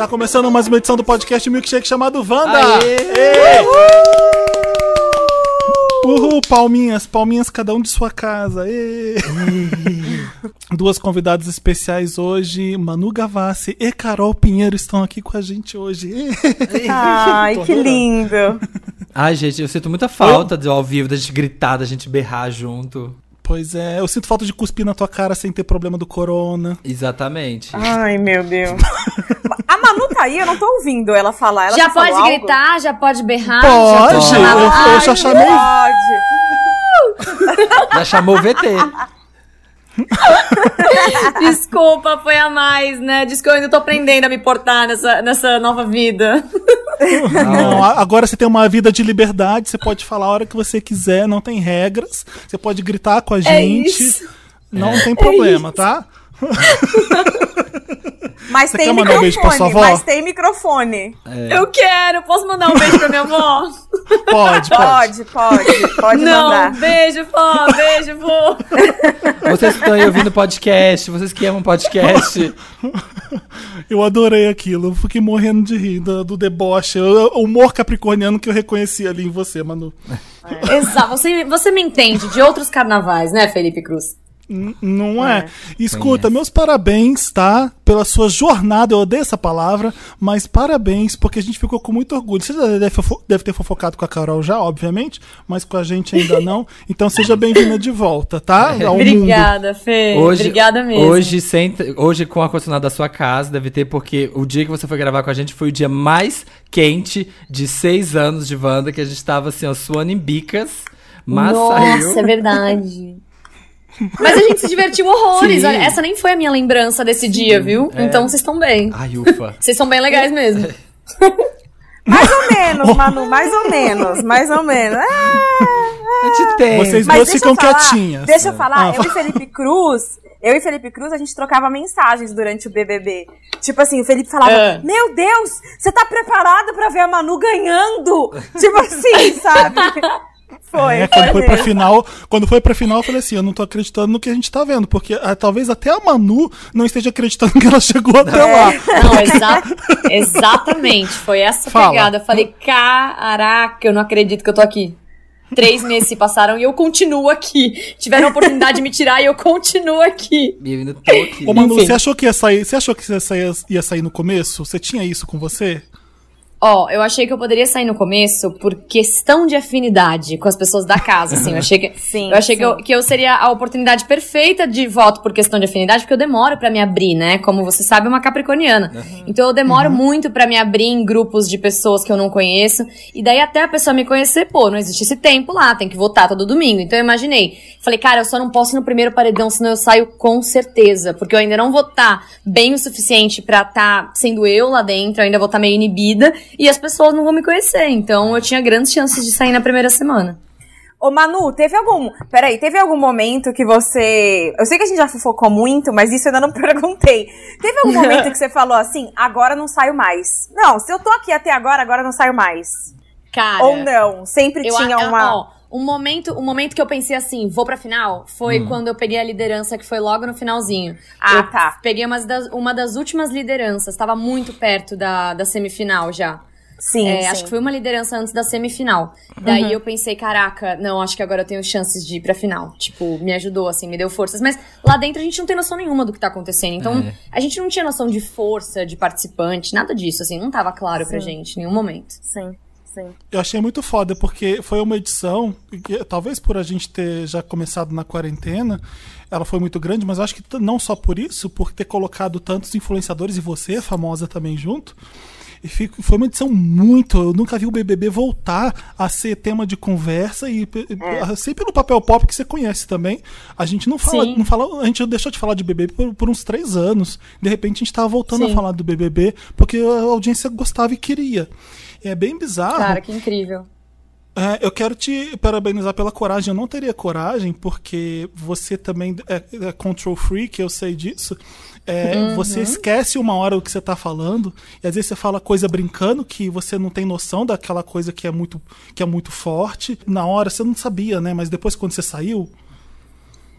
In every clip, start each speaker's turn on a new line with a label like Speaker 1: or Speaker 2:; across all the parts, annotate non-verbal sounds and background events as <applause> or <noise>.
Speaker 1: Tá começando mais uma edição do podcast Milkshake chamado Wanda!
Speaker 2: Aê!
Speaker 1: Uhul, palminhas, palminhas cada um de sua casa. Ê. Duas convidadas especiais hoje, Manu Gavassi e Carol Pinheiro estão aqui com a gente hoje.
Speaker 3: Ai, que lindo.
Speaker 2: Ai, gente, eu sinto muita falta do ao vivo, da gente gritar, da gente berrar junto.
Speaker 1: Pois é, eu sinto falta de cuspir na tua cara sem ter problema do corona.
Speaker 2: Exatamente.
Speaker 3: Ai, meu Deus. <laughs> A Manu tá aí, eu não tô ouvindo ela falar. Ela
Speaker 4: já
Speaker 3: falou
Speaker 4: pode
Speaker 3: algo?
Speaker 4: gritar, já pode berrar.
Speaker 1: Pode,
Speaker 4: já
Speaker 1: eu,
Speaker 4: pode falar.
Speaker 1: eu já chamei.
Speaker 3: Pode. <laughs>
Speaker 2: Já chamou o VT. <laughs>
Speaker 4: Desculpa, foi a mais, né? Diz que eu ainda tô aprendendo a me portar nessa, nessa nova vida.
Speaker 1: Não, agora você tem uma vida de liberdade, você pode falar a hora que você quiser, não tem regras, você pode gritar com a gente.
Speaker 4: isso.
Speaker 1: Não tem problema, tá? <laughs>
Speaker 3: Mas
Speaker 1: Você
Speaker 3: tem
Speaker 1: um
Speaker 3: microfone, mas tem microfone.
Speaker 4: Eu quero. Posso mandar um beijo pra minha avó?
Speaker 1: Pode, pode.
Speaker 3: Pode, pode, pode
Speaker 4: Não,
Speaker 3: mandar.
Speaker 4: beijo, vó, beijo, vô. <laughs>
Speaker 2: Vocês que estão aí ouvindo podcast, vocês que amam podcast.
Speaker 1: Eu adorei aquilo, eu fiquei morrendo de rir do, do deboche, o humor capricorniano que eu reconheci ali em você, Manu.
Speaker 4: Exato. Você, você me entende de outros carnavais, né, Felipe Cruz?
Speaker 1: Não é?
Speaker 3: É.
Speaker 1: Escuta,
Speaker 2: Conheço.
Speaker 1: meus parabéns, tá? Pela sua jornada, eu odeio essa palavra, mas parabéns, porque a gente ficou com muito orgulho. Você já deve, ter fofocado com a Carol já, obviamente, mas com a gente ainda <laughs> não. Então seja bem-vinda de volta, tá? Ao <laughs> mundo.
Speaker 4: Obrigada, Fê. Obrigada mesmo.
Speaker 2: Hoje, sem, hoje, com o ar-condicionado da sua casa, deve ter, porque o dia que você foi gravar com a gente foi o dia mais quente de seis anos de Wanda, que a gente tava assim, ó, suando em bicas. Mas
Speaker 4: Nossa,
Speaker 2: saiu.
Speaker 4: é verdade. Mas a gente se divertiu horrores.
Speaker 2: Sim.
Speaker 4: Olha, essa nem foi a minha lembrança desse dia, viu?
Speaker 2: é.
Speaker 4: Então vocês estão bem.
Speaker 2: Ai, <laughs> ufa.
Speaker 4: Vocês são bem legais mesmo.
Speaker 3: Mais ou menos, <laughs> Manu, mais ou menos, mais ou menos. <laughs> Ah,
Speaker 2: A gente tem.
Speaker 1: Vocês
Speaker 3: Mas deixa
Speaker 1: ficam
Speaker 3: eu falar,
Speaker 1: quietinhas.
Speaker 3: Deixa eu falar,
Speaker 1: Ah,
Speaker 3: eu e Felipe Cruz, eu e Felipe Cruz, a gente trocava mensagens durante o BBB. Tipo assim, o Felipe falava:
Speaker 4: É.
Speaker 3: Meu Deus, você tá preparado pra ver a Manu ganhando? tipo assim, sabe? Foi.
Speaker 1: É, quando foi pra final, quando foi pra final, eu falei assim, eu não tô acreditando no que a gente tá vendo, porque ah, talvez até a Manu não esteja acreditando que ela chegou até lá.
Speaker 4: Não, exa exatamente. Foi essa
Speaker 1: Fala.
Speaker 4: pegada. Eu falei, caraca, eu não acredito que eu tô aqui. Três meses se passaram e eu continuo aqui. Tiveram a oportunidade de me tirar e eu continuo aqui.
Speaker 2: E eu ainda tô aqui.
Speaker 1: Ô, Manu,
Speaker 4: Enfim.
Speaker 1: você achou que ia sair? Você achou que ia sair, ia sair no começo? Você tinha isso com você?
Speaker 4: Ó, eu achei que eu poderia sair no começo por questão de afinidade com as pessoas da casa, assim. Eu achei que, <laughs>
Speaker 3: Sim,
Speaker 4: eu, achei que,
Speaker 3: sim.
Speaker 4: eu, que eu seria a oportunidade perfeita de voto por questão de afinidade, porque eu demoro pra me abrir, né? Como você sabe, é uma capricorniana. Então eu demoro muito pra me abrir em grupos de pessoas que eu não conheço. E daí até a pessoa me conhecer, pô, não existe esse tempo lá, tem que votar todo domingo. Então eu imaginei. Falei, cara, eu só não posso ir no primeiro paredão, senão eu saio com certeza. Porque eu ainda não vou estar bem o suficiente pra estar sendo eu lá dentro, eu ainda vou estar meio inibida. E as pessoas não vão me conhecer. Então eu tinha grandes chances de sair na primeira semana.
Speaker 3: Ô, Manu, teve algum. Peraí, teve algum momento que você. Eu sei que a gente já fofocou muito, mas isso eu ainda não <laughs> perguntei. Teve algum momento que você falou assim, agora não saio mais? Não, se eu tô aqui até agora, agora não saio mais.
Speaker 4: Cara.
Speaker 3: Ou não? Sempre
Speaker 4: Eu,
Speaker 3: tinha uma.
Speaker 4: ó, um momento, um momento que eu pensei assim, vou pra final, foi quando eu peguei a liderança, que foi logo no finalzinho.
Speaker 3: Ah,
Speaker 4: eu
Speaker 3: tá.
Speaker 4: Peguei umas das- uma das últimas lideranças, tava muito perto da, da semifinal já.
Speaker 3: Sim,
Speaker 4: É,
Speaker 3: sim.
Speaker 4: Acho que foi uma liderança antes da semifinal. Daí eu pensei, caraca, não, acho que agora eu tenho chances de ir pra final. Tipo, me ajudou, assim, me deu forças. Mas lá dentro a gente não tem noção nenhuma do que tá acontecendo. Então,
Speaker 2: É.
Speaker 4: a gente não tinha noção de força, de participante, nada disso, assim, não tava claro pra gente em nenhum momento.
Speaker 3: Sim, sim.
Speaker 1: Eu achei muito foda, porque foi uma edição, que, talvez por a gente ter já começado na quarentena, ela foi muito grande, mas eu acho que não só por isso, por ter colocado tantos influenciadores e você, famosa também junto. E fico- foi uma edição muito. Eu nunca vi o BBB voltar a ser tema de conversa e pe- sempre no papel pop que você conhece também. A gente não fala,
Speaker 4: Sim.
Speaker 1: não fala, a gente deixou de falar de BBB por, por uns três anos. De repente a gente tava voltando a
Speaker 4: Sim.
Speaker 1: falar do BBB porque a audiência gostava e queria. É bem bizarro.
Speaker 4: Cara, que incrível.
Speaker 1: É, eu quero te parabenizar pela coragem. Eu não teria coragem, porque você também é, é control freak, eu sei disso. É,
Speaker 4: Uhum.
Speaker 1: Você esquece uma hora o que você tá falando, e às vezes você fala coisa brincando que você não tem noção daquela coisa que é muito, que é muito forte. Na hora você não sabia, né? Mas depois, quando você saiu,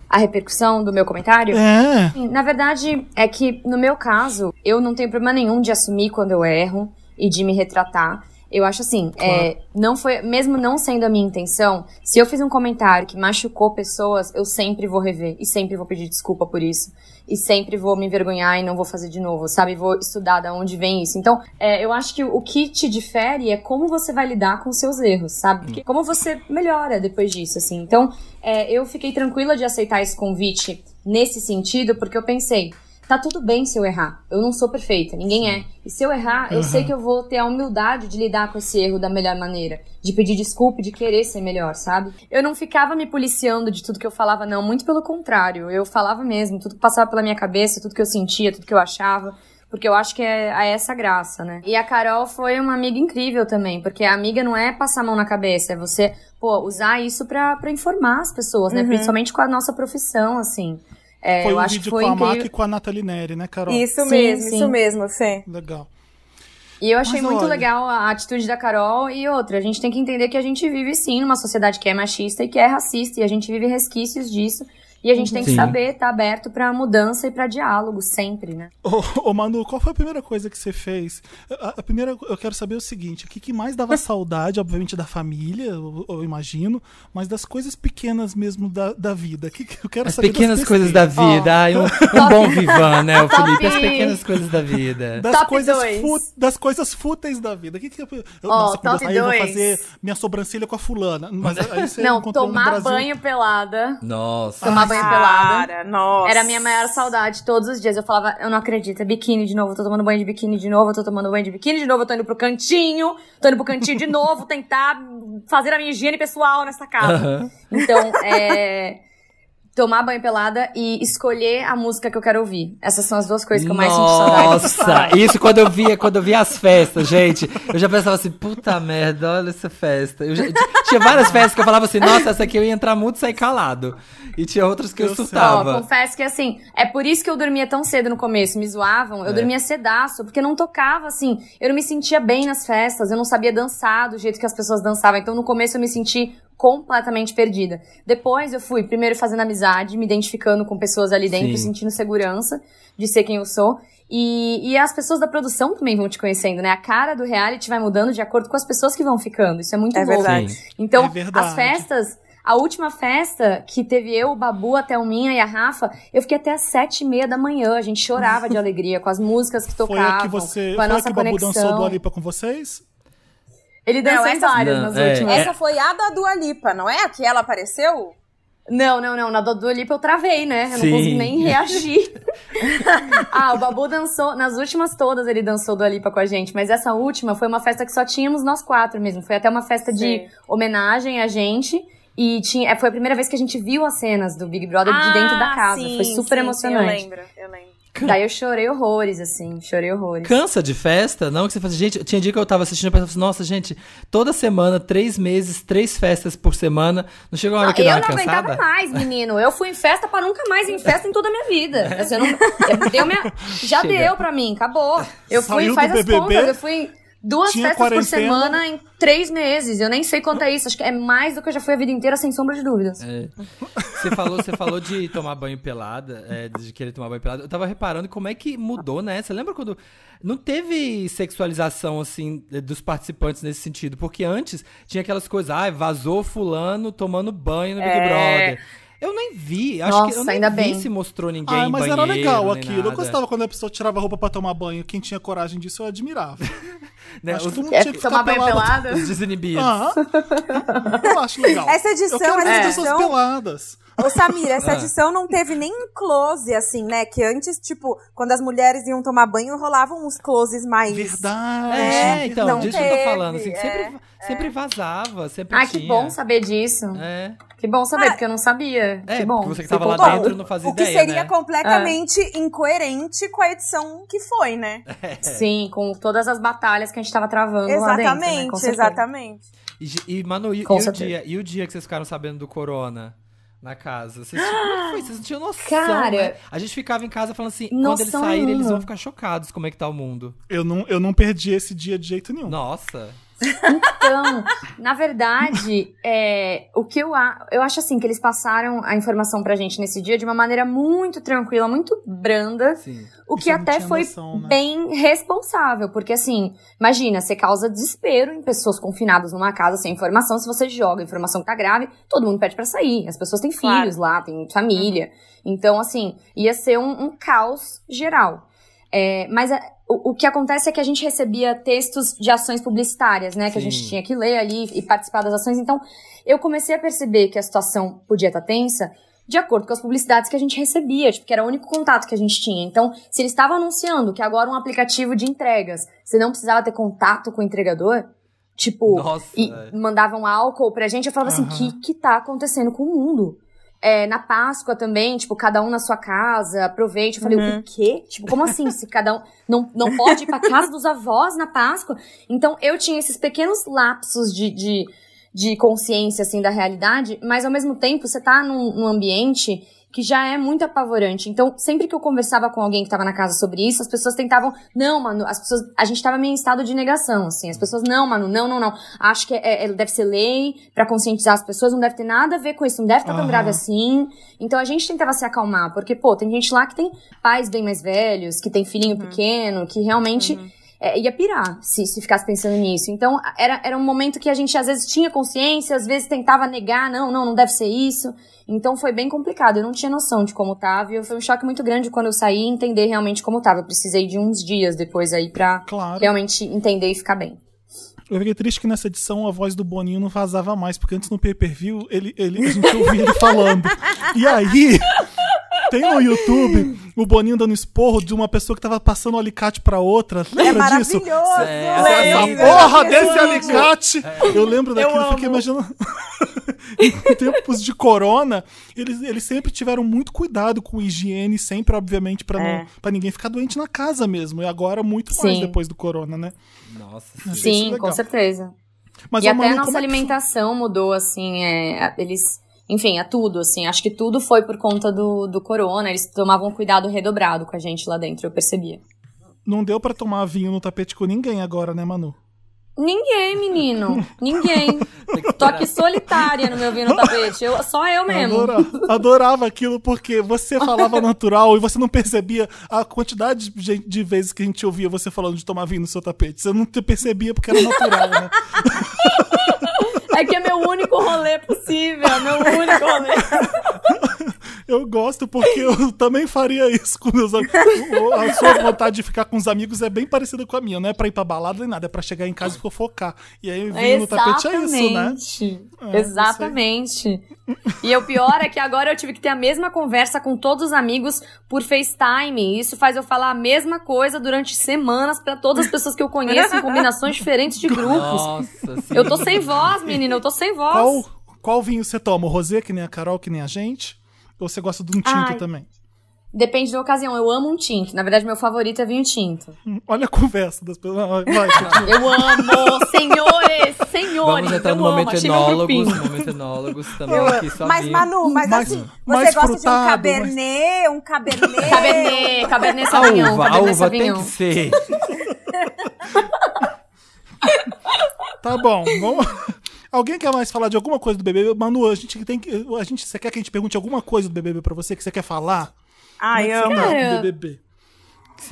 Speaker 4: a repercussão do meu comentário?
Speaker 1: É.
Speaker 4: Na verdade, é que no meu caso, eu não tenho problema nenhum de assumir quando eu erro e de me retratar. Eu acho assim, é, não foi, mesmo não sendo a minha intenção, se eu fiz um comentário que machucou pessoas, eu sempre vou rever e sempre vou pedir desculpa por isso. E sempre vou me envergonhar e não vou fazer de novo, sabe? Vou estudar da onde vem isso. Então, é, eu acho que o que te difere é como você vai lidar com seus erros, sabe? Porque como você melhora depois disso, assim. Então, é, eu fiquei tranquila de aceitar esse convite nesse sentido, porque eu pensei, tá tudo bem se eu errar. Eu não sou perfeita, ninguém é. E se eu errar, eu sei que eu vou ter a humildade de lidar com esse erro da melhor maneira. De pedir desculpa, de querer ser melhor, sabe? Eu não ficava me policiando de tudo que eu falava, não. Muito pelo contrário. Eu falava mesmo, tudo que passava pela minha cabeça, tudo que eu sentia, tudo que eu achava. Porque eu acho que é, é essa graça, né? E a Carol foi uma amiga incrível também, porque a amiga não é passar a mão na cabeça, é você, pô, usar isso pra, pra informar as pessoas, né? Principalmente com a nossa profissão, assim. É,
Speaker 1: Foi
Speaker 4: eu
Speaker 1: um
Speaker 4: acho
Speaker 1: vídeo
Speaker 4: que foi
Speaker 1: com a
Speaker 4: incrível.
Speaker 1: Mac e com a Nathalie Neri, né, Carol?
Speaker 3: Isso
Speaker 4: Sim,
Speaker 3: mesmo,
Speaker 4: sim.
Speaker 3: isso mesmo, Fê.
Speaker 1: Legal.
Speaker 4: E eu achei
Speaker 1: Mas
Speaker 4: muito
Speaker 1: olha-
Speaker 4: legal a atitude da Carol e outra. A gente tem que entender que a gente vive sim numa sociedade que é machista e que é racista e a gente vive resquícios disso. E a gente tem que
Speaker 2: Sim.
Speaker 4: saber estar aberto pra mudança e pra diálogo sempre, né?
Speaker 1: Ô, ô, Manu, qual foi a primeira coisa que você fez? A, a primeira, eu quero saber o seguinte: o que, que mais dava <laughs> saudade, obviamente, da família, eu, eu imagino, mas das coisas pequenas mesmo da, da vida. Que, que eu quero
Speaker 2: As
Speaker 1: saber das
Speaker 2: pequenas coisas da vida. Ai, um, um bom <laughs> vivan, né, o Felipe? As pequenas coisas da vida.
Speaker 1: Das
Speaker 4: Top
Speaker 1: coisas,
Speaker 4: dois.
Speaker 1: fu- das coisas fúteis da vida. Que que eu, eu,
Speaker 4: Ó,
Speaker 1: nossa,
Speaker 4: top
Speaker 1: sair, eu vou fazer minha sobrancelha com a fulana. Mas aí você
Speaker 4: Não, tomar banho pelada.
Speaker 2: Nossa.
Speaker 4: Tomar banho pelada.
Speaker 3: Nossa.
Speaker 4: Era a minha maior saudade todos os dias. Eu falava, eu não acredito, é biquíni de novo, eu tô tomando banho de biquíni de novo, eu tô tomando banho de biquíni de novo, eu tô indo pro cantinho, tô indo pro cantinho de <laughs> novo, tentar fazer a minha higiene pessoal nessa casa. Então, é. Tomar banho pelada e escolher a música que eu quero ouvir. Essas são as duas coisas que eu mais sinto saudade.
Speaker 2: Nossa, isso quando eu via, quando eu via as festas, gente, eu já pensava assim, puta merda, olha essa festa. Eu já- tinha várias festas que eu falava assim, nossa, essa aqui eu ia entrar muito e sair calado. E tinha outras que eu,
Speaker 1: Eu sei.
Speaker 4: Ó,
Speaker 2: surtava.
Speaker 4: confesso que assim, é por isso que eu dormia tão cedo no começo, me zoavam, eu
Speaker 2: É.
Speaker 4: dormia cedaço, porque não tocava assim, eu não me sentia bem nas festas, eu não sabia dançar do jeito que as pessoas dançavam, então no começo eu me senti completamente perdida. Depois eu fui primeiro fazendo amizade, me identificando com pessoas ali dentro,
Speaker 2: Sim.
Speaker 4: sentindo segurança de ser quem eu sou. E, e as pessoas da produção também vão te conhecendo, né? A cara do reality vai mudando de acordo com as pessoas que vão ficando. Isso é muito
Speaker 3: É
Speaker 4: louco.
Speaker 3: verdade.
Speaker 2: Sim.
Speaker 4: Então,
Speaker 1: É verdade.
Speaker 4: as festas, a última festa que teve eu, o Babu, a Thelminha e a Rafa, eu fiquei até às sete e meia da manhã. A gente chorava de <laughs> alegria com as músicas que
Speaker 1: Foi
Speaker 4: tocavam,
Speaker 1: a que você.
Speaker 4: com a
Speaker 1: Foi a
Speaker 4: nossa
Speaker 1: que o Babu dançou do
Speaker 4: conexão.
Speaker 1: Alipa com vocês?
Speaker 4: Ele dançou
Speaker 3: Não,
Speaker 4: em
Speaker 3: essa-
Speaker 4: várias
Speaker 2: Não,
Speaker 4: nas
Speaker 2: é.
Speaker 4: últimas.
Speaker 3: Essa foi a da Dua Lipa, não é? A que ela apareceu?
Speaker 4: Não, não, não. Na do Dua Lipa eu travei, né? Eu
Speaker 2: Sim.
Speaker 4: não consegui nem reagir. <laughs> ah, o Babu dançou, nas últimas todas ele dançou Dua Lipa com a gente, mas essa última foi uma festa que só tínhamos nós quatro mesmo. Foi até uma festa de
Speaker 3: Sim.
Speaker 4: homenagem a gente. E tinha, é, foi a primeira vez que a gente viu as cenas do Big Brother de dentro da casa.
Speaker 3: Ah, sim,
Speaker 4: foi super
Speaker 3: sim,
Speaker 4: emocionante.
Speaker 3: Sim, eu lembro, eu lembro.
Speaker 4: Daí eu chorei horrores, assim, chorei horrores.
Speaker 2: Cansa de festa? Não, que você fala, gente, tinha dia que eu tava assistindo e pensava assim, nossa, gente, toda semana, três meses, três festas por semana, não chegou uma hora que
Speaker 4: eu
Speaker 2: dá
Speaker 4: não
Speaker 2: uma
Speaker 4: aguentava
Speaker 2: cansada?
Speaker 4: mais, menino. Eu fui em festa pra nunca mais ir em festa em toda a minha vida. Assim, eu não, eu- deu minha- já
Speaker 2: Chega.
Speaker 4: deu pra mim, acabou. Eu fui,
Speaker 1: Saiu
Speaker 4: faz as
Speaker 1: BBB,
Speaker 4: contas, eu fui em duas
Speaker 1: tinha
Speaker 4: festas por semana em três meses. Eu nem sei quanto é isso. Acho que é mais do que eu já fui a vida inteira, sem sombra de dúvidas.
Speaker 2: É. Você falou, você falou de tomar banho pelada, é, de querer tomar banho pelada. Eu tava reparando como é que mudou, né? Você lembra quando não teve sexualização assim dos participantes nesse sentido? Porque antes tinha aquelas coisas, ah, vazou fulano tomando banho no Big
Speaker 4: É.
Speaker 2: Brother. Eu nem vi, acho que eu
Speaker 4: Nossa,
Speaker 2: nem
Speaker 4: ainda
Speaker 2: vi
Speaker 4: bem.
Speaker 2: se mostrou ninguém
Speaker 1: Ah, mas era
Speaker 2: banheiro,
Speaker 1: legal
Speaker 2: nem
Speaker 1: aquilo. Eu gostava quando a pessoa tirava a roupa pra tomar banho. Quem tinha coragem disso eu admirava. <laughs>
Speaker 2: Né?
Speaker 1: Acho que mundo
Speaker 4: É,
Speaker 1: tinha que
Speaker 4: tomar banho
Speaker 1: pelado.
Speaker 4: pelada?
Speaker 2: os desinibidos.
Speaker 1: Ah, eu acho legal.
Speaker 3: Essa edição,
Speaker 1: eu quero
Speaker 3: essa
Speaker 1: as pessoas
Speaker 3: edição-
Speaker 1: peladas.
Speaker 3: Ô, Samira, essa
Speaker 2: Ah. <laughs>
Speaker 3: edição não teve nem close, assim, né? Que antes, tipo, quando as mulheres iam tomar banho, rolavam uns closes mais.
Speaker 1: Verdade.
Speaker 2: É, então,
Speaker 3: Não
Speaker 2: disso que eu tô
Speaker 3: teve,
Speaker 2: falando. Assim,
Speaker 3: é,
Speaker 2: sempre, sempre vazava, sempre
Speaker 4: Ah,
Speaker 2: tinha.
Speaker 4: que bom saber disso.
Speaker 2: É,
Speaker 4: Que bom saber,
Speaker 3: Ah,
Speaker 4: porque eu não sabia.
Speaker 2: é
Speaker 4: que bom.
Speaker 2: você que
Speaker 4: Você
Speaker 2: tava lá dentro não fazia
Speaker 3: O que
Speaker 2: ideia,
Speaker 3: seria
Speaker 2: né?
Speaker 3: completamente incoerente com a edição que foi, né? <laughs>
Speaker 4: Sim, com todas as batalhas que a gente tava travando lá dentro, né?
Speaker 3: exatamente, exatamente.
Speaker 2: E, e, Manu, e, e o dia, e o dia que vocês ficaram sabendo do corona na casa? Vocês, como é que foi? Vocês não tinham noção,
Speaker 4: Cara,
Speaker 2: né? A gente ficava em casa falando assim, quando eles saírem, eles
Speaker 4: nenhuma.
Speaker 2: vão ficar chocados como é que tá o mundo.
Speaker 1: Eu não, eu não perdi esse dia de jeito nenhum.
Speaker 2: Nossa.
Speaker 4: Então, na verdade, é, o que eu, a- eu acho assim, que eles passaram a informação pra gente nesse dia de uma maneira muito tranquila, muito branda,
Speaker 2: Sim.
Speaker 4: o que até foi
Speaker 1: noção, né?
Speaker 4: bem responsável, porque assim, imagina, você causa desespero em pessoas confinadas numa casa sem informação, se você joga a informação que tá grave, todo mundo pede pra sair, as pessoas têm
Speaker 3: Claro.
Speaker 4: filhos lá, têm família, então assim, ia ser um, um caos geral. É, mas é, o, o que acontece é que a gente recebia textos de ações publicitárias, né? Que a
Speaker 2: Sim.
Speaker 4: gente tinha que ler ali e participar das ações. Então, eu comecei a perceber que a situação podia estar tensa de acordo com as publicidades que a gente recebia, tipo, que era o único contato que a gente tinha. Então, se eles estavam anunciando que agora um aplicativo de entregas, você não precisava ter contato com o entregador, tipo,
Speaker 2: Nossa.
Speaker 4: e
Speaker 2: é.
Speaker 4: mandavam álcool pra gente, eu falava assim, o que que tá acontecendo com o mundo? É, na Páscoa também, tipo, cada um na sua casa, aproveite. Eu falei,
Speaker 3: Uhum.
Speaker 4: o quê? Tipo, como assim? Se cada um não, não pode ir pra casa dos avós na Páscoa? Então, eu tinha esses pequenos lapsos de, de, de consciência, assim, da realidade, mas ao mesmo tempo, você tá num, num ambiente que já é muito apavorante. Então, sempre que eu conversava com alguém que tava na casa sobre isso, as pessoas tentavam, não, mano, as pessoas, a gente tava meio em estado de negação, assim, as pessoas, não, mano, não, não, não, acho que é, é- deve ser lei pra conscientizar as pessoas, não deve ter nada a ver com isso, não deve estar tão
Speaker 1: Aham.
Speaker 4: grave assim. Então, a gente tentava se acalmar, porque, pô, tem gente lá que tem pais bem mais velhos, que tem filhinho pequeno, que realmente é, ia pirar se, se ficasse pensando nisso. Então, era, era um momento que a gente às vezes tinha consciência, às vezes tentava negar, não, não, não deve ser isso. Então foi bem complicado, eu não tinha noção de como tava, e foi um choque muito grande quando eu saí e entender realmente como tava. Eu precisei de uns dias depois aí pra
Speaker 1: Claro.
Speaker 4: realmente entender e ficar bem.
Speaker 1: Eu fiquei triste que nessa edição a voz do Boninho não vazava mais, porque antes no pay-per-view ele, ele, a gente ouvia ele falando. E aí, tem no YouTube o Boninho dando esporro de uma pessoa que tava passando um alicate pra outra.
Speaker 3: É
Speaker 1: Lembra disso?
Speaker 3: maravilhoso!
Speaker 2: É,
Speaker 1: Essa
Speaker 3: Lembro,
Speaker 1: porra
Speaker 3: eu
Speaker 1: desse alicate! Eu lembro daquilo,
Speaker 3: Eu
Speaker 1: fiquei imaginando. <laughs> em tempos de corona, eles, eles sempre tiveram muito cuidado com higiene, sempre, obviamente, pra,
Speaker 3: É.
Speaker 1: não, pra ninguém ficar doente na casa mesmo. E agora, muito mais
Speaker 4: Sim.
Speaker 1: depois do corona, né?
Speaker 2: Nossa.
Speaker 1: Isso
Speaker 4: Sim, com certeza.
Speaker 1: Mas,
Speaker 4: e até a nossa
Speaker 1: é
Speaker 4: alimentação mudou, assim, é, eles. Enfim, a tudo, assim. Acho que tudo foi por conta do, do corona. Eles tomavam um cuidado redobrado com a gente lá dentro, eu percebia.
Speaker 1: Não deu pra tomar vinho no tapete com ninguém agora, né, Manu?
Speaker 4: Ninguém, menino. <laughs> Ninguém. Tô aqui solitária no meu vinho no tapete. Eu, só eu mesmo.
Speaker 1: Adorava, adorava aquilo porque você falava <laughs> natural e você não percebia a quantidade de, de vezes que a gente ouvia você falando de tomar vinho no seu tapete. Você não te percebia porque era natural, né? <laughs>
Speaker 4: É que é meu único rolê possível. Meu único rolê. <laughs>
Speaker 1: Eu gosto porque eu <laughs> também faria isso com meus amigos. A sua vontade de ficar com os amigos é bem parecida com a minha. Não é pra ir pra balada nem nada, é pra chegar em casa e fofocar. E aí vinho no tapete é isso, né?
Speaker 4: Exatamente.
Speaker 1: É,
Speaker 4: Exatamente. E o pior é que agora eu tive que ter a mesma conversa com todos os amigos por FaceTime. Isso faz eu falar a mesma coisa durante semanas pra todas as pessoas que eu conheço em combinações diferentes de grupos.
Speaker 2: Nossa, sim.
Speaker 4: Eu tô sem voz, menina, eu tô sem voz.
Speaker 1: Qual, qual vinho você toma? O rosé, que nem a Carol, que nem a gente? Ou você gosta de um tinto
Speaker 4: Ai.
Speaker 1: também?
Speaker 4: Depende da ocasião. Eu amo um tinto. Na verdade, meu favorito é vinho tinto.
Speaker 1: Hum, Olha a conversa das pessoas. Vai. <laughs>
Speaker 4: Eu amo, senhores, senhores.
Speaker 2: Vamos entrar no
Speaker 4: amo,
Speaker 2: momento
Speaker 4: meu
Speaker 2: enólogos. Momento enólogos também
Speaker 3: Eu-
Speaker 2: aqui só
Speaker 3: mas,
Speaker 2: vinho.
Speaker 3: Manu, mas
Speaker 1: Mais-
Speaker 3: assim,
Speaker 1: mais
Speaker 3: você gosta de um cabernet, um cabernet.
Speaker 4: Cabernet, Cabernet
Speaker 2: A
Speaker 4: Sauvignon,
Speaker 2: uva, a
Speaker 4: Cabernet
Speaker 2: uva tem que ser. <laughs>
Speaker 1: Tá bom, vamos. Alguém quer mais falar de alguma coisa do BBB? Manu, a gente tem que. A gente, você quer que a gente pergunte alguma coisa do BBB pra você que você quer falar?
Speaker 3: Ai,
Speaker 1: Como é que
Speaker 3: amo.
Speaker 1: você tá BBB?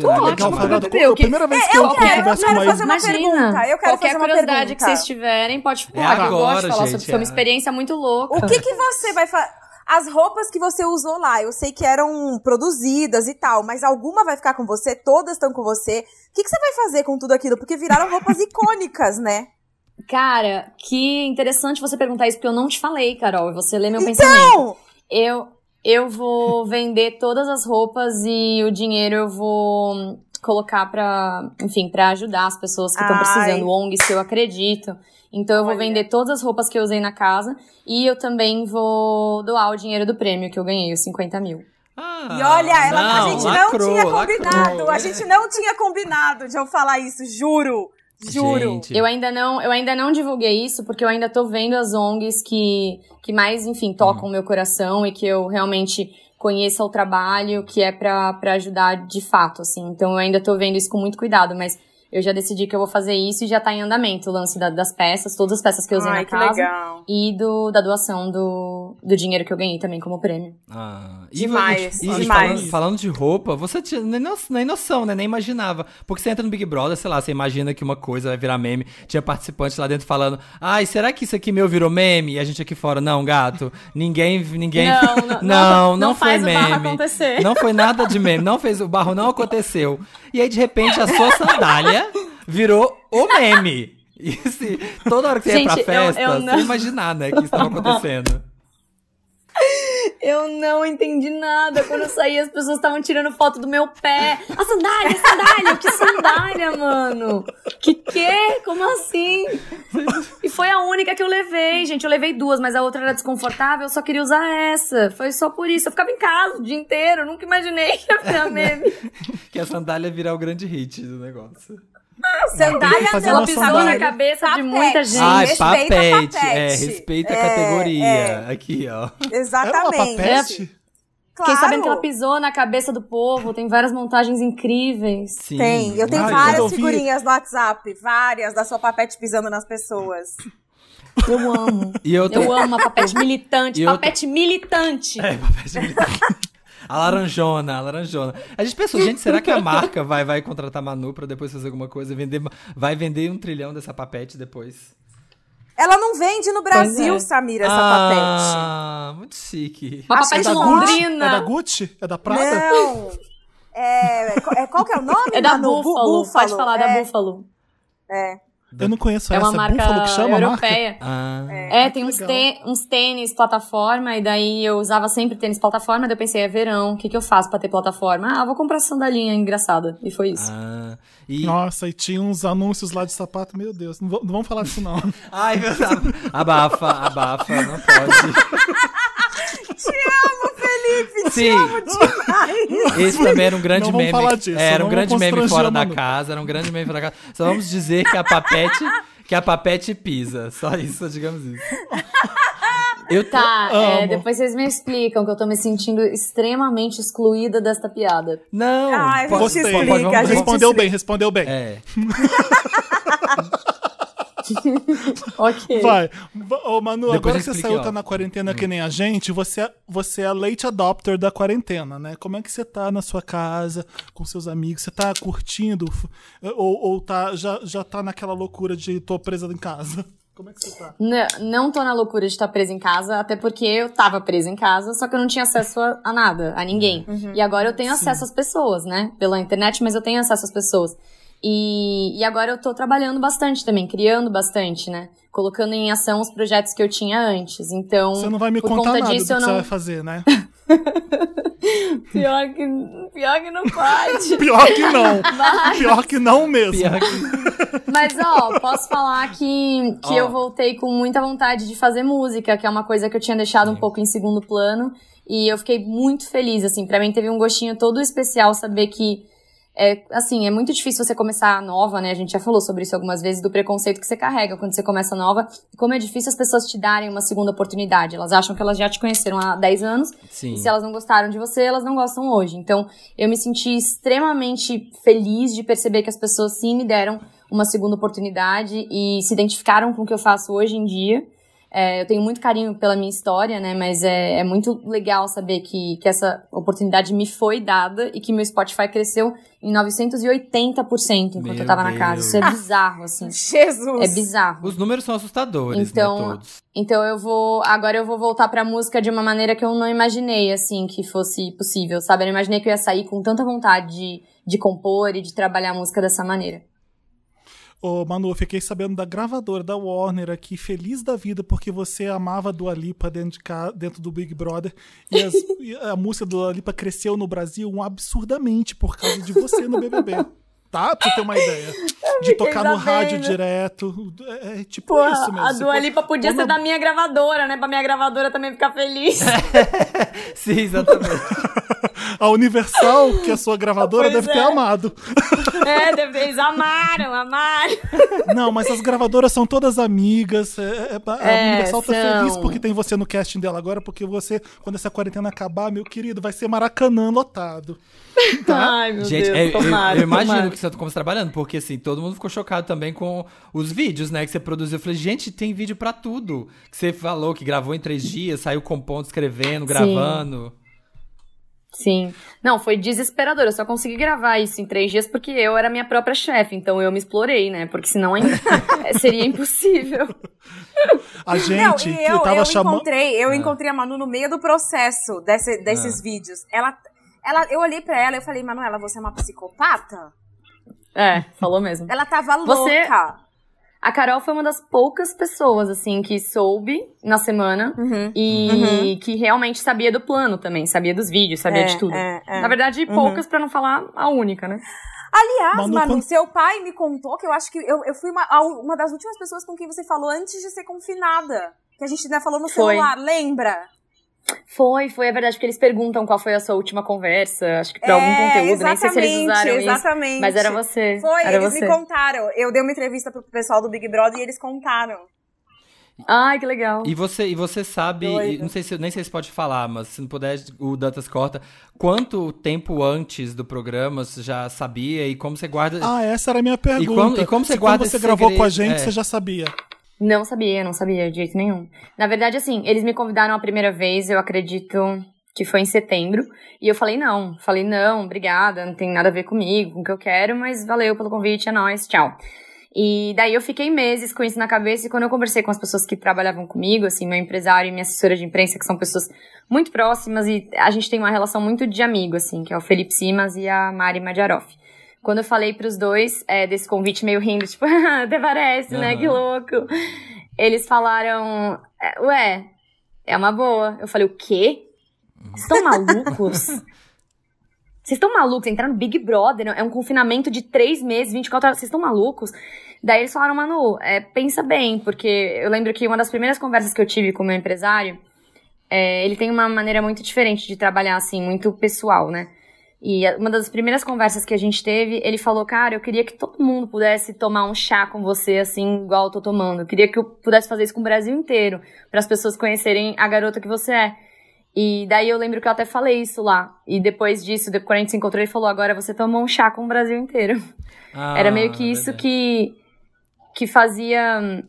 Speaker 4: Pô,
Speaker 2: é legal falar
Speaker 4: BBB,
Speaker 2: do-
Speaker 1: A
Speaker 4: que-
Speaker 1: primeira vez que
Speaker 3: eu
Speaker 1: eu,
Speaker 3: quero-
Speaker 1: converso
Speaker 3: eu quero
Speaker 1: uma
Speaker 3: fazer uma pergunta, eu quero
Speaker 4: qualquer
Speaker 3: fazer uma
Speaker 4: curiosidade que vocês tiverem, pode
Speaker 2: É
Speaker 4: falar. que eu gosto
Speaker 2: agora,
Speaker 4: de falar
Speaker 2: gente,
Speaker 4: sobre foi uma
Speaker 2: é.
Speaker 4: experiência muito louca.
Speaker 3: O que que você vai fazer? As roupas que você usou lá, eu sei que eram produzidas e tal, mas alguma vai ficar com você? Todas estão com você? O que, que você vai fazer com tudo aquilo? Porque viraram roupas <laughs> icônicas, né?
Speaker 4: Cara, que interessante você perguntar isso, porque eu não te falei, Carol, e você lê meu pensamento.
Speaker 3: Então,
Speaker 4: Eu, eu vou vender todas as roupas e o dinheiro eu vou colocar pra, enfim, pra ajudar as pessoas que estão precisando, ONGs que eu acredito. Então eu vou
Speaker 3: Olha.
Speaker 4: vender todas as roupas que eu usei na casa e eu também vou doar o dinheiro do prêmio que eu ganhei, os 50 mil.
Speaker 2: Ah,
Speaker 3: e olha, ela, a
Speaker 2: não,
Speaker 3: gente
Speaker 2: lacrou,
Speaker 3: não tinha combinado.
Speaker 2: lacrou.
Speaker 3: A gente não tinha combinado de eu falar isso, juro. Juro.
Speaker 2: Gente,
Speaker 4: Eu ainda não, eu ainda não divulguei isso porque eu ainda tô vendo as ONGs que, que mais, enfim, tocam o meu coração e que eu realmente conheça o trabalho que é pra pra ajudar de fato, assim. Então eu ainda tô vendo isso com muito cuidado, mas eu já decidi que eu vou fazer isso e já tá em andamento o lance da- das peças, todas as peças que eu usei
Speaker 3: Ai,
Speaker 4: na
Speaker 3: que
Speaker 4: casa.
Speaker 3: legal.
Speaker 4: E do, da doação do, do dinheiro que eu ganhei também como prêmio.
Speaker 2: Ah, e
Speaker 3: Demais,
Speaker 2: e
Speaker 3: demais.
Speaker 2: Falando, falando de roupa, você tinha nem, no- nem noção, né? Nem imaginava. Porque você entra no Big Brother, sei lá, você imagina que uma coisa vai virar meme. Tinha participante lá dentro falando: Ai, será que isso aqui meu virou meme? E a gente aqui fora, não, gato. Ninguém. ninguém
Speaker 4: Não, <laughs> não,
Speaker 2: não,
Speaker 4: não,
Speaker 2: não foi
Speaker 4: faz o barro
Speaker 2: meme.
Speaker 4: acontecer.
Speaker 2: Não foi nada de meme. Não fez o barro, não aconteceu. E aí, de repente, a sua <laughs> sandália virou o meme. <laughs> E se, toda hora que você ia pra
Speaker 4: Gente, eu-
Speaker 2: festa,
Speaker 4: eu
Speaker 2: você
Speaker 4: não-
Speaker 2: ia imaginar, né, que isso estava <laughs> acontecendo.
Speaker 4: Eu não entendi nada. Quando eu saí, as pessoas estavam tirando foto do meu pé. A sandália, a sandália, que sandália, mano. Que quê? Como assim? E foi a única que eu levei, gente. Eu levei duas, mas a outra era desconfortável, eu só queria usar essa. Foi só por isso. Eu ficava em casa o dia inteiro, eu nunca imaginei que ia virar <laughs> meme.
Speaker 2: Que a sandália virar o grande hit do negócio.
Speaker 3: Sandália não,
Speaker 4: Ela pisou
Speaker 1: sandália.
Speaker 4: na cabeça de
Speaker 3: Papete.
Speaker 4: muita gente.
Speaker 2: Ai,
Speaker 3: respeita
Speaker 2: papete.
Speaker 3: papete.
Speaker 2: É, respeita a
Speaker 3: É,
Speaker 2: categoria.
Speaker 3: é.
Speaker 2: Aqui, ó.
Speaker 3: Exatamente.
Speaker 1: papete?
Speaker 3: Claro.
Speaker 4: Fiquei sabendo que ela pisou na cabeça do povo. Tem várias montagens incríveis.
Speaker 2: Sim.
Speaker 3: Tem, eu tenho
Speaker 1: Ai,
Speaker 3: várias
Speaker 1: eu
Speaker 3: figurinhas no WhatsApp, várias da sua papete pisando nas pessoas.
Speaker 4: Eu amo.
Speaker 2: E eu tô...
Speaker 4: Eu amo a papete militante.
Speaker 2: E eu
Speaker 4: papete militante.
Speaker 2: É, papete militante. A laranjona, a laranjona. A gente pensou, gente, será que a marca vai, vai contratar Manu pra depois fazer alguma coisa? Vender, vai vender um trilhão dessa papete depois?
Speaker 3: Ela não vende no Brasil,
Speaker 4: é.
Speaker 3: Samira, essa papete.
Speaker 2: ah, muito chique.
Speaker 4: Uma papete
Speaker 3: é da
Speaker 4: londrina.
Speaker 1: É da Gucci? É da Prada?
Speaker 3: Não. É, é, qual que é o nome? <laughs>
Speaker 4: É da
Speaker 3: Manu? Bu-
Speaker 4: Búfalo. Pode falar da
Speaker 3: é,
Speaker 4: Búfalo.
Speaker 1: Eu não conheço
Speaker 4: É
Speaker 1: essa.
Speaker 4: uma marca
Speaker 1: Búfalo que chama
Speaker 4: europeia.
Speaker 2: Ah,
Speaker 4: É, tem uns, uns tênis plataforma, e daí eu usava sempre tênis plataforma, daí eu pensei, é verão, o que, que eu faço pra ter plataforma? Ah, vou comprar sandalinha engraçada. E foi isso.
Speaker 2: ah. E...
Speaker 1: Nossa, e tinha uns anúncios lá de sapato, meu Deus. Não, vou- não vamos falar disso, não. <laughs>
Speaker 2: Ai, meu Deus. Abafa, abafa, não pode. <laughs>
Speaker 3: Te amo, Felipe,
Speaker 2: Sim. Esse também era um grande meme.
Speaker 1: disso,
Speaker 2: era um grande meme fora
Speaker 1: a
Speaker 2: da casa, era um grande meme fora da casa. Só vamos dizer que a papete, que a papete pisa. Só isso, digamos isso. Eu.
Speaker 4: Tá, é, depois vocês me explicam que eu tô me sentindo extremamente excluída desta piada.
Speaker 2: Não,
Speaker 3: Ai,
Speaker 2: pode-
Speaker 3: Gostei.
Speaker 1: Gostei.
Speaker 3: explica,
Speaker 2: vamos-
Speaker 3: a gente
Speaker 1: respondeu
Speaker 3: explica.
Speaker 1: bem, respondeu bem.
Speaker 2: É. <laughs> <laughs>
Speaker 4: Ok.
Speaker 1: Vai. Va- Ô, Manu,
Speaker 2: Depois
Speaker 1: agora que você saiu,
Speaker 2: ó.
Speaker 1: tá na quarentena que nem a gente, você é, você é a late adopter da quarentena, né? Como é que você tá na sua casa, com seus amigos? Você tá curtindo? Ou, ou tá, já, já tá naquela loucura de tô presa em casa? <laughs> Como é que você tá?
Speaker 4: N- não tô na loucura de estar presa em casa, até porque eu tava presa em casa, só que eu não tinha acesso a, a nada, a ninguém. E agora eu tenho acesso às pessoas, né? Pela internet, mas eu tenho acesso às pessoas. E, e agora eu tô trabalhando bastante também, criando bastante, né? Colocando em ação os projetos que eu tinha antes. Então,
Speaker 1: Você não vai me
Speaker 4: por
Speaker 1: contar
Speaker 4: conta
Speaker 1: nada
Speaker 4: disso,
Speaker 1: do que
Speaker 4: eu
Speaker 1: você
Speaker 4: não.
Speaker 1: vai fazer, né? <laughs>
Speaker 4: Pior que, pior que não pode. <laughs>
Speaker 1: Pior que não. Pior que não mesmo.
Speaker 2: Pior que-
Speaker 4: Mas, ó, posso falar que, que
Speaker 2: Ó.
Speaker 4: eu voltei com muita vontade de fazer música, que é uma coisa que eu tinha deixado um pouco em segundo plano. E eu fiquei muito feliz, assim. Pra mim teve um gostinho todo especial saber que, é, assim, é muito difícil você começar nova, né? A gente já falou sobre isso algumas vezes, do preconceito que você carrega quando você começa nova. E como é difícil as pessoas te darem uma segunda oportunidade. Elas acham que elas já te conheceram há 10 anos
Speaker 2: Sim.
Speaker 4: e se elas não gostaram de você, elas não gostam hoje. Então, eu me senti extremamente feliz de perceber que as pessoas sim me deram uma segunda oportunidade e se identificaram com o que eu faço hoje em dia. É, eu tenho muito carinho pela minha história, né? Mas é, é muito legal saber que, que essa oportunidade me foi dada e que meu Spotify cresceu em 980% enquanto
Speaker 2: Meu
Speaker 4: eu tava na casa.
Speaker 2: Deus.
Speaker 4: Isso é bizarro, assim. <laughs>
Speaker 3: Jesus.
Speaker 4: É bizarro.
Speaker 2: Os números são assustadores,
Speaker 4: Então,
Speaker 2: né, todos.
Speaker 4: Então eu vou. Agora eu vou voltar pra música de uma maneira que eu não imaginei, assim, que fosse possível, sabe? Eu não imaginei que eu ia sair com tanta vontade de, de compor e de trabalhar a música dessa maneira.
Speaker 1: Ô, Manu, eu fiquei sabendo da gravadora da Warner aqui, feliz da vida, porque você amava a Dua Lipa dentro, de dentro do Big Brother. E, as- <laughs> e a música da Dua Lipa cresceu no Brasil absurdamente por causa de você no BBB. Tá? Pra você ter uma ideia. <laughs> De tocar no rádio direto. É, é tipo
Speaker 4: Pô,
Speaker 1: isso mesmo.
Speaker 4: a Dua Lipa podia
Speaker 1: quando
Speaker 4: ser da minha gravadora, né? Pra minha gravadora também ficar feliz. <laughs>
Speaker 2: Sim, exatamente. <laughs>
Speaker 1: A Universal, que é a sua gravadora,
Speaker 4: Pois
Speaker 1: deve ter
Speaker 4: é.
Speaker 1: amado.
Speaker 4: É, deve- eles amaram, amaram.
Speaker 1: Não, mas as gravadoras são todas amigas. é- é- a
Speaker 4: É,
Speaker 1: Universal tá
Speaker 4: são.
Speaker 1: feliz porque tem você no casting dela agora, porque você, quando essa quarentena acabar, meu querido, vai ser Maracanã lotado. <laughs>
Speaker 4: Ai, meu
Speaker 2: Gente,
Speaker 4: Deus,
Speaker 2: é, eu,
Speaker 4: tomara,
Speaker 2: eu imagino
Speaker 4: tomara.
Speaker 2: que você tá como você tá trabalhando, porque assim, todo mundo ficou chocado também com os vídeos, né, que você produziu. Eu falei, gente, tem vídeo pra tudo. Que você falou que gravou em três dias, saiu compondo, escrevendo, gravando.
Speaker 4: Sim. Não, foi desesperador. Eu só consegui gravar isso em três dias porque eu era minha própria chefe. Então eu me explorei, né? Porque senão ainda <laughs> seria impossível.
Speaker 1: A
Speaker 3: Não,
Speaker 1: gente
Speaker 3: e
Speaker 1: que
Speaker 3: eu,
Speaker 1: tava
Speaker 3: eu
Speaker 1: chamando.
Speaker 3: encontrei,
Speaker 2: Ah.
Speaker 3: eu encontrei a Manu no meio do processo desse- desses vídeos. Ela, ela, eu olhei pra ela e eu falei, Manuela, você é uma psicopata?
Speaker 4: É, falou mesmo.
Speaker 3: Ela tava
Speaker 4: Você-
Speaker 3: louca.
Speaker 4: A Carol foi uma das poucas pessoas, assim, que soube na semana
Speaker 3: Uhum.
Speaker 4: e que realmente sabia do plano também, sabia dos vídeos, sabia
Speaker 3: É,
Speaker 4: de tudo.
Speaker 3: é, é.
Speaker 4: Na verdade,
Speaker 3: Uhum.
Speaker 4: poucas pra não falar a única, né?
Speaker 3: Aliás,
Speaker 1: Manu,
Speaker 3: Manu,
Speaker 1: quando-
Speaker 3: seu pai me contou que eu acho que eu, eu fui uma, uma das últimas pessoas com quem você falou antes de ser confinada. Que a gente ainda falou no
Speaker 4: Foi.
Speaker 3: celular, lembra?
Speaker 4: Foi, foi, é verdade, porque eles perguntam qual foi a sua última conversa, acho que pra algum
Speaker 3: É,
Speaker 4: conteúdo, nem sei se eles
Speaker 3: exatamente,
Speaker 4: usaram isso.
Speaker 3: Exatamente.
Speaker 4: Mas era você.
Speaker 3: Foi,
Speaker 4: era
Speaker 3: eles
Speaker 4: você.
Speaker 3: me contaram. Eu dei uma entrevista pro pessoal do Big Brother e eles contaram.
Speaker 4: Ai, que legal.
Speaker 2: E você, e você sabe, e não sei se nem sei se pode falar, mas se não puder, o Dantas corta. Quanto tempo antes do programa você já sabia e como você guarda?
Speaker 1: Ah, essa era a minha pergunta.
Speaker 2: como- e como você
Speaker 1: Se
Speaker 2: guarda
Speaker 1: quando você
Speaker 2: esse
Speaker 1: gravou com a
Speaker 2: segredo?
Speaker 1: gente,
Speaker 2: É.
Speaker 1: você já sabia.
Speaker 4: Não sabia, não sabia de jeito nenhum. Na verdade, assim, eles me convidaram a primeira vez, eu acredito que foi em setembro, e eu falei não. Falei não, obrigada, não tem nada a ver comigo, com o que eu quero, mas valeu pelo convite, é nóis, tchau. E daí eu fiquei meses com isso na cabeça, e quando eu conversei com as pessoas que trabalhavam comigo, assim, meu empresário e minha assessora de imprensa, que são pessoas muito próximas, e a gente tem uma relação muito de amigo, assim, que é o Felipe Simas e a Mari Madiaroff. Quando eu falei pros dois é, desse convite meio rindo, tipo, <laughs> até parece, né? Que louco. Eles falaram, é, ué, é uma boa. Eu falei, o quê? Vocês estão <laughs> malucos? Vocês estão malucos? Entrar no Big Brother é um confinamento de três meses, 24 horas. Vocês estão malucos? Daí eles falaram, Manu, é, pensa bem, porque eu lembro que uma das primeiras conversas que eu tive com o meu empresário, é, ele tem uma maneira muito diferente de trabalhar, assim, muito pessoal, né? E uma das primeiras conversas que a gente teve, ele falou, cara, eu queria que todo mundo pudesse tomar um chá com você, assim, igual eu tô tomando. Eu queria que eu pudesse fazer isso com o Brasil inteiro, para as pessoas conhecerem a garota que você é. E daí eu lembro que eu até falei isso lá. E depois disso, depois quando a gente se encontrou, ele falou, agora você tomou um chá com o Brasil inteiro.
Speaker 2: Ah,
Speaker 4: Era meio que isso
Speaker 2: verdade.
Speaker 4: que, que fazia.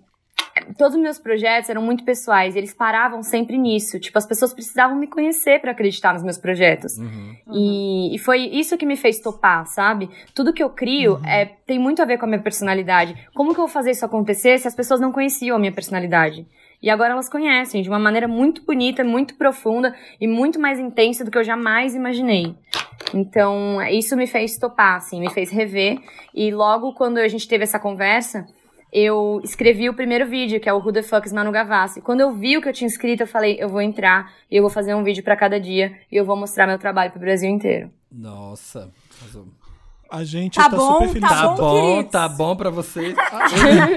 Speaker 4: Todos os meus projetos eram muito pessoais, e eles paravam sempre nisso. Tipo, as pessoas precisavam me conhecer para acreditar nos meus projetos.
Speaker 2: Uhum.
Speaker 4: E, e foi isso que me fez topar, sabe? Tudo que eu crio é, tem muito a ver com a minha personalidade. Como que eu vou fazer isso acontecer se as pessoas não conheciam a minha personalidade? E agora elas conhecem de uma maneira muito bonita, muito profunda e muito mais intensa do que eu jamais imaginei. Então, isso me fez topar, assim, me fez rever. E logo quando a gente teve essa conversa, eu escrevi o primeiro vídeo, que é o Who the Fuck is Manu Gavassi. Quando eu vi o que eu tinha escrito, eu falei, eu vou entrar e eu vou fazer um vídeo pra cada dia e eu vou mostrar meu trabalho pro Brasil inteiro.
Speaker 2: Nossa.
Speaker 1: A gente
Speaker 3: Tá
Speaker 1: tá,
Speaker 3: bom,
Speaker 1: super feliz.
Speaker 3: tá
Speaker 2: Tá
Speaker 3: bom, queridos?
Speaker 2: tá bom pra vocês.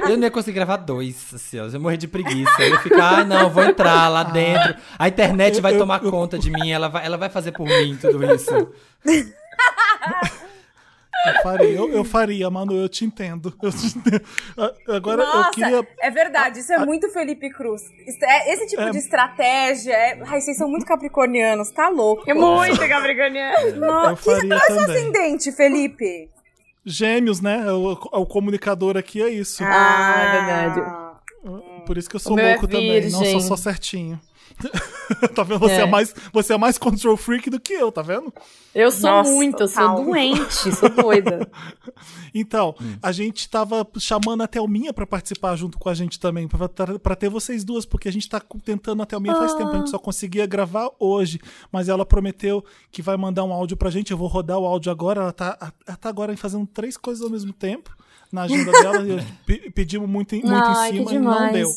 Speaker 2: Eu, eu não ia conseguir gravar dois, assim, ó. Eu ia morrer de preguiça. Eu ia ficar, ah, não, vou entrar lá dentro. A internet vai tomar conta de mim, ela vai, ela vai fazer por mim tudo isso. <laughs>
Speaker 1: Eu faria, eu, eu faria, Manu, eu te entendo. Eu te entendo. Ah, Agora
Speaker 3: Nossa,
Speaker 1: eu queria.
Speaker 3: é verdade, isso é muito Felipe Cruz. É- Esse tipo
Speaker 1: É.
Speaker 3: de estratégia, é... Ai, vocês são muito capricornianos, tá louco.
Speaker 4: É muito capricorniano.
Speaker 3: Nossa,
Speaker 1: Eu faria
Speaker 3: qual é o seu ascendente, Felipe?
Speaker 1: Gêmeos, né? O, o comunicador aqui é isso.
Speaker 4: Ah, é verdade.
Speaker 1: Por isso que eu sou
Speaker 4: é
Speaker 1: louco também, não sou só certinho. <laughs> tá vendo? Você é.
Speaker 4: É.
Speaker 1: mais, você é mais control freak do que eu, tá vendo?
Speaker 4: Eu sou
Speaker 3: Nossa,
Speaker 4: muito, eu sou doente, sou doida. <laughs>
Speaker 1: Então, a gente tava chamando a Thelminha pra participar junto com a gente também, pra, pra ter vocês duas, porque a gente tá tentando a Thelminha faz tempo, a gente só conseguia gravar hoje, mas ela prometeu que vai mandar um áudio pra gente, eu vou rodar o áudio agora, ela tá, ela tá agora fazendo três coisas ao mesmo tempo na agenda dela, e pedimos muito, em- muito
Speaker 4: Ai,
Speaker 1: em cima e não deu.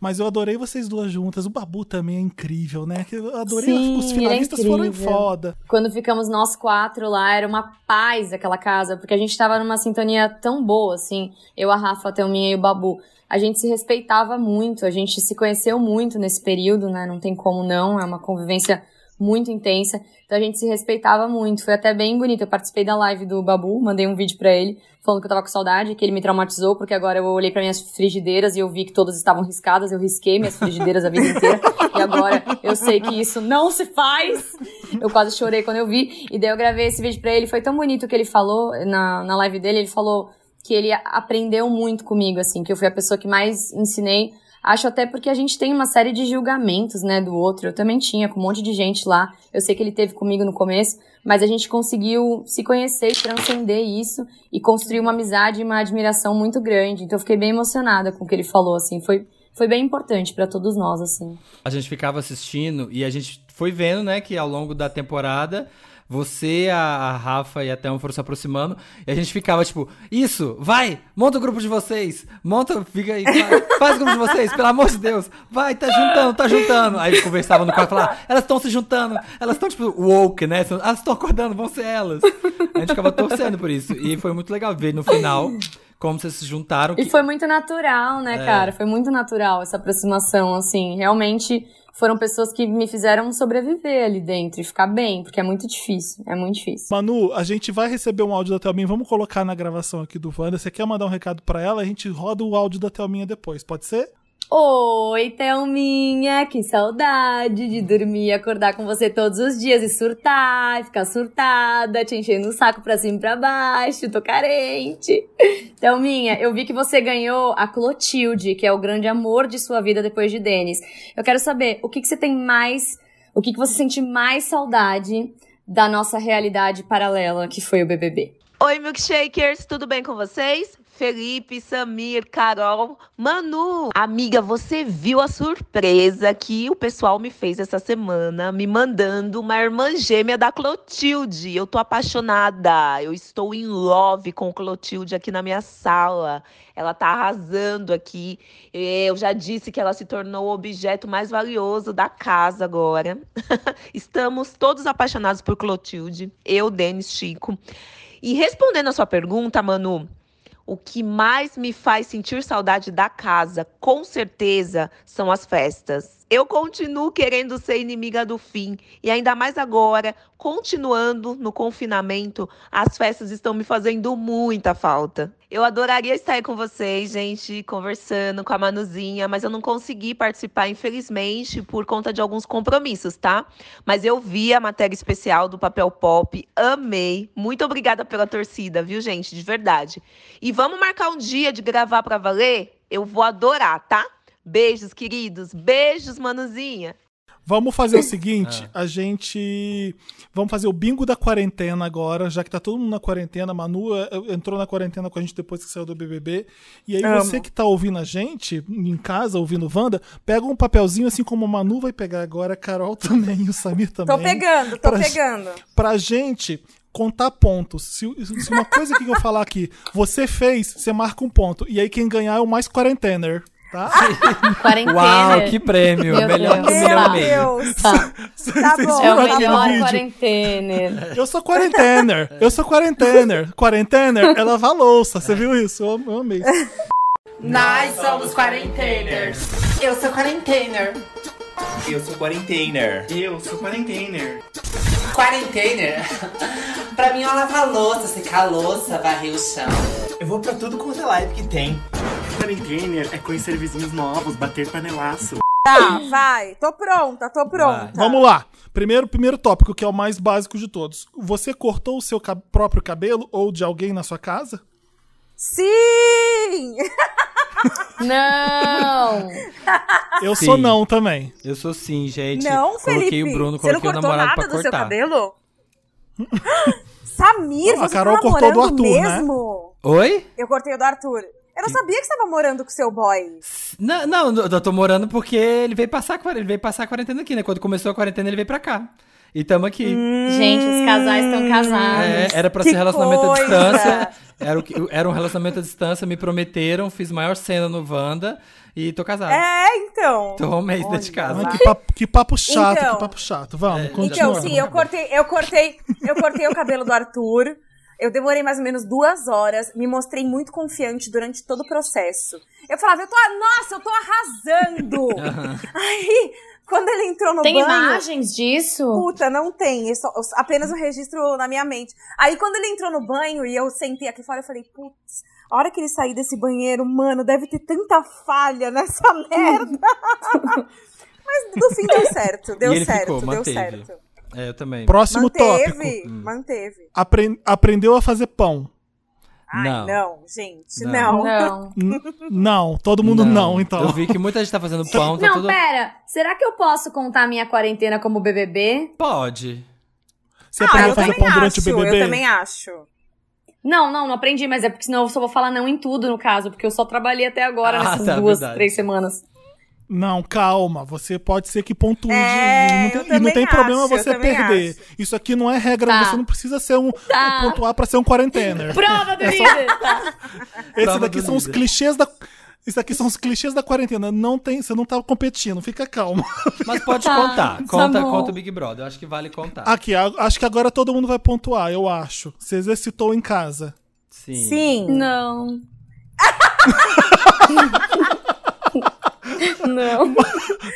Speaker 1: Mas eu adorei vocês duas juntas. O Babu também é incrível, né? Eu adorei.
Speaker 4: Sim,
Speaker 1: os
Speaker 4: é
Speaker 1: finalistas foram
Speaker 4: incrível.
Speaker 1: foda.
Speaker 4: Quando ficamos nós quatro lá, era uma paz aquela casa, porque a gente tava numa sintonia tão boa, assim, eu, a Rafa, a Thelminha e o Babu. A gente se respeitava muito, a gente se conheceu muito nesse período, né? Não tem como não, é uma convivência muito intensa. Então a gente se respeitava muito. Foi até bem bonito. Eu participei da live do Babu, mandei um vídeo pra ele, falando que eu tava com saudade, que ele me traumatizou, porque agora eu olhei para minhas frigideiras e eu vi que todas estavam riscadas. Eu risquei minhas frigideiras a vida inteira. e agora eu sei que isso não se faz. Eu quase chorei quando eu vi. E daí eu gravei esse vídeo pra ele. Foi tão bonito que ele falou na, na live dele. Ele falou que ele aprendeu muito comigo, assim, que eu fui a pessoa que mais ensinei Acho até porque a gente tem uma série de julgamentos, né, do outro. Eu também tinha, com um monte de gente lá. Eu sei que ele teve comigo no começo, mas a gente conseguiu se conhecer e transcender isso e construir uma amizade e uma admiração muito grande. Então eu fiquei bem emocionada com o que ele falou, assim. Foi, foi bem importante para todos nós, assim.
Speaker 2: A gente ficava assistindo e a gente foi vendo, né, que ao longo da temporada você, a, a Rafa e a Thelma foram se aproximando. E a gente ficava tipo, isso, vai, monta o grupo de vocês. Monta, fica aí, faz, <laughs> o grupo de vocês, pelo amor de Deus. Vai, tá juntando, tá juntando. Aí conversava no quarto e falava, elas estão se juntando. Elas estão tipo woke, né? Elas estão acordando, vão ser elas. A gente ficava torcendo por isso. E foi muito legal ver no final como vocês se juntaram.
Speaker 4: Que... E foi muito natural, né, é. cara? Foi muito natural essa aproximação, assim. Realmente foram pessoas que me fizeram sobreviver ali dentro e ficar bem, porque é muito difícil, é muito difícil.
Speaker 1: Manu, a gente vai receber um áudio da Thelminha, vamos colocar na gravação aqui do Wanda. Você quer mandar um recado para ela? A gente roda o áudio da Thelminha depois, pode ser?
Speaker 4: Oi, Thelminha, que saudade de dormir e acordar com você todos os dias e surtar, ficar surtada, te enchendo o saco pra cima e pra baixo, tô carente. Thelminha, eu vi que você ganhou a Clotilde, que é o grande amor de sua vida depois de Denis. Eu quero saber, o que, que você tem mais, o que, que você sente mais saudade da nossa realidade paralela, que foi o BBB?
Speaker 5: Oi, milkshakers, tudo bem com vocês? Felipe, Samir, Carol, Manu. Amiga, você viu a surpresa que o pessoal me fez essa semana, me mandando uma irmã gêmea da Clotilde. Eu tô apaixonada. Eu estou em love com Clotilde aqui na minha sala. Ela tá arrasando aqui. Eu já disse que ela se tornou o objeto mais valioso da casa agora. <laughs> Estamos todos apaixonados por Clotilde. Eu, Denis, Chico. E respondendo a sua pergunta, Manu, o que mais me faz sentir saudade da casa, com certeza, são as festas. Eu continuo querendo ser inimiga do fim e ainda mais agora, continuando no confinamento, as festas estão me fazendo muita falta. Eu adoraria estar com vocês, gente, conversando com a Manuzinha, mas eu não consegui participar, infelizmente, por conta de alguns compromissos, tá? Mas eu vi a matéria especial do Papel Pop, amei. Muito obrigada pela torcida, viu, gente? De verdade. E vamos marcar um dia de gravar para valer? Eu vou adorar, tá? Beijos, queridos. Beijos, Manuzinha.
Speaker 1: Vamos fazer o <laughs> seguinte, ah. a gente. Vamos fazer o bingo da quarentena agora, já que tá todo mundo na quarentena. Manu eh, entrou na quarentena com a gente depois que saiu do BBB. E aí, Amo. você que tá ouvindo a gente, em casa, ouvindo Wanda, pega um papelzinho, assim como a Manu vai pegar agora, a Carol <laughs> também e o Samir também.
Speaker 3: Tô pegando, tô pra, pegando.
Speaker 1: Pra gente contar pontos. Se, se uma coisa que eu falar aqui, você fez, você marca um ponto. E aí, quem ganhar é o mais quarentener. Tá?
Speaker 4: Quarentena.
Speaker 2: Uau, que prêmio. Meu melhor Deus. que o
Speaker 3: milhão Deus. Tá,
Speaker 4: tá bom. É o melhor quarentener.
Speaker 1: Eu sou quarentener. Eu sou quarentener. Quarentener é lavar louça. Você viu isso? Eu, eu amei.
Speaker 6: Nós somos quarenteners. Eu sou quarentener.
Speaker 7: Eu sou quarentener.
Speaker 8: Eu sou quarentener.
Speaker 6: Quarentener? pra mim é lavar louça, secar louça, varrer o chão.
Speaker 8: Eu vou pra tudo com é live que tem. Quarentener é conhecer vizinhos novos, bater panelaço.
Speaker 3: Tá, vai. Tô pronta, tô pronta.
Speaker 1: Vamos lá. Primeiro, primeiro tópico, que é o mais básico de todos. Você cortou o seu ca próprio cabelo ou de alguém na sua casa?
Speaker 3: Sim!
Speaker 4: Não!
Speaker 1: Eu sim. sou não também.
Speaker 2: Eu sou sim, gente.
Speaker 3: Não, Felipe.
Speaker 2: Coloquei o Bruno, coloquei
Speaker 3: Você não
Speaker 2: o namorado
Speaker 3: nada
Speaker 2: pra
Speaker 3: do
Speaker 2: cortar.
Speaker 3: seu cabelo? <laughs> Samir,
Speaker 1: Não, a
Speaker 3: você
Speaker 1: Carol
Speaker 3: tá
Speaker 1: cortou do Arthur, né?
Speaker 3: mesmo?
Speaker 2: Oi?
Speaker 3: Eu cortei o do Arthur. Eu não sabia que você tava morando com seu boy.
Speaker 2: Não, não, eu tô morando porque ele veio passar a quarentena, ele veio passar a quarentena aqui, né? Quando começou a quarentena, ele veio pra cá. E tamo aqui.
Speaker 4: Hum, Gente, os casais estão casados.
Speaker 2: É, era pra
Speaker 3: Que
Speaker 2: ser relacionamento
Speaker 3: coisa.
Speaker 2: à distância. Era, o que- era um relacionamento à distância, me prometeram, fiz maior cena no Wanda e tô casado.
Speaker 3: É, então.
Speaker 2: Tô um mês dentro de casa.
Speaker 1: Ai, que, papo, que papo chato,
Speaker 3: Então.
Speaker 1: que papo chato. Vamos,
Speaker 2: É,
Speaker 1: continua.
Speaker 3: Então, sim, eu cortei, eu cortei, eu cortei o cabelo do Arthur. Eu demorei mais ou menos duas horas, me mostrei muito confiante durante todo o processo. Eu falava, eu tô, nossa, eu tô arrasando! Aí, Quando ele entrou no
Speaker 4: Tem
Speaker 3: banho.
Speaker 4: imagens disso?
Speaker 3: Puta, não tem. é só- apenas um registro na minha mente. Aí quando ele entrou no banho e eu sentei aqui fora, eu falei, putz, a hora que ele sair desse banheiro, mano, deve ter tanta falha nessa <laughs> merda. Mas no fim deu certo, deu
Speaker 2: e ele
Speaker 3: certo,
Speaker 2: ficou,
Speaker 3: deu certo.
Speaker 2: É, eu também.
Speaker 1: Próximo tópico.
Speaker 3: Manteve,
Speaker 2: Hum.
Speaker 3: manteve.
Speaker 1: Apren- aprendeu a fazer pão.
Speaker 3: Ai,
Speaker 2: Não.
Speaker 3: não, gente,
Speaker 2: Não.
Speaker 3: não.
Speaker 4: Não. <laughs>
Speaker 1: Não, todo mundo não, então.
Speaker 2: Eu vi que muita gente tá fazendo <laughs> pão, tá
Speaker 4: Não,
Speaker 2: tudo...
Speaker 4: pera. Será que eu posso contar a minha quarentena como BBB?
Speaker 2: Pode.
Speaker 1: Você
Speaker 3: Ah,
Speaker 1: aprendeu
Speaker 3: eu
Speaker 1: a fazer pão durante
Speaker 3: acho,
Speaker 1: o BBB?
Speaker 3: eu também acho.
Speaker 4: Não, não, não aprendi, mas é porque senão eu só vou falar não em tudo, no caso, porque eu só trabalhei até agora
Speaker 2: Ah,
Speaker 4: nessas
Speaker 2: tá,
Speaker 4: duas,
Speaker 2: verdade.
Speaker 4: três semanas.
Speaker 1: Não, calma. Você pode ser que pontue.
Speaker 3: É,
Speaker 1: e não tem, e
Speaker 3: também
Speaker 1: não tem problema
Speaker 3: acho, eu
Speaker 1: você perder.
Speaker 3: acho.
Speaker 1: Isso aqui não é regra,
Speaker 4: Tá.
Speaker 1: você não precisa ser um
Speaker 4: Tá.
Speaker 1: pontuar pra ser um quarentener.
Speaker 4: Prova do líder! Tá.
Speaker 1: Esse
Speaker 2: Prova
Speaker 1: daqui são os
Speaker 2: líder.
Speaker 1: clichês da. Isso aqui são os clichês da quarentena. Não tem, você não tá competindo, fica calmo.
Speaker 2: Mas pode
Speaker 4: Tá,
Speaker 2: contar.
Speaker 4: tá
Speaker 2: Conta, conta o Big Brother. Eu acho que vale contar.
Speaker 1: Aqui, acho que agora todo mundo vai pontuar, eu acho. Você exercitou em casa.
Speaker 2: Sim.
Speaker 3: Sim.
Speaker 4: Não. <laughs> não.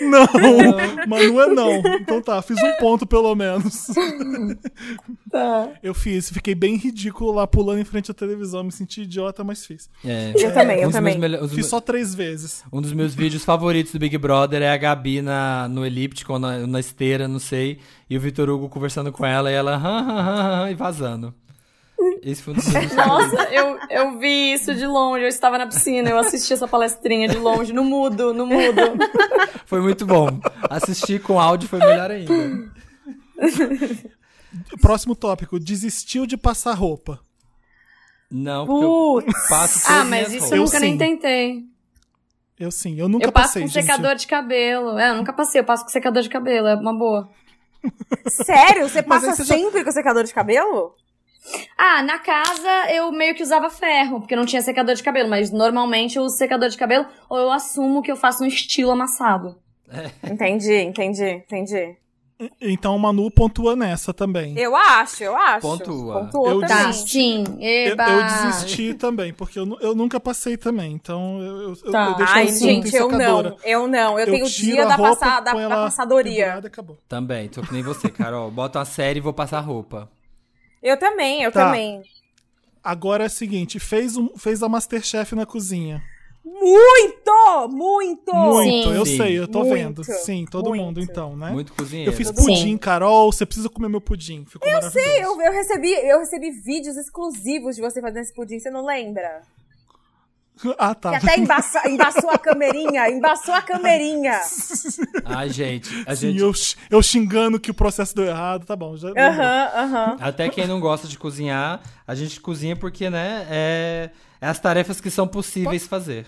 Speaker 1: Não, Manu é não. Então tá, fiz um ponto pelo menos.
Speaker 4: Tá.
Speaker 1: Eu fiz, fiquei bem ridículo lá pulando em frente à televisão. Me senti idiota, mas fiz.
Speaker 2: É.
Speaker 3: Eu também, eu
Speaker 2: Um
Speaker 3: também.
Speaker 1: Fiz só três vezes.
Speaker 2: Um dos meus vídeos favoritos do Big Brother é a Gabi na, no elíptico, ou na, na esteira, não sei, e o Vitor Hugo conversando com ela e ela "Hã, hã, hã, hã", e vazando. Esse foi um dos. <laughs>
Speaker 4: Nossa, eu, eu vi isso de longe, eu estava na piscina, eu assisti essa palestrinha de longe, no mudo, no mudo. <laughs>
Speaker 2: Foi muito bom. Assistir com áudio foi melhor ainda.
Speaker 1: Próximo tópico: desistiu de passar roupa.
Speaker 2: Não, porque eu passo
Speaker 4: Ah,
Speaker 2: as
Speaker 4: mas isso eu nunca nem
Speaker 1: sim.
Speaker 4: tentei.
Speaker 1: Eu sim, eu nunca
Speaker 4: Eu passo
Speaker 1: passei,
Speaker 4: com
Speaker 1: gente.
Speaker 4: secador de cabelo. É, eu nunca passei, eu passo com secador de cabelo, é uma boa.
Speaker 3: Sério? Você passa
Speaker 1: você já-
Speaker 3: sempre com secador de cabelo?
Speaker 4: Ah, na casa eu meio que usava ferro, porque não tinha secador de cabelo, mas normalmente eu uso secador de cabelo ou eu assumo que eu faço um estilo amassado.
Speaker 3: Entendi, entendi, entendi.
Speaker 1: Então o Manu pontua nessa também.
Speaker 3: Eu acho, eu acho.
Speaker 2: Pontua.
Speaker 3: Pontuou
Speaker 1: Eu
Speaker 3: também.
Speaker 4: Tá, sim.
Speaker 1: Eu,
Speaker 4: Eba.
Speaker 1: eu desisti também, porque eu, eu nunca passei também. Então eu, eu, eu-
Speaker 4: Tá.
Speaker 1: eu deixo
Speaker 3: Ai,
Speaker 1: assim,
Speaker 3: gente, eu não. Eu não. Eu, tenho o
Speaker 1: tiro
Speaker 3: dia
Speaker 1: a
Speaker 3: da,
Speaker 1: roupa,
Speaker 3: passa, da, da passadoria.
Speaker 2: Também, tô que nem você, Carol. Bota uma série e vou passar roupa.
Speaker 3: Eu também, eu
Speaker 1: Tá.
Speaker 3: também.
Speaker 1: Agora é o seguinte: fez, um, fez a Masterchef na cozinha.
Speaker 3: Muito! Muito!
Speaker 1: Muito,
Speaker 4: Sim.
Speaker 1: eu
Speaker 2: Sim.
Speaker 1: sei, eu tô
Speaker 3: Muito,
Speaker 1: vendo. Sim, todo
Speaker 3: muito.
Speaker 1: mundo então, né?
Speaker 2: Muito cozinheiro.
Speaker 1: Eu fiz
Speaker 4: Sim.
Speaker 1: pudim, Carol. Você precisa comer meu pudim. Ficou
Speaker 3: Eu
Speaker 1: maravilhoso.
Speaker 3: sei, eu, eu, recebi, eu recebi vídeos exclusivos de você fazendo esse pudim, você não lembra?
Speaker 1: Ah, tá.
Speaker 3: Que até embaça, embaçou a camerinha, embaçou a camerinha. <laughs>
Speaker 2: Ai, gente, a
Speaker 1: Sim,
Speaker 2: gente...
Speaker 1: eu, eu xingando que o processo deu errado, tá bom. Já.
Speaker 2: Até quem não gosta de cozinhar, a gente cozinha porque, né, é, é as tarefas que são possíveis fazer.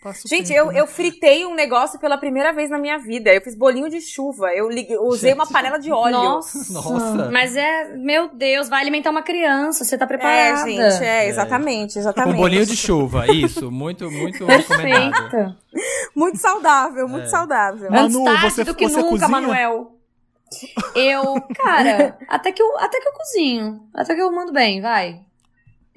Speaker 1: Passa o
Speaker 3: Gente,
Speaker 1: tempo,
Speaker 3: eu,
Speaker 1: né?
Speaker 3: eu fritei um negócio pela primeira vez na minha vida. Eu fiz bolinho de chuva. Eu liguei- eu usei uma panela de óleo.
Speaker 4: Nossa.
Speaker 2: Nossa.
Speaker 4: Mas é, meu Deus, vai alimentar uma criança, você tá
Speaker 3: É,
Speaker 4: preparada.
Speaker 3: gente, é, exatamente, exatamente.
Speaker 2: Um bolinho de chuva, isso. Muito, muito recomendado.
Speaker 4: Perfeita.
Speaker 3: Muito saudável, muito
Speaker 2: É.
Speaker 3: saudável.
Speaker 1: Manu,
Speaker 4: Antes tarde
Speaker 1: você-
Speaker 4: do que
Speaker 1: você
Speaker 4: nunca,
Speaker 1: cozinha?
Speaker 4: Manuel. Eu, cara, <laughs> até que eu, até que eu cozinho. Até que eu mando bem, vai.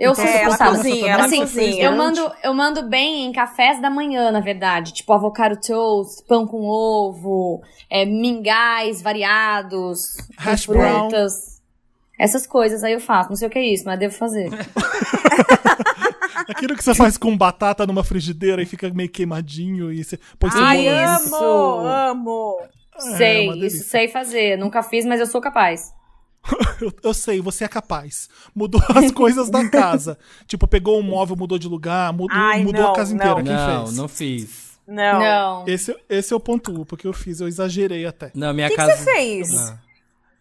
Speaker 4: Eu sou
Speaker 3: É, ela
Speaker 4: esforçada.
Speaker 3: cozinha, ela
Speaker 4: assim,
Speaker 3: cozinha.
Speaker 4: Eu mando, eu mando bem em cafés da manhã, na verdade. Tipo, avocado toast, pão com ovo, é, mingais variados,
Speaker 1: Hash brown.
Speaker 4: frutas. Essas coisas aí eu faço. Não sei o que é isso, mas devo fazer. <laughs>
Speaker 1: Aquilo que você faz com batata numa frigideira e fica meio queimadinho e você põe
Speaker 3: Ai,
Speaker 1: cebola.
Speaker 4: isso.
Speaker 3: amo, amo.
Speaker 1: É,
Speaker 4: sei, isso sei fazer. Nunca fiz, mas eu sou capaz. <laughs>
Speaker 1: Eu, eu sei, você é capaz. Mudou as <laughs> coisas da casa. tipo, pegou um móvel, mudou de lugar, mudou,
Speaker 3: Ai,
Speaker 1: mudou
Speaker 3: não,
Speaker 1: a casa inteira.
Speaker 3: não.
Speaker 1: Quem
Speaker 2: Não,
Speaker 1: fez?
Speaker 2: não fiz.
Speaker 3: Não.
Speaker 4: Não.
Speaker 1: Esse, esse eu pontuo, porque eu fiz, eu exagerei até.
Speaker 2: Não, minha
Speaker 3: O que, que
Speaker 2: casa...
Speaker 3: você fez?
Speaker 2: Ah.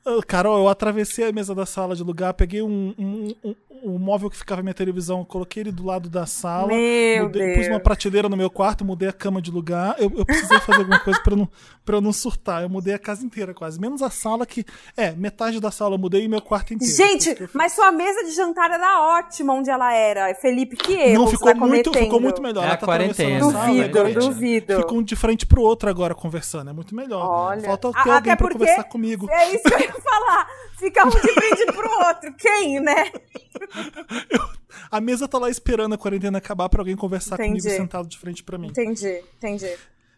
Speaker 1: Ah, Carol, eu atravessei a mesa da sala de lugar, peguei um, um, um- um móvel que ficava na minha televisão, coloquei ele do lado da sala,
Speaker 3: Meu
Speaker 1: mudei-
Speaker 3: Deus.
Speaker 1: pus uma prateleira no meu quarto, mudei a cama de lugar. Eu, eu precisei fazer alguma coisa pra eu, não, eu não surtar. Eu mudei a casa inteira quase, menos a sala que. É, metade da sala eu mudei e meu quarto inteiro.
Speaker 3: Gente,
Speaker 1: eu-
Speaker 3: mas sua mesa de jantar era ótima onde ela era. Felipe, que erro
Speaker 1: não ficou
Speaker 3: tá
Speaker 1: muito,
Speaker 3: cometendo?
Speaker 1: ficou muito melhor.
Speaker 2: É
Speaker 1: Ela
Speaker 2: a
Speaker 1: tá
Speaker 2: quarentena,
Speaker 1: a sala,
Speaker 3: Duvido,
Speaker 1: é diferente.
Speaker 3: duvido.
Speaker 1: Fica um de frente pro outro agora conversando, é muito melhor.
Speaker 3: Olha.
Speaker 1: Falta
Speaker 3: A-
Speaker 1: ter
Speaker 3: até
Speaker 1: alguém pra
Speaker 3: porque-
Speaker 1: conversar comigo.
Speaker 3: É isso que eu ia falar. Fica um de frente pro outro. Quem, né? <laughs> <laughs>
Speaker 1: A mesa tá lá esperando a quarentena acabar pra alguém conversar
Speaker 3: Entendi.
Speaker 1: comigo sentado de frente pra mim.
Speaker 3: Entendi, entendi.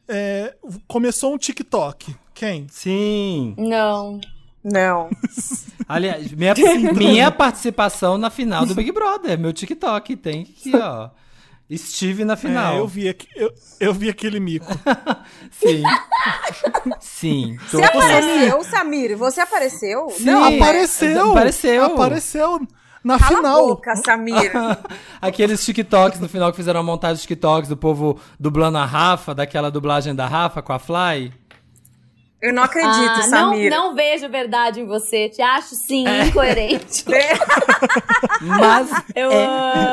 Speaker 1: É, começou um TikTok. Quem?
Speaker 2: Sim.
Speaker 4: Não.
Speaker 3: Não. <laughs>
Speaker 2: Aliás, minha, minha participação na final do Big Brother, meu TikTok, tem aqui, ó. Estive na final.
Speaker 1: É, eu, vi aqui, eu, eu vi aquele mico. <laughs>
Speaker 2: Sim. Sim.
Speaker 3: Você apareceu, Samir? Você apareceu?
Speaker 2: Sim.
Speaker 3: Não,
Speaker 1: Apareceu!
Speaker 2: Apareceu.
Speaker 1: Apareceu na
Speaker 3: Cala a
Speaker 1: final.
Speaker 3: boca, Samir. <laughs>
Speaker 2: Aqueles TikToks no final que fizeram a montagem de TikToks do povo dublando a Rafa, daquela dublagem da Rafa com a Fly.
Speaker 3: Eu não acredito,
Speaker 4: Ah, não,
Speaker 3: Samir.
Speaker 4: não vejo verdade em você. Te acho, sim, incoerente. <laughs>
Speaker 2: Mas. <laughs>
Speaker 4: Eu
Speaker 2: é,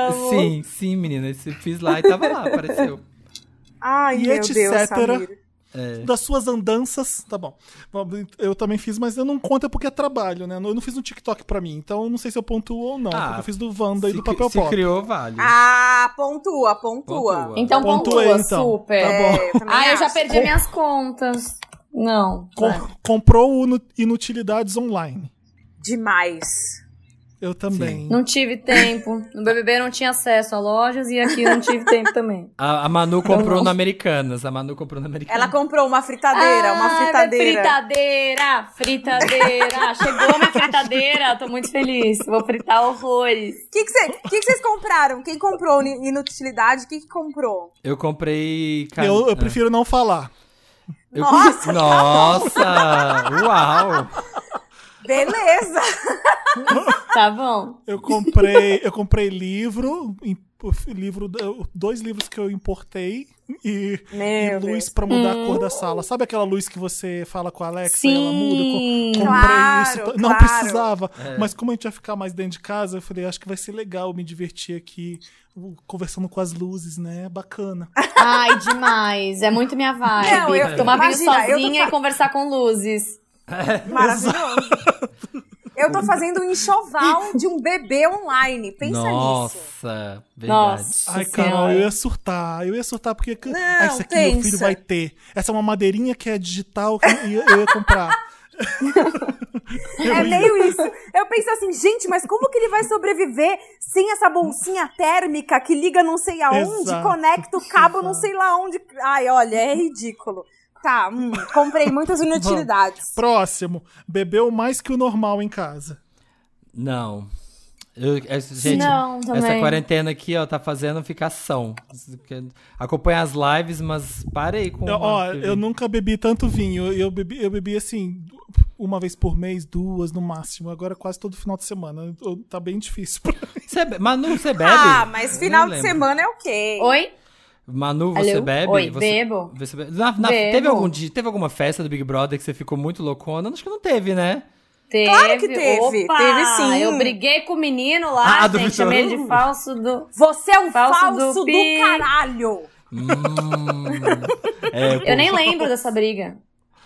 Speaker 4: amo.
Speaker 2: Sim, sim, menina. Fiz lá e tava lá, apareceu.
Speaker 3: Ai,
Speaker 1: E
Speaker 3: meu
Speaker 1: etc.
Speaker 3: Deus, Samir.
Speaker 1: Das suas andanças. Tá bom. Eu também fiz, mas eu não conto porque é trabalho, né? Eu não fiz um TikTok pra mim, então eu não sei se eu pontuo ou não.
Speaker 2: Ah,
Speaker 1: porque eu fiz do Wanda e
Speaker 2: Se,
Speaker 1: do Papel
Speaker 2: se
Speaker 1: Pop.
Speaker 2: criou, vale.
Speaker 3: Ah, pontua, pontua.
Speaker 2: Pontua.
Speaker 4: Então
Speaker 1: Pontuei,
Speaker 4: pontua,
Speaker 1: então.
Speaker 4: super.
Speaker 1: Tá bom.
Speaker 3: É,
Speaker 4: Ah, eu já perdi minhas contas. Não.
Speaker 1: Com- comprou inu- inutilidades online.
Speaker 3: Demais.
Speaker 1: Eu também.
Speaker 4: Não tive tempo. No BBB não tinha acesso a lojas e aqui não tive tempo também. <laughs>
Speaker 2: A, a Manu comprou
Speaker 4: não.
Speaker 2: na Americanas. A Manu comprou na Americanas.
Speaker 3: Ela comprou uma fritadeira, uma
Speaker 4: Ah,
Speaker 3: fritadeira.
Speaker 4: Fritadeira, fritadeira. <laughs> Chegou minha fritadeira, tô muito feliz. Vou fritar horrores.
Speaker 3: O que, que, cê- que que vocês compraram? Quem comprou inutilidade? O que, que comprou?
Speaker 2: Eu comprei.
Speaker 1: Eu, eu
Speaker 2: ah.
Speaker 1: prefiro não falar.
Speaker 2: Eu-
Speaker 3: Nossa,
Speaker 2: Nossa! Uau!
Speaker 3: Beleza! <laughs>
Speaker 4: Tá bom?
Speaker 1: Eu comprei, eu comprei livro, livro, dois livros que eu importei e, e luz pra mudar a cor da sala. Sabe aquela luz que você fala com a Alexa e ela muda?
Speaker 4: Sim.
Speaker 1: Eu co- comprei
Speaker 3: Claro,
Speaker 1: isso. Não
Speaker 3: claro.
Speaker 1: precisava,
Speaker 2: É.
Speaker 1: mas como a gente vai ficar mais dentro de casa, eu falei, acho que vai ser legal me divertir aqui conversando com as luzes, né? Bacana.
Speaker 4: Ai, demais. É muito minha vibe.
Speaker 3: Não, eu-
Speaker 4: Tomar vinho
Speaker 3: imagina, eu tô
Speaker 4: sozinha e conversar com luzes. <laughs>
Speaker 3: Maravilhoso. Eu tô fazendo um enxoval de um bebê online. Pensa nisso.
Speaker 2: Nossa, verdade.
Speaker 4: Nossa.
Speaker 1: Ai. Carol, eu ia surtar. Eu ia surtar porque. ah, isso aqui meu filho
Speaker 3: pensa.
Speaker 1: vai ter. Essa é uma madeirinha que é digital que eu, eu ia comprar. <laughs>
Speaker 3: É meio isso. Eu penso assim, gente, mas como que ele vai sobreviver sem essa bolsinha térmica que liga não sei aonde,
Speaker 1: Exato,
Speaker 3: conecta o cabo não sei lá onde. Ai, olha, é ridículo. Tá, hum, comprei muitas inutilidades.
Speaker 1: Próximo. Bebeu mais que o normal em casa.
Speaker 2: Não. Eu, é, gente,
Speaker 4: Não,
Speaker 2: essa quarentena aqui, ó, tá fazendo ficação. Acompanha as lives, mas parei com.
Speaker 1: Eu, ó,
Speaker 2: TV.
Speaker 1: eu nunca bebi tanto vinho. Eu, eu bebi, eu bebi assim, uma vez por mês, duas no máximo. Agora quase todo final de semana. Eu- tá bem difícil pra mim.
Speaker 2: Você be- Manu, você bebe?
Speaker 3: Ah, mas
Speaker 2: Eu
Speaker 3: final de semana é ok.
Speaker 4: Oi?
Speaker 2: Manu, você
Speaker 4: Alô?
Speaker 2: bebe?
Speaker 4: Oi,
Speaker 2: Você-
Speaker 4: bebo.
Speaker 2: você bebe? Na- na-
Speaker 4: Bebo.
Speaker 2: Teve, algum dia, teve alguma festa do Big Brother que você ficou muito loucona? Acho que não teve, né?
Speaker 4: Teve.
Speaker 3: Claro que teve,
Speaker 4: Opa,
Speaker 3: teve sim.
Speaker 4: Eu briguei com o menino lá,
Speaker 2: Ah,
Speaker 4: gente. Chamei ele
Speaker 2: Hugo?
Speaker 4: de falso do.
Speaker 3: Você é um
Speaker 4: Falso
Speaker 3: falso,
Speaker 4: do
Speaker 3: do, caralho.
Speaker 2: Hum, <laughs> é,
Speaker 4: Eu nem lembro dessa briga.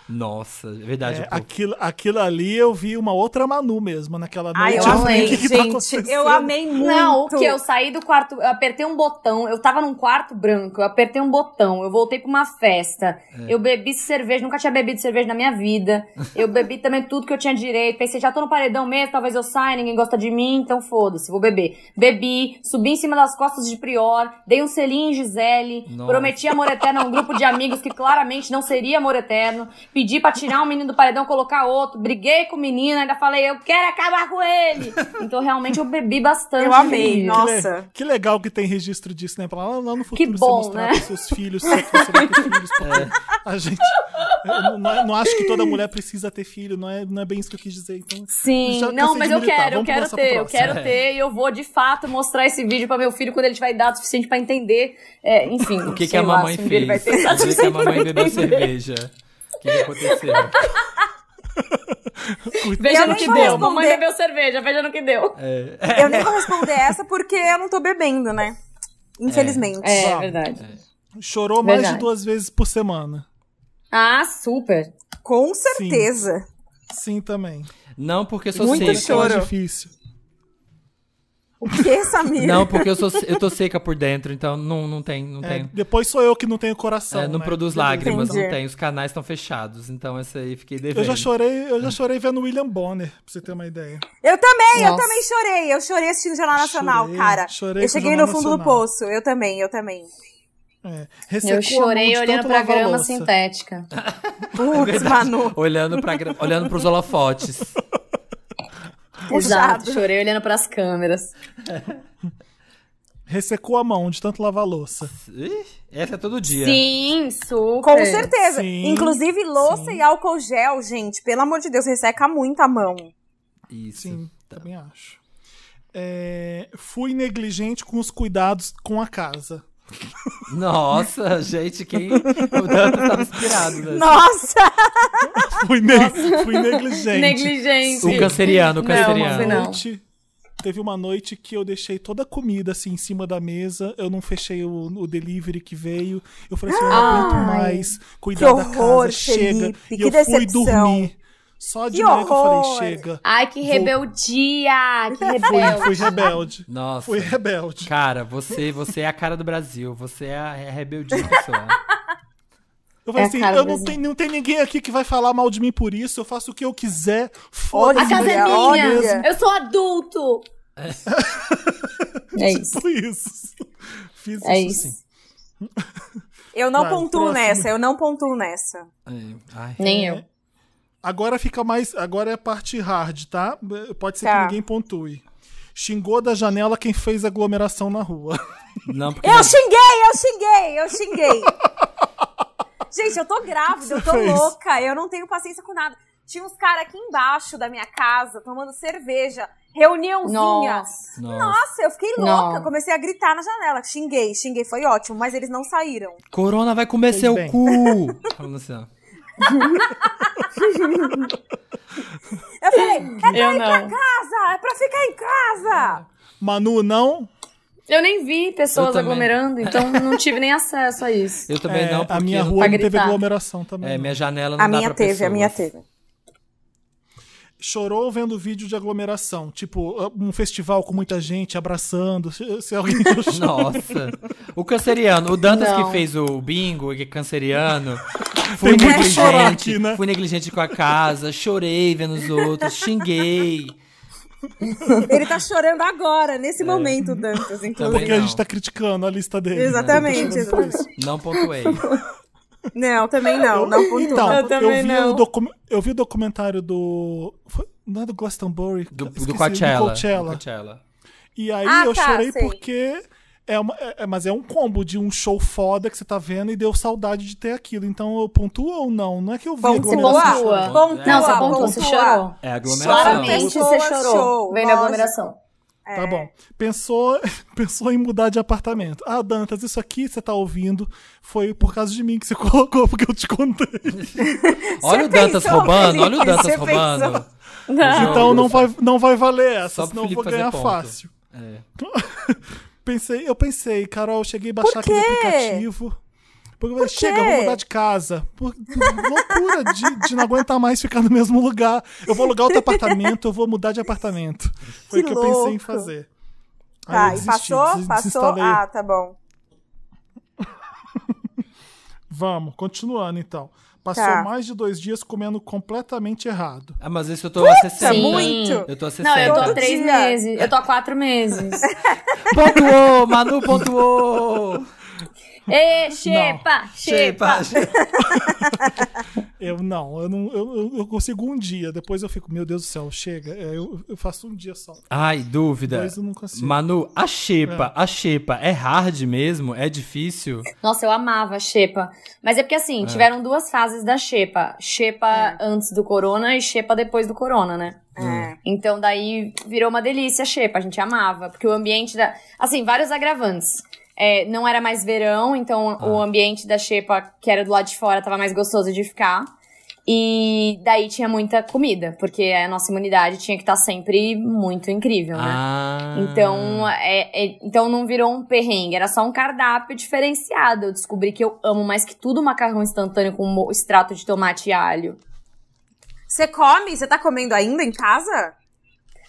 Speaker 2: Nossa, é verdade.
Speaker 1: É, aquilo, aquilo ali eu vi uma outra Manu mesmo naquela noite.
Speaker 3: Ai, eu amei, <laughs>
Speaker 1: "O que que tá
Speaker 3: gente.
Speaker 1: acontecendo?"
Speaker 3: eu amei muito.
Speaker 4: Não, o que? Eu saí do quarto, eu apertei um botão, eu tava num quarto branco, eu apertei um botão, eu voltei pra uma festa, eu bebi cerveja, nunca tinha bebido cerveja na minha vida, eu bebi também tudo que eu tinha direito, pensei, já tô no paredão mesmo, talvez eu saia, ninguém gosta de mim, então foda-se, vou beber. Bebi, subi em cima das costas de Prior, dei um selinho em Gisele,
Speaker 2: Nossa.
Speaker 4: prometi amor eterno a um grupo de amigos que claramente não seria amor eterno, pedi pra tirar um menino do paredão, colocar outro, briguei com o menino, ainda falei, eu quero acabar com ele. Então realmente eu bebi bastante.
Speaker 3: Eu amei, nossa.
Speaker 1: Que, le- que legal que tem registro disso, né? Pra lá, lá no futuro
Speaker 4: Que
Speaker 1: você
Speaker 4: bom,
Speaker 1: mostrar
Speaker 4: né?
Speaker 1: pros seus filhos, você que você vai ter filhos, <laughs> porque a gente. Eu não, não- não acho que toda mulher precisa ter filho, não é, não é bem isso que eu quis dizer. Então,
Speaker 4: Sim,
Speaker 1: já
Speaker 4: não, mas eu quero, eu quero ter, eu quero ter e eu vou de fato mostrar esse vídeo pra meu filho quando ele tiver idade suficiente pra entender. É, enfim,
Speaker 2: O que, que a
Speaker 4: lá,
Speaker 2: mamãe
Speaker 4: dia ele vai
Speaker 2: fez?
Speaker 4: ter
Speaker 2: O dia que a mamãe bebeu cerveja. O que, <laughs> que aconteceu?
Speaker 4: Veja no que deu.
Speaker 3: responder.
Speaker 4: Mamãe bebeu cerveja, veja no que deu.
Speaker 2: É, <laughs>
Speaker 3: Eu nem vou responder essa porque eu não tô bebendo, né? Infelizmente.
Speaker 4: É,
Speaker 1: Vamos.
Speaker 4: verdade.
Speaker 1: Chorou mais
Speaker 4: Verdade.
Speaker 1: de duas vezes por semana.
Speaker 4: Ah, super.
Speaker 3: Com certeza.
Speaker 1: Sim, também.
Speaker 2: Não, porque sou
Speaker 3: Muito
Speaker 2: seca.
Speaker 3: choro.
Speaker 1: É difícil.
Speaker 3: O que, Samir?
Speaker 2: Não, porque eu, sou, eu tô seca por dentro, então não, não tem. Não,
Speaker 1: É,
Speaker 2: tem
Speaker 1: depois sou eu que não tenho coração.
Speaker 2: é, não
Speaker 1: né?
Speaker 2: produz lágrimas, não
Speaker 3: Entendi.
Speaker 2: tem. Os canais estão fechados, então essa aí fiquei devendo.
Speaker 1: Eu já chorei, eu já chorei vendo William Bonner, pra você ter uma ideia.
Speaker 3: Eu também, eu
Speaker 4: Nossa.
Speaker 3: também chorei. Eu chorei assistindo o Jornal Nacional,
Speaker 1: Chorei,
Speaker 3: cara.
Speaker 1: chorei
Speaker 3: eu cheguei no fundo do
Speaker 1: Nacional.
Speaker 3: poço. Eu também, eu também.
Speaker 1: É.
Speaker 4: Eu chorei olhando pra grama
Speaker 1: louça.
Speaker 4: sintética. <laughs> <laughs>
Speaker 3: Putz, Manu.
Speaker 2: Olhando, pra, olhando pros holofotes. <laughs>
Speaker 4: Exato, chorei olhando pras câmeras. <laughs>
Speaker 1: Ressecou a mão de tanto lavar louça.
Speaker 2: Ih, Essa é todo dia.
Speaker 4: Sim, super.
Speaker 3: Com certeza.
Speaker 1: Sim,
Speaker 3: Inclusive, louça
Speaker 1: sim.
Speaker 3: e álcool gel, gente, pelo amor de Deus, resseca muito a mão.
Speaker 2: Isso.
Speaker 1: Sim, também acho. É, fui negligente com os cuidados com a casa.
Speaker 2: Nossa, gente, quem. O Dantas estava inspirado, né?
Speaker 3: Nossa!
Speaker 1: Fui, ne- fui negligente.
Speaker 4: Negligente.
Speaker 2: O canceriano, o
Speaker 4: Não,
Speaker 2: canceriano.
Speaker 4: não.
Speaker 1: noite, teve uma noite que eu deixei toda a comida assim em cima da mesa. Eu não fechei o, o delivery que veio. Eu falei assim, eu não aguento
Speaker 4: Ai,
Speaker 1: mais cuidar
Speaker 3: que
Speaker 1: da casa. Chega.
Speaker 3: Felipe,
Speaker 1: e
Speaker 3: que
Speaker 1: eu fui
Speaker 3: decepção.
Speaker 1: dormir. Só de
Speaker 3: Que
Speaker 1: manhã que eu
Speaker 3: horror.
Speaker 1: falei, chega.
Speaker 4: Ai, que
Speaker 1: Vou-
Speaker 4: rebeldia! Que
Speaker 1: Fui,
Speaker 4: rebelde.
Speaker 1: fui rebelde.
Speaker 2: Nossa.
Speaker 1: Fui rebelde.
Speaker 2: Cara, você, você é a cara do Brasil. Você é a re- rebeldia pessoa.
Speaker 1: Eu falei
Speaker 4: É a
Speaker 1: assim, eu
Speaker 4: do
Speaker 1: não tem, não tem ninguém aqui que vai falar mal de mim por isso. Eu faço o que eu quiser.
Speaker 4: A
Speaker 1: Foda-se.
Speaker 4: casa é minha!
Speaker 3: olha.
Speaker 4: Eu sou adulto! <laughs> É isso.
Speaker 1: Tipo isso. Fiz
Speaker 4: É
Speaker 1: isso,
Speaker 4: isso.
Speaker 1: sim.
Speaker 3: Eu não
Speaker 1: Vai,
Speaker 3: pontuo
Speaker 1: próximo.
Speaker 3: nessa, eu não pontuo nessa.
Speaker 2: É, Ai.
Speaker 4: Nem
Speaker 1: É.
Speaker 4: eu.
Speaker 1: Agora fica mais. Agora é a parte hard, tá? Pode ser
Speaker 3: Tá.
Speaker 1: que ninguém pontue. Xingou da janela quem fez aglomeração na rua. <laughs>
Speaker 2: Não, porque.
Speaker 3: Eu xinguei, eu xinguei, eu xinguei. <laughs> Gente, eu tô grávida, eu tô
Speaker 1: fez?
Speaker 3: louca, eu não tenho paciência com nada. Tinha uns caras aqui embaixo da minha casa tomando cerveja, reuniãozinha.
Speaker 4: Nossa.
Speaker 2: Nossa.
Speaker 3: Nossa, eu fiquei louca.
Speaker 4: Não.
Speaker 3: Comecei a gritar na janela. Xinguei, xinguei, foi ótimo, mas eles não saíram.
Speaker 2: Corona vai comer
Speaker 1: Fez
Speaker 2: seu
Speaker 1: bem.
Speaker 2: cu. <laughs>
Speaker 3: Eu falei, é pra
Speaker 4: Eu
Speaker 3: ir pra
Speaker 4: não.
Speaker 3: casa, é pra ficar em casa.
Speaker 1: Manu, não?
Speaker 4: Eu nem vi pessoas aglomerando, então <laughs> não tive nem acesso a isso.
Speaker 2: Eu também
Speaker 1: É,
Speaker 2: não, porque.
Speaker 1: a minha rua
Speaker 4: pra
Speaker 1: não teve aglomeração também.
Speaker 2: É, minha janela não
Speaker 3: A
Speaker 2: dá
Speaker 3: minha
Speaker 2: pra
Speaker 3: teve, a
Speaker 2: pessoas.
Speaker 3: minha teve.
Speaker 1: Chorou vendo vídeo de aglomeração. Tipo, um festival com muita gente abraçando. Se, alguém. <laughs>
Speaker 2: Nossa. O canceriano, o Dantas
Speaker 4: Não.
Speaker 2: que fez o bingo, que é canceriano. <laughs> Fui negligente,
Speaker 1: aqui, né?
Speaker 2: fui negligente com a casa, chorei vendo os outros, xinguei.
Speaker 3: Ele tá chorando agora, nesse momento, Dantas, inclusive.
Speaker 1: Porque a gente tá criticando a lista dele. né?
Speaker 3: Exatamente,
Speaker 1: Tá isso.
Speaker 3: exatamente.
Speaker 2: Não pontuei.
Speaker 3: Não, também não, não pontuo.
Speaker 1: Então,
Speaker 4: Eu
Speaker 1: eu,
Speaker 4: também
Speaker 1: vi
Speaker 4: não.
Speaker 1: O docu- eu vi o documentário do. foi- Não é do Glastonbury?
Speaker 2: Do,
Speaker 1: Esqueci,
Speaker 2: do Coachella.
Speaker 1: Do Coachella.
Speaker 2: Do Coachella.
Speaker 1: E aí
Speaker 3: Ah,
Speaker 1: eu
Speaker 3: tá,
Speaker 1: chorei
Speaker 3: sei.
Speaker 1: porque. É uma, é- é- mas é um combo de um show foda que você tá vendo e deu saudade de ter aquilo. Então eu pontuo ou não? Não é que eu vi
Speaker 3: Pontua.
Speaker 1: aglomeração
Speaker 4: Pontua.
Speaker 3: Pontua,
Speaker 4: Não, você apontou, você
Speaker 3: pontua.
Speaker 4: chorou.
Speaker 2: É aglomeração.
Speaker 4: Claramente você chorou
Speaker 3: show,
Speaker 4: vendo a aglomeração.
Speaker 1: Tá bom. Pensou, <laughs> pensou em mudar de apartamento. Ah, Dantas, isso aqui você tá ouvindo foi por causa de mim que você <laughs> colocou, porque eu te contei. <laughs>
Speaker 2: Olha o Dantas roubando, olha o? Dantas
Speaker 3: Você
Speaker 2: roubando.
Speaker 1: Então não vai, não vai valer essa,
Speaker 2: Só
Speaker 1: senão eu vou ganhar
Speaker 2: ponto.
Speaker 1: fácil.
Speaker 2: É.
Speaker 1: Pensei, eu pensei, Carol, eu cheguei a baixar aquele aplicativo. Porque
Speaker 3: Por
Speaker 1: chega, vou mudar de casa. Por, loucura de, de não aguentar mais ficar no mesmo lugar. Eu vou alugar outro apartamento, eu vou mudar de apartamento. <laughs> Foi o
Speaker 3: Que
Speaker 1: que eu pensei em fazer. Aí
Speaker 3: Tá, e passou?
Speaker 1: des-
Speaker 3: Passou? Ah, tá bom. <laughs>
Speaker 1: Vamos, continuando então. Passou
Speaker 3: Tá.
Speaker 1: mais de dois dias comendo completamente errado.
Speaker 2: Ah, mas isso eu tô a 60.
Speaker 4: Sim.
Speaker 3: muito.
Speaker 2: Eu tô a 60.
Speaker 4: Não, eu tô há três
Speaker 3: dia.
Speaker 4: meses. Eu tô há quatro meses. <laughs>
Speaker 2: Pontuou, Manu pontuou.
Speaker 4: Ê, xepa, xepa. <laughs>
Speaker 1: Eu não, eu não, eu, eu- consigo um dia, depois eu fico, meu Deus do céu, chega. É, Eu, eu faço um dia só.
Speaker 2: Ai, dúvida.
Speaker 1: Dois eu não consigo.
Speaker 2: Manu, a xepa, a xepa é hard mesmo? É difícil?
Speaker 4: Nossa, eu amava a xepa. Mas é porque assim, tiveram duas fases da xepa. Xepa antes do corona e xepa depois do corona, né?
Speaker 3: É.
Speaker 4: Então daí virou uma delícia a xepa, a gente amava. Porque o ambiente da. Assim, vários agravantes. É, não era mais verão, então o ambiente da xepa, que era do lado de fora, tava mais gostoso de ficar. E daí tinha muita comida, porque a nossa imunidade tinha que estar sempre muito incrível, né?
Speaker 2: Ah.
Speaker 4: Então, é, é- então não virou um perrengue, era só um cardápio diferenciado. Eu descobri que eu amo mais que tudo macarrão instantâneo com extrato de tomate e alho.
Speaker 3: Você come? Você tá comendo ainda em casa?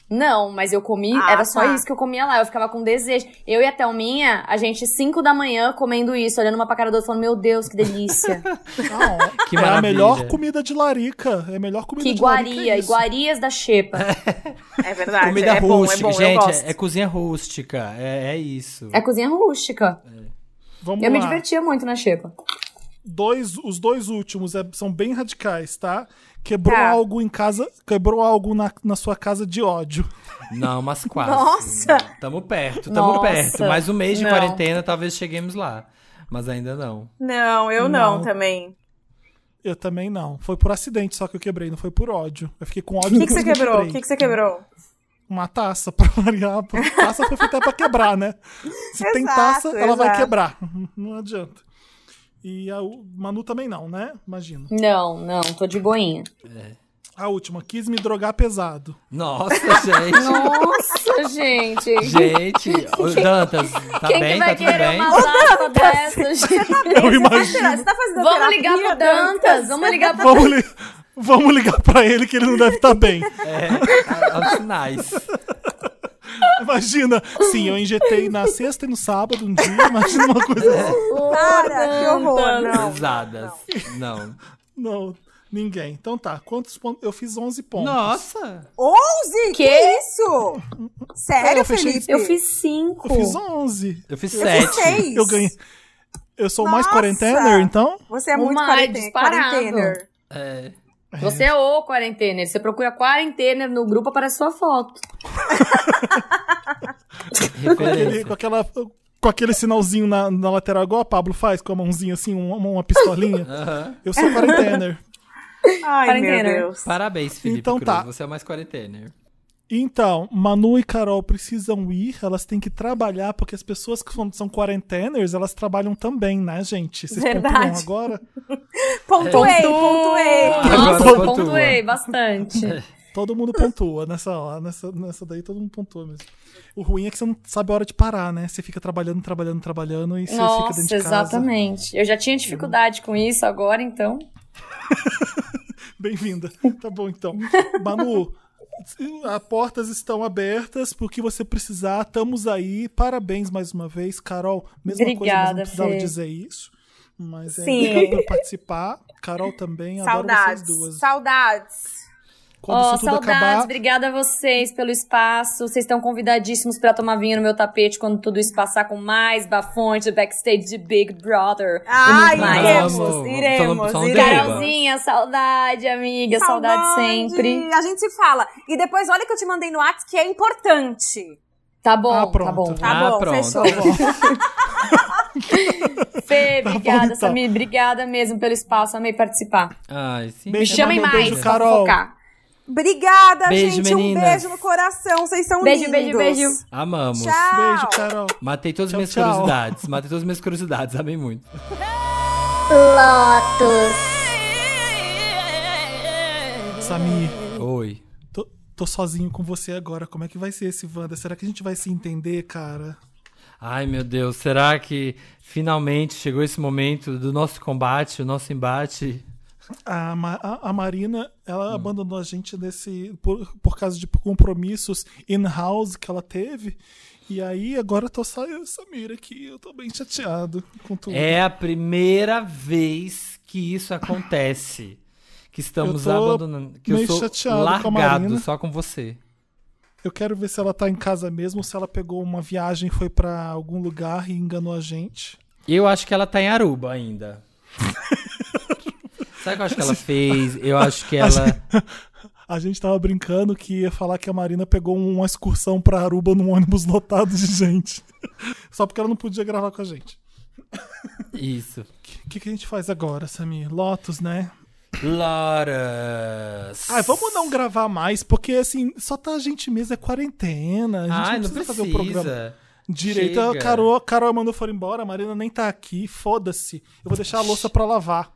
Speaker 4: Não, mas eu comi,
Speaker 3: Ah,
Speaker 4: era só
Speaker 3: tá.
Speaker 4: isso que eu comia lá. Eu ficava com desejo. Eu e a Thelminha, a gente, 5 da manhã, comendo isso, olhando uma pra cara do outro, falando: Meu Deus, que delícia. <laughs>
Speaker 1: Não,
Speaker 2: Que
Speaker 1: é a melhor comida de larica. É a melhor comida
Speaker 4: que
Speaker 1: de larica.
Speaker 4: iguaria,
Speaker 1: é isso.
Speaker 4: iguarias da Xepa.
Speaker 3: É verdade.
Speaker 2: Comida
Speaker 3: é bom, é
Speaker 2: rústica,
Speaker 3: bom, eu
Speaker 2: gente, é, é cozinha rústica, é, é isso.
Speaker 4: É cozinha rústica.
Speaker 1: Vamos
Speaker 4: Eu me
Speaker 1: lá.
Speaker 4: divertia muito na Xepa.
Speaker 1: Dois, os dois últimos é- são bem radicais, tá? Quebrou
Speaker 3: Tá.
Speaker 1: algo em casa, quebrou algo na, na sua casa de ódio.
Speaker 2: Não, mas <laughs> quase.
Speaker 3: Nossa!
Speaker 2: Tamo perto, tamo
Speaker 4: Nossa,
Speaker 2: perto. Mais um mês de
Speaker 4: não.
Speaker 2: quarentena, talvez cheguemos lá. Mas ainda não.
Speaker 3: Não, eu não,
Speaker 1: Não.
Speaker 3: também.
Speaker 1: Eu também não. Foi por acidente só que eu quebrei, não foi por ódio. Eu fiquei com ódio.
Speaker 3: O que, que você quebrou? O que, que você quebrou?
Speaker 1: Uma taça, <laughs> pra variar. A taça foi feita pra quebrar, né? Se tem
Speaker 3: Exato,
Speaker 1: taça, ela vai quebrar. <laughs> Não adianta. E a o Manu também não, né? Imagina.
Speaker 4: Não, não, tô de boinha.
Speaker 1: A última, quis me drogar pesado.
Speaker 2: Nossa, <laughs> gente.
Speaker 4: Nossa, gente.
Speaker 2: gente. <laughs> Ô, Dantas, tá
Speaker 4: Quem
Speaker 2: bem?
Speaker 4: que vai
Speaker 2: Tá tudo
Speaker 4: querer
Speaker 2: bem?
Speaker 4: uma data dessa, gente?
Speaker 1: Eu imagino.
Speaker 3: Você tá fazendo
Speaker 4: Vamos
Speaker 3: terapia,
Speaker 4: ligar pro Dantas, vamos ligar pro...
Speaker 1: Vamos, li- Vamos ligar pra ele que ele não deve estar bem.
Speaker 2: É, aos sinais.
Speaker 1: Imagina. Sim, eu injetei na sexta e no sábado um dia. Imagina uma coisa assim.
Speaker 3: Para, que horror, não.
Speaker 2: Pesadas. Não.
Speaker 1: Não, ninguém. Então tá, quantos pontos? Eu fiz 11 pontos.
Speaker 2: Nossa.
Speaker 3: 11? Que,
Speaker 4: Quê?
Speaker 3: isso? Sério,
Speaker 1: eu fechei-
Speaker 3: Felipe?
Speaker 4: Eu fiz cinco.
Speaker 1: Eu fiz 11.
Speaker 2: Eu fiz
Speaker 3: Eu
Speaker 2: sete.
Speaker 3: fiz seis.
Speaker 1: Eu ganhei. Eu sou o mais
Speaker 3: Nossa!
Speaker 1: quarentener, então?
Speaker 3: Você é muito
Speaker 4: mais
Speaker 3: quarentena. quarentener.
Speaker 2: É. <laughs>
Speaker 4: Você é o quarentener. Você procura quarentener no grupo, aparece sua foto.
Speaker 1: Aquele-
Speaker 2: Referência.
Speaker 1: com, aquela, com aquele sinalzinho na, na lateral, igual a Pablo faz, com a mãozinha assim, uma, uma pistolinha. <laughs>
Speaker 2: Aham.
Speaker 1: Eu sou quarentener.
Speaker 3: Ai,
Speaker 4: Quarentena.
Speaker 3: meu Deus.
Speaker 2: Parabéns, Felipe
Speaker 1: Então
Speaker 2: Cruz.
Speaker 1: tá.
Speaker 2: Você é mais quarentener.
Speaker 1: Então, Manu e Carol precisam ir, elas têm que trabalhar, porque as pessoas que são, são quarenteners, elas trabalham também, né, gente? Vocês
Speaker 3: Verdade.
Speaker 1: pontuam agora? <laughs>
Speaker 3: Pontuei, pontuei.
Speaker 2: Agora
Speaker 4: Nossa,
Speaker 2: pontua.
Speaker 4: pontuei bastante.
Speaker 1: Todo mundo pontua nessa hora, nessa, nessa daí todo mundo pontua mesmo. O ruim é que você não sabe a hora de parar, né? Você fica trabalhando, trabalhando, trabalhando e você fica
Speaker 4: Nossa,
Speaker 1: dentro de casa.
Speaker 4: exatamente. Eu já tinha dificuldade com isso agora, então. <laughs>
Speaker 1: Bem-vinda. Tá bom, então. <laughs> Manu, as portas estão abertas porque você precisar. Estamos aí. Parabéns mais uma vez. Carol, mesma coisa, mas não
Speaker 4: Obrigada,
Speaker 1: precisava
Speaker 4: Fê.
Speaker 1: dizer isso. Mas é,
Speaker 3: Sim.
Speaker 1: obrigado por participar. Carol também, adoro
Speaker 3: Saudades.
Speaker 1: vocês duas.
Speaker 3: Saudades.
Speaker 1: Quando tudo
Speaker 4: saudades,
Speaker 1: acabar,
Speaker 4: obrigada a vocês pelo espaço. Vocês estão convidadíssimos pra tomar vinho no meu tapete quando tudo isso passar com mais bafões do backstage de Big Brother.
Speaker 3: Ai,
Speaker 4: muito mais.
Speaker 3: iremos,
Speaker 2: Vamos,
Speaker 3: iremos, iremos.
Speaker 4: Carolzinha, saudade, amiga, saudade, sempre.
Speaker 3: A gente se fala. E depois, olha que eu te mandei no WhatsApp, que é importante.
Speaker 4: Tá bom,
Speaker 1: Ah,
Speaker 4: tá bom.
Speaker 3: Tá
Speaker 2: Ah,
Speaker 3: bom,
Speaker 2: pronto.
Speaker 3: fechou. <laughs> <laughs>
Speaker 4: Fê, obrigada,
Speaker 1: então.
Speaker 4: Samir, obrigada mesmo pelo espaço, amei participar.
Speaker 2: Ai, sim.
Speaker 4: Me chamem mais,
Speaker 1: beijo,
Speaker 4: pra
Speaker 1: Carol.
Speaker 3: Obrigada,
Speaker 2: Beijo,
Speaker 3: gente.
Speaker 2: meninas.
Speaker 3: Um beijo no coração. Vocês são
Speaker 4: Beijo,
Speaker 3: lindos.
Speaker 4: beijo, beijo.
Speaker 2: Amamos.
Speaker 3: Tchau.
Speaker 1: beijo, Carol.
Speaker 2: Matei todas as minhas
Speaker 1: tchau.
Speaker 2: curiosidades. Matei todas as minhas curiosidades. Amei muito.
Speaker 1: Samir,
Speaker 2: Oi.
Speaker 1: tô, tô sozinho com você agora. Como é que vai ser esse Wanda? Será que a gente vai se entender, cara?
Speaker 2: Ai, meu Deus. Será que finalmente chegou esse momento do nosso combate, o nosso embate?
Speaker 1: A, a- a Marina, ela
Speaker 2: Hum.
Speaker 1: abandonou a gente nesse por, por causa de compromissos in-house que ela teve. E aí, agora tô eu e o Samir aqui. Eu tô bem chateado com tudo.
Speaker 2: É a primeira vez que isso acontece. Que estamos
Speaker 1: Eu tô
Speaker 2: abandonando. Que eu sou
Speaker 1: com
Speaker 2: largado
Speaker 1: Marina.
Speaker 2: só com você.
Speaker 1: Eu quero ver se ela tá em casa mesmo, se ela pegou uma viagem, foi pra algum lugar e enganou a gente.
Speaker 2: Eu acho que ela tá em Aruba ainda. <laughs> Sabe o que eu acho que ela fez? Eu acho que <laughs> ela.
Speaker 1: A gente tava brincando que ia falar que a Marina pegou uma excursão pra Aruba num ônibus lotado de gente. <laughs> Só porque ela não podia gravar com a gente.
Speaker 2: Isso.
Speaker 1: O que, que a gente faz agora, Samir? Lotus, né?
Speaker 2: Loras.
Speaker 1: Ai, vamos não gravar mais, porque assim, só tá a gente mesmo, é quarentena. A gente
Speaker 2: Ai,
Speaker 1: não
Speaker 2: não
Speaker 1: precisa,
Speaker 2: precisa.
Speaker 1: fazer o programa direito. A. Carol, Carol mandou for embora, a Marina nem tá aqui, foda-se. Eu vou deixar a louça pra lavar.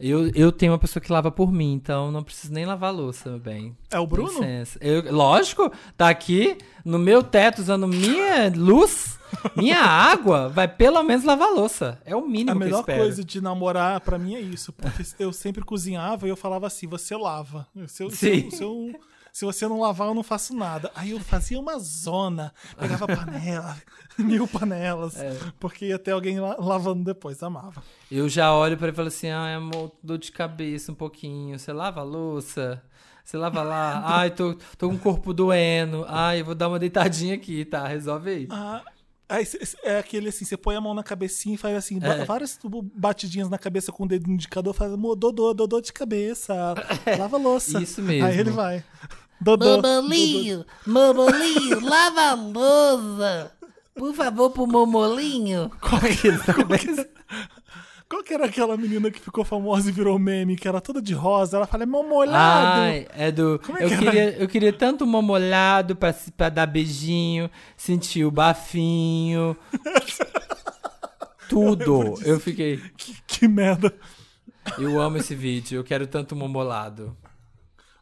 Speaker 2: Eu, eu tenho uma pessoa que lava por mim, então não preciso nem lavar a louça, meu bem.
Speaker 1: É o Bruno?
Speaker 2: Eu, lógico, tá aqui no meu teto usando minha luz, minha <laughs> água, vai pelo menos lavar a louça. É o mínimo
Speaker 1: A
Speaker 2: que eu
Speaker 1: melhor
Speaker 2: espero.
Speaker 1: coisa de namorar pra mim é isso, porque <laughs> eu sempre cozinhava e eu falava assim: você lava. Se, eu- se,
Speaker 2: Sim.
Speaker 1: eu- se eu- se você não lavar, eu não faço nada. Aí eu fazia uma zona, pegava <laughs> panela, mil panelas,
Speaker 2: É.
Speaker 1: porque ia ter alguém la- lavando depois, amava.
Speaker 2: Eu já olho pra ele e falo assim: ai, amor, dor de cabeça um pouquinho. Você lava a louça? Você lava lá? <laughs> Ai, tô, tô com o corpo doendo. Ai, eu vou dar uma deitadinha aqui, tá? Resolve aí.
Speaker 1: Ah, Aí é aquele assim, você põe a mão na cabecinha e faz assim,
Speaker 2: É.
Speaker 1: várias batidinhas na cabeça com o dedo indicador, faz "Mo- dodô, dodô de cabeça, <laughs> lava a louça.
Speaker 2: Isso mesmo.
Speaker 1: Aí ele vai. Dodô.
Speaker 9: Momolinho, Momolinho, <laughs> lava a louça. Por favor, pro Momolinho.
Speaker 2: Qual é <laughs> que ele <laughs> tá
Speaker 1: Qual que era aquela menina que ficou famosa e virou meme, que era toda de rosa? Ela fala, é molhado.
Speaker 2: Ai, é do.
Speaker 1: Como é
Speaker 2: eu,
Speaker 1: que
Speaker 2: queria, eu queria tanto uma molhado pra, se- pra dar beijinho, sentir o bafinho. Tudo. Eu fiquei.
Speaker 1: Que, que merda.
Speaker 2: Eu amo esse vídeo. Eu quero tanto momolado.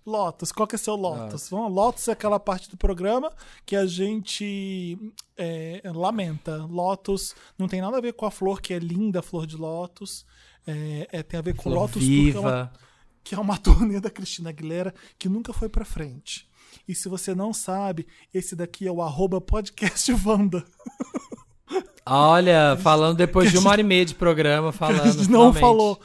Speaker 1: Lotus, qual que é seu Lotus? Vamos, Lotus é aquela parte do programa que a gente é, lamenta. Lotus não tem nada a ver com a flor, que é linda, a flor de Lotus. É, é, tem a ver com
Speaker 2: Flor
Speaker 1: Lotus porque é uma,
Speaker 2: viva.
Speaker 1: que é uma <laughs> turnê da Cristina Aguilera que nunca foi pra frente. E se você não sabe, esse daqui é o arroba podcast Wanda.
Speaker 2: Olha, <laughs> falando depois de uma hora e meia de programa, <laughs>
Speaker 1: que
Speaker 2: falando.
Speaker 1: a gente não
Speaker 2: finalmente.
Speaker 1: falou.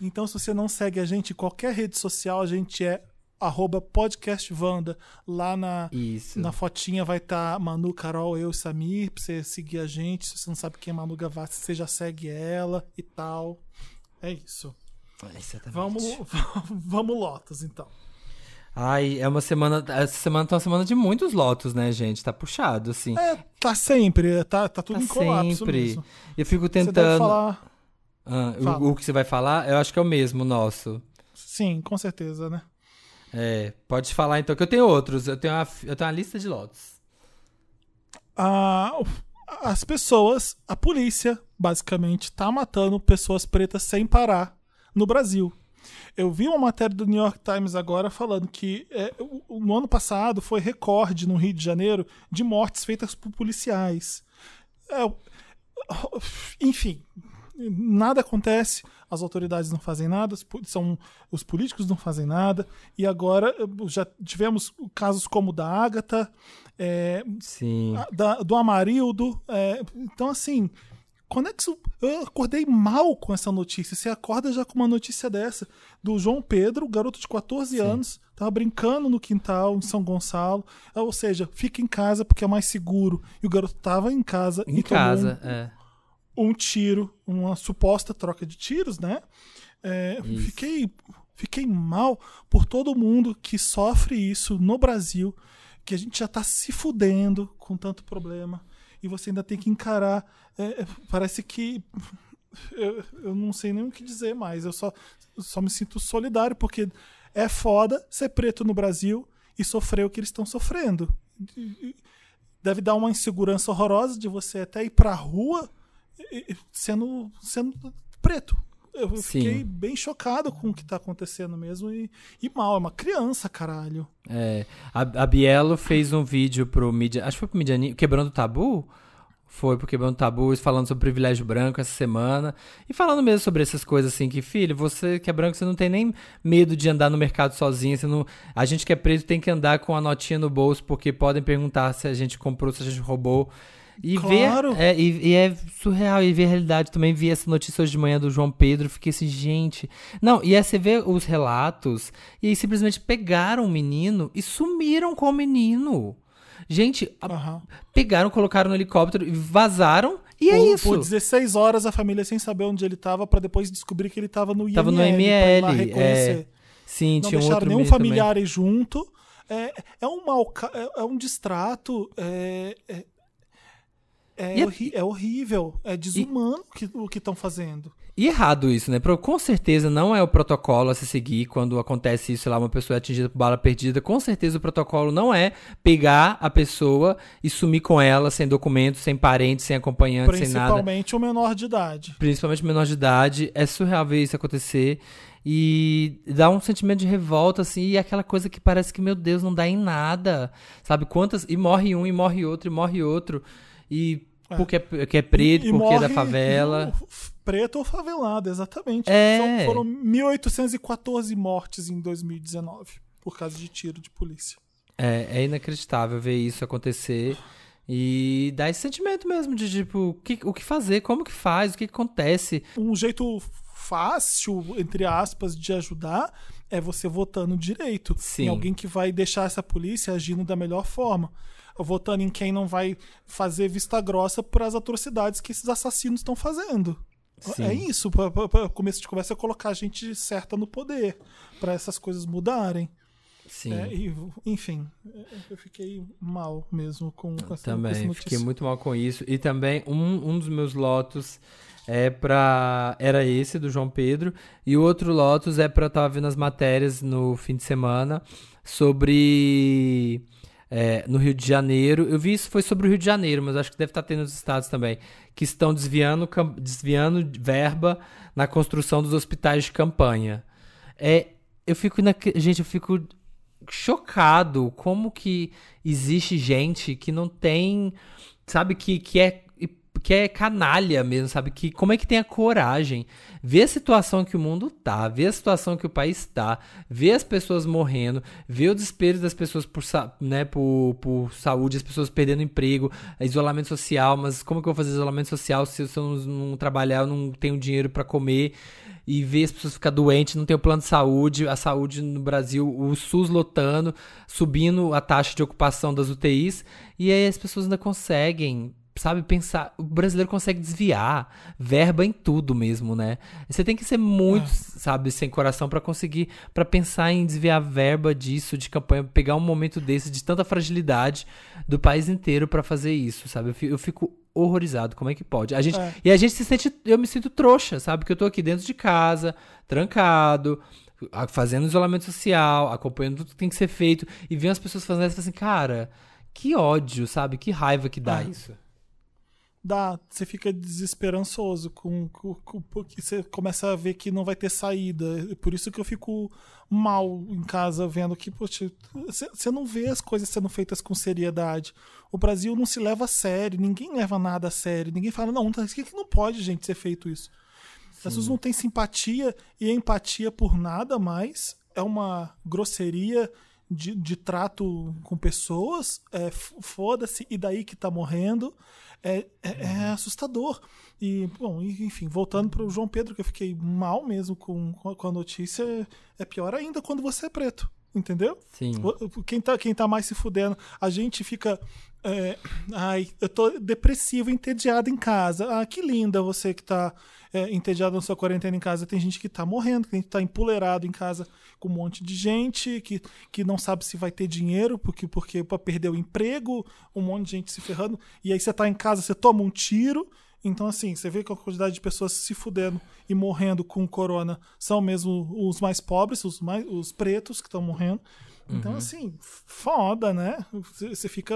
Speaker 1: Então, se você não segue a gente em qualquer rede social, a gente é arroba podcast Wanda. Lá na,
Speaker 2: Isso.
Speaker 1: na fotinha vai estar Manu, Carol, eu e Samir, pra você seguir a gente. Se você não sabe quem é Manu Gavassi, você já segue ela e tal. É isso.
Speaker 2: Exatamente.
Speaker 1: Vamos, <laughs> vamos Lotus, então.
Speaker 2: Ai, é uma semana. Essa semana tá uma semana de muitos lotos, né, gente? Tá puxado, assim.
Speaker 1: É, tá sempre, tá, tá tudo
Speaker 2: tá
Speaker 1: em colapso
Speaker 2: sempre.
Speaker 1: mesmo.
Speaker 2: Eu fico
Speaker 1: Você
Speaker 2: tentando.
Speaker 1: falar...
Speaker 2: Ah, o- o, que você vai falar, eu acho que é o mesmo nosso.
Speaker 1: Sim, com certeza, né?
Speaker 2: É, pode falar então, que eu tenho outros. Eu tenho uma, eu tenho uma lista de lotos.
Speaker 1: a- as pessoas, a polícia, basicamente, tá matando pessoas pretas sem parar no Brasil. Eu vi uma matéria do New York Times agora falando que é, no ano passado foi recorde no Rio de Janeiro de mortes feitas por policiais. É, enfim, nada acontece, as autoridades não fazem nada, são, os políticos não fazem nada, e agora eh, já tivemos casos como o da Ágata, é,
Speaker 2: Sim.
Speaker 1: da- do Amarildo. é, então, assim, quando é que isso. Eu acordei mal com essa notícia. Você acorda já com uma notícia dessa. Do João Pedro, garoto de 14 anos, tava brincando no quintal em São Gonçalo. Ou seja, fica em casa porque é mais seguro. E o garoto tava em casa
Speaker 2: Em
Speaker 1: e tomou
Speaker 2: casa,
Speaker 1: um,
Speaker 2: é.
Speaker 1: Um tiro, uma suposta troca de tiros, né? É, fiquei, fiquei mal por todo mundo que sofre isso no Brasil, que a gente já tá se fudendo com tanto problema e você ainda tem que encarar. é, é, parece que <laughs> eu, eu não sei nem o que dizer mais. Eu só, só me sinto solidário porque é foda ser preto no Brasil e sofrer o que eles estão sofrendo. Deve dar uma insegurança horrorosa de você até ir pra rua sendo, sendo preto. Eu
Speaker 2: Sim.
Speaker 1: fiquei bem chocado com o que tá acontecendo mesmo e, e mal. É uma criança, caralho.
Speaker 2: É, a, a Bielo fez um vídeo pro Mídia. Acho que foi pro Mídia Quebrando o Tabu? Foi pro Quebrando o Tabu, falando sobre privilégio branco essa semana. E falando mesmo sobre essas coisas assim, que, filho, você que é branco, você não tem nem medo de andar no mercado sozinho. Você não... A gente que é preto tem que andar com a notinha no bolso, porque podem perguntar se a gente comprou, se a gente roubou. E
Speaker 1: Claro.
Speaker 2: ver. É, e, e é surreal. E ver a realidade também. Vi essa notícia hoje de manhã do João Pedro. Fiquei assim, gente. Não, e aí você vê os relatos. E aí simplesmente pegaram o menino e sumiram com o menino. Gente,
Speaker 1: Aham.
Speaker 2: pegaram, colocaram no helicóptero e vazaram. E é isso.
Speaker 1: Por 16 horas a família sem saber onde ele tava pra depois descobrir que ele tava no IML.
Speaker 2: Tava no
Speaker 1: pra ir lá
Speaker 2: ML.
Speaker 1: reconhecer.
Speaker 2: É, sim,
Speaker 1: não
Speaker 2: tinha um
Speaker 1: deixaram
Speaker 2: outro
Speaker 1: nenhum familiar junto. É, é um ca- é, é um distrato. É, é, é,
Speaker 2: E é-
Speaker 1: horri- é horrível. É desumano que- o que estão fazendo.
Speaker 2: E errado isso, né? Com certeza não é o protocolo a se seguir quando acontece isso, sei lá, uma pessoa é atingida por bala perdida. Com certeza o protocolo não é pegar a pessoa e sumir com ela sem documento, sem parente, sem acompanhante, sem nada.
Speaker 1: Principalmente o menor de idade.
Speaker 2: Principalmente menor de idade. É surreal ver isso acontecer. E dá um sentimento de revolta, assim, e aquela coisa que parece que, meu Deus, não dá em nada. Sabe? Quantas. E morre um, e morre outro, e morre outro. E porque é, que é preto,
Speaker 1: E
Speaker 2: porque é da favela.
Speaker 1: Preto ou favelado, exatamente.
Speaker 2: É.
Speaker 1: São- foram 1.814 mortes em 2019 por causa de tiro de polícia.
Speaker 2: É, é inacreditável ver isso acontecer. E dá esse sentimento mesmo de, tipo, o que, o que fazer, como que faz, o que, que acontece.
Speaker 1: Um jeito fácil, entre aspas, de ajudar é você votando direito
Speaker 2: Sim.
Speaker 1: em alguém que vai deixar essa polícia agindo da melhor forma. Votando em quem não vai fazer vista grossa para as atrocidades que esses assassinos estão fazendo.
Speaker 2: Sim.
Speaker 1: É isso, para começo de conversa é colocar a gente certa no poder, para essas coisas mudarem.
Speaker 2: Sim.
Speaker 1: É, e, enfim, eu fiquei mal mesmo com, com essa, com essa
Speaker 2: Também,
Speaker 1: notícia.
Speaker 2: fiquei muito mal com isso. E também, um, um dos meus lotos é pra. Era esse, do João Pedro. E o outro lotus é pra eu tava vendo as matérias no fim de semana sobre. É, no Rio de Janeiro. Eu vi isso foi sobre o Rio de Janeiro, mas acho que deve estar tendo nos estados também. Que estão desviando, desviando verba na construção dos hospitais de campanha. É, eu fico. naque- Gente, eu fico chocado como que existe gente que não tem, sabe, que, que é que é canalha mesmo, sabe? Que como é que tem a coragem? Ver a situação que o mundo tá, ver a situação que o país tá, ver as pessoas morrendo, ver o desespero das pessoas por, né, por, por saúde, as pessoas perdendo emprego, isolamento social, mas como que eu vou fazer isolamento social se eu não, não trabalhar, eu não tenho dinheiro para comer? e ver as pessoas ficar doentes, não tem o plano de saúde, a saúde no Brasil, o SUS lotando, subindo a taxa de ocupação das UTIs, e aí as pessoas ainda conseguem, sabe, pensar. O brasileiro consegue desviar verba em tudo mesmo, né? Você tem que ser muito, sabe, sem coração pra conseguir, pra pensar em desviar verba disso, de campanha, pegar um momento desse, de tanta fragilidade do país inteiro pra fazer isso, sabe? Eu fi- Eu fico horrorizado, como é que pode? A gente,
Speaker 1: É.
Speaker 2: E a gente se sente, eu me sinto trouxa, sabe? Que eu tô aqui dentro de casa, trancado, fazendo isolamento social, acompanhando tudo que tem que ser feito, e vendo as pessoas fazendo isso, assim, cara, que ódio, sabe? Que raiva que dá
Speaker 1: É.
Speaker 2: isso.
Speaker 1: Dá, você fica desesperançoso com, com, com- porque você começa a ver que não vai ter saída. Por isso que eu fico mal em casa vendo que, poxa, você não vê as coisas sendo feitas com seriedade. O Brasil não se leva a sério, ninguém leva nada a sério, ninguém fala, não, aqui que não pode, gente, ser feito isso. As pessoas não têm simpatia e empatia por nada mais é uma grosseria de, de trato com pessoas. É, Foda-se, e daí que tá morrendo. É, é- é assustador. E, bom, enfim, voltando para o João Pedro, que eu fiquei mal mesmo com, com a notícia, é pior ainda quando você é preto. Entendeu?
Speaker 2: Sim.
Speaker 1: Quem tá, quem tá mais se fudendo, a gente fica. é, ai, eu tô depressivo, entediado em casa. Ah, que linda você que tá é, entediado na sua quarentena em casa. Tem gente que tá morrendo, tem gente que tá empoleirado em casa com um monte de gente, que, que não sabe se vai ter dinheiro, porque, porque pra perder o emprego, um monte de gente se ferrando. E aí você tá em casa, você toma um tiro. Então, assim, você vê que a quantidade de pessoas se fudendo e morrendo com corona são mesmo os mais pobres, os, mais, os pretos que estão morrendo. Então,
Speaker 2: Uhum.
Speaker 1: assim, foda, né? Você fica,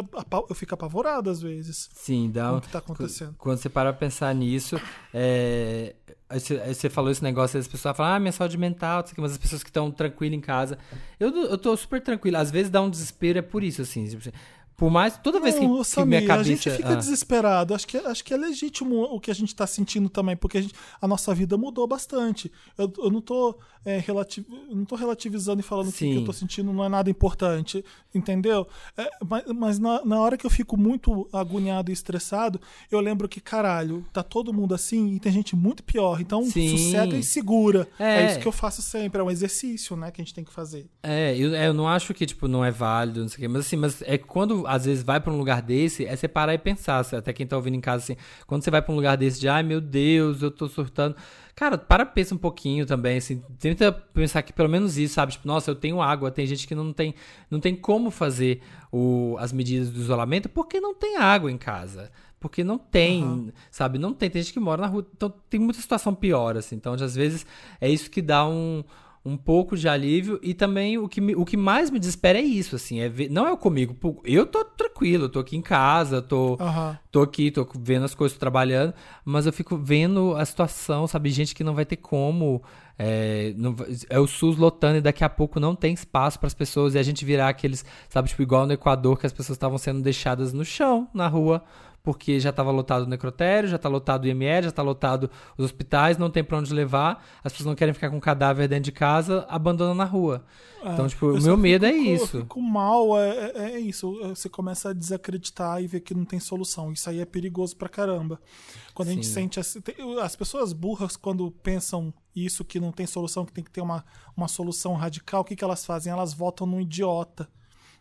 Speaker 1: eu fico apavorado às vezes
Speaker 2: Sim, dá um-
Speaker 1: o que tá acontecendo.
Speaker 2: Quando você para pensar nisso, é, você, falou esse negócio, as pessoas falam, ah, minha saúde mental, mas as pessoas que estão tranquilas em casa. Eu, eu tô super tranquilo. Às vezes dá um desespero, é por isso, assim. Por mais, toda vez que,
Speaker 1: Não,
Speaker 2: que
Speaker 1: Samir,
Speaker 2: minha cabeça...
Speaker 1: a gente fica
Speaker 2: ah,
Speaker 1: desesperado. Acho que, acho que é legítimo o que a gente tá sentindo também, porque a, gente- a nossa vida mudou bastante. Eu, eu não tô é, relati- eu não tô relativizando e falando que o que eu tô sentindo não é nada importante, entendeu? É, mas mas na, na hora que eu fico muito agoniado e estressado, eu lembro que, caralho, tá todo mundo assim e tem gente muito pior. Então,
Speaker 2: Sim.
Speaker 1: sossega e segura. É.
Speaker 2: É.
Speaker 1: isso que eu faço sempre, é um exercício, né, que a gente tem que fazer.
Speaker 2: É, eu, é, eu não acho que, tipo, não é válido, não sei o quê, mas assim, mas é que quando às vezes vai pra um lugar desse, é você parar e pensar, até quem tá ouvindo em casa, assim, quando você vai pra um lugar desse de, ai meu Deus, eu tô surtando. Cara, para pensa um pouquinho também, assim, tenta pensar que pelo menos isso, sabe? Tipo, nossa, eu tenho água, tem gente que não tem, não tem como fazer o, as medidas do isolamento porque não tem água em casa. Porque não tem, sabe? Não tem. Tem gente que mora na rua. Então tem muita situação pior, assim. Então, às vezes, é isso que dá um, um pouco de alívio. E também o que, me- o que mais me desespera é isso, assim. É ver, não é comigo. Eu tô tranquilo, tô aqui em casa, tô,
Speaker 1: Aham.
Speaker 2: tô aqui, tô vendo as coisas, tô trabalhando, mas eu fico vendo a situação, sabe? Gente que não vai ter como. É, não é o SUS lotando e daqui a pouco não tem espaço para as pessoas e a gente virar aqueles, sabe, tipo, igual no Equador, que as pessoas estavam sendo deixadas no chão, na rua, porque já estava lotado o necrotério, já tá lotado o IML, já tá lotado os hospitais, não tem para onde levar, as pessoas não querem ficar com o cadáver dentro de casa, abandonam na rua. Então, tipo, o meu medo é
Speaker 1: fico-
Speaker 2: isso.
Speaker 1: Eu fico mal, é, é- é isso. Você começa a desacreditar e ver que não tem solução. Isso aí é perigoso pra caramba. Quando a gente
Speaker 2: Sim.
Speaker 1: sente. As, tem- as pessoas burras, quando pensam isso, que não tem solução, que tem que ter uma, uma solução radical, o que, que elas fazem? Elas votam num idiota.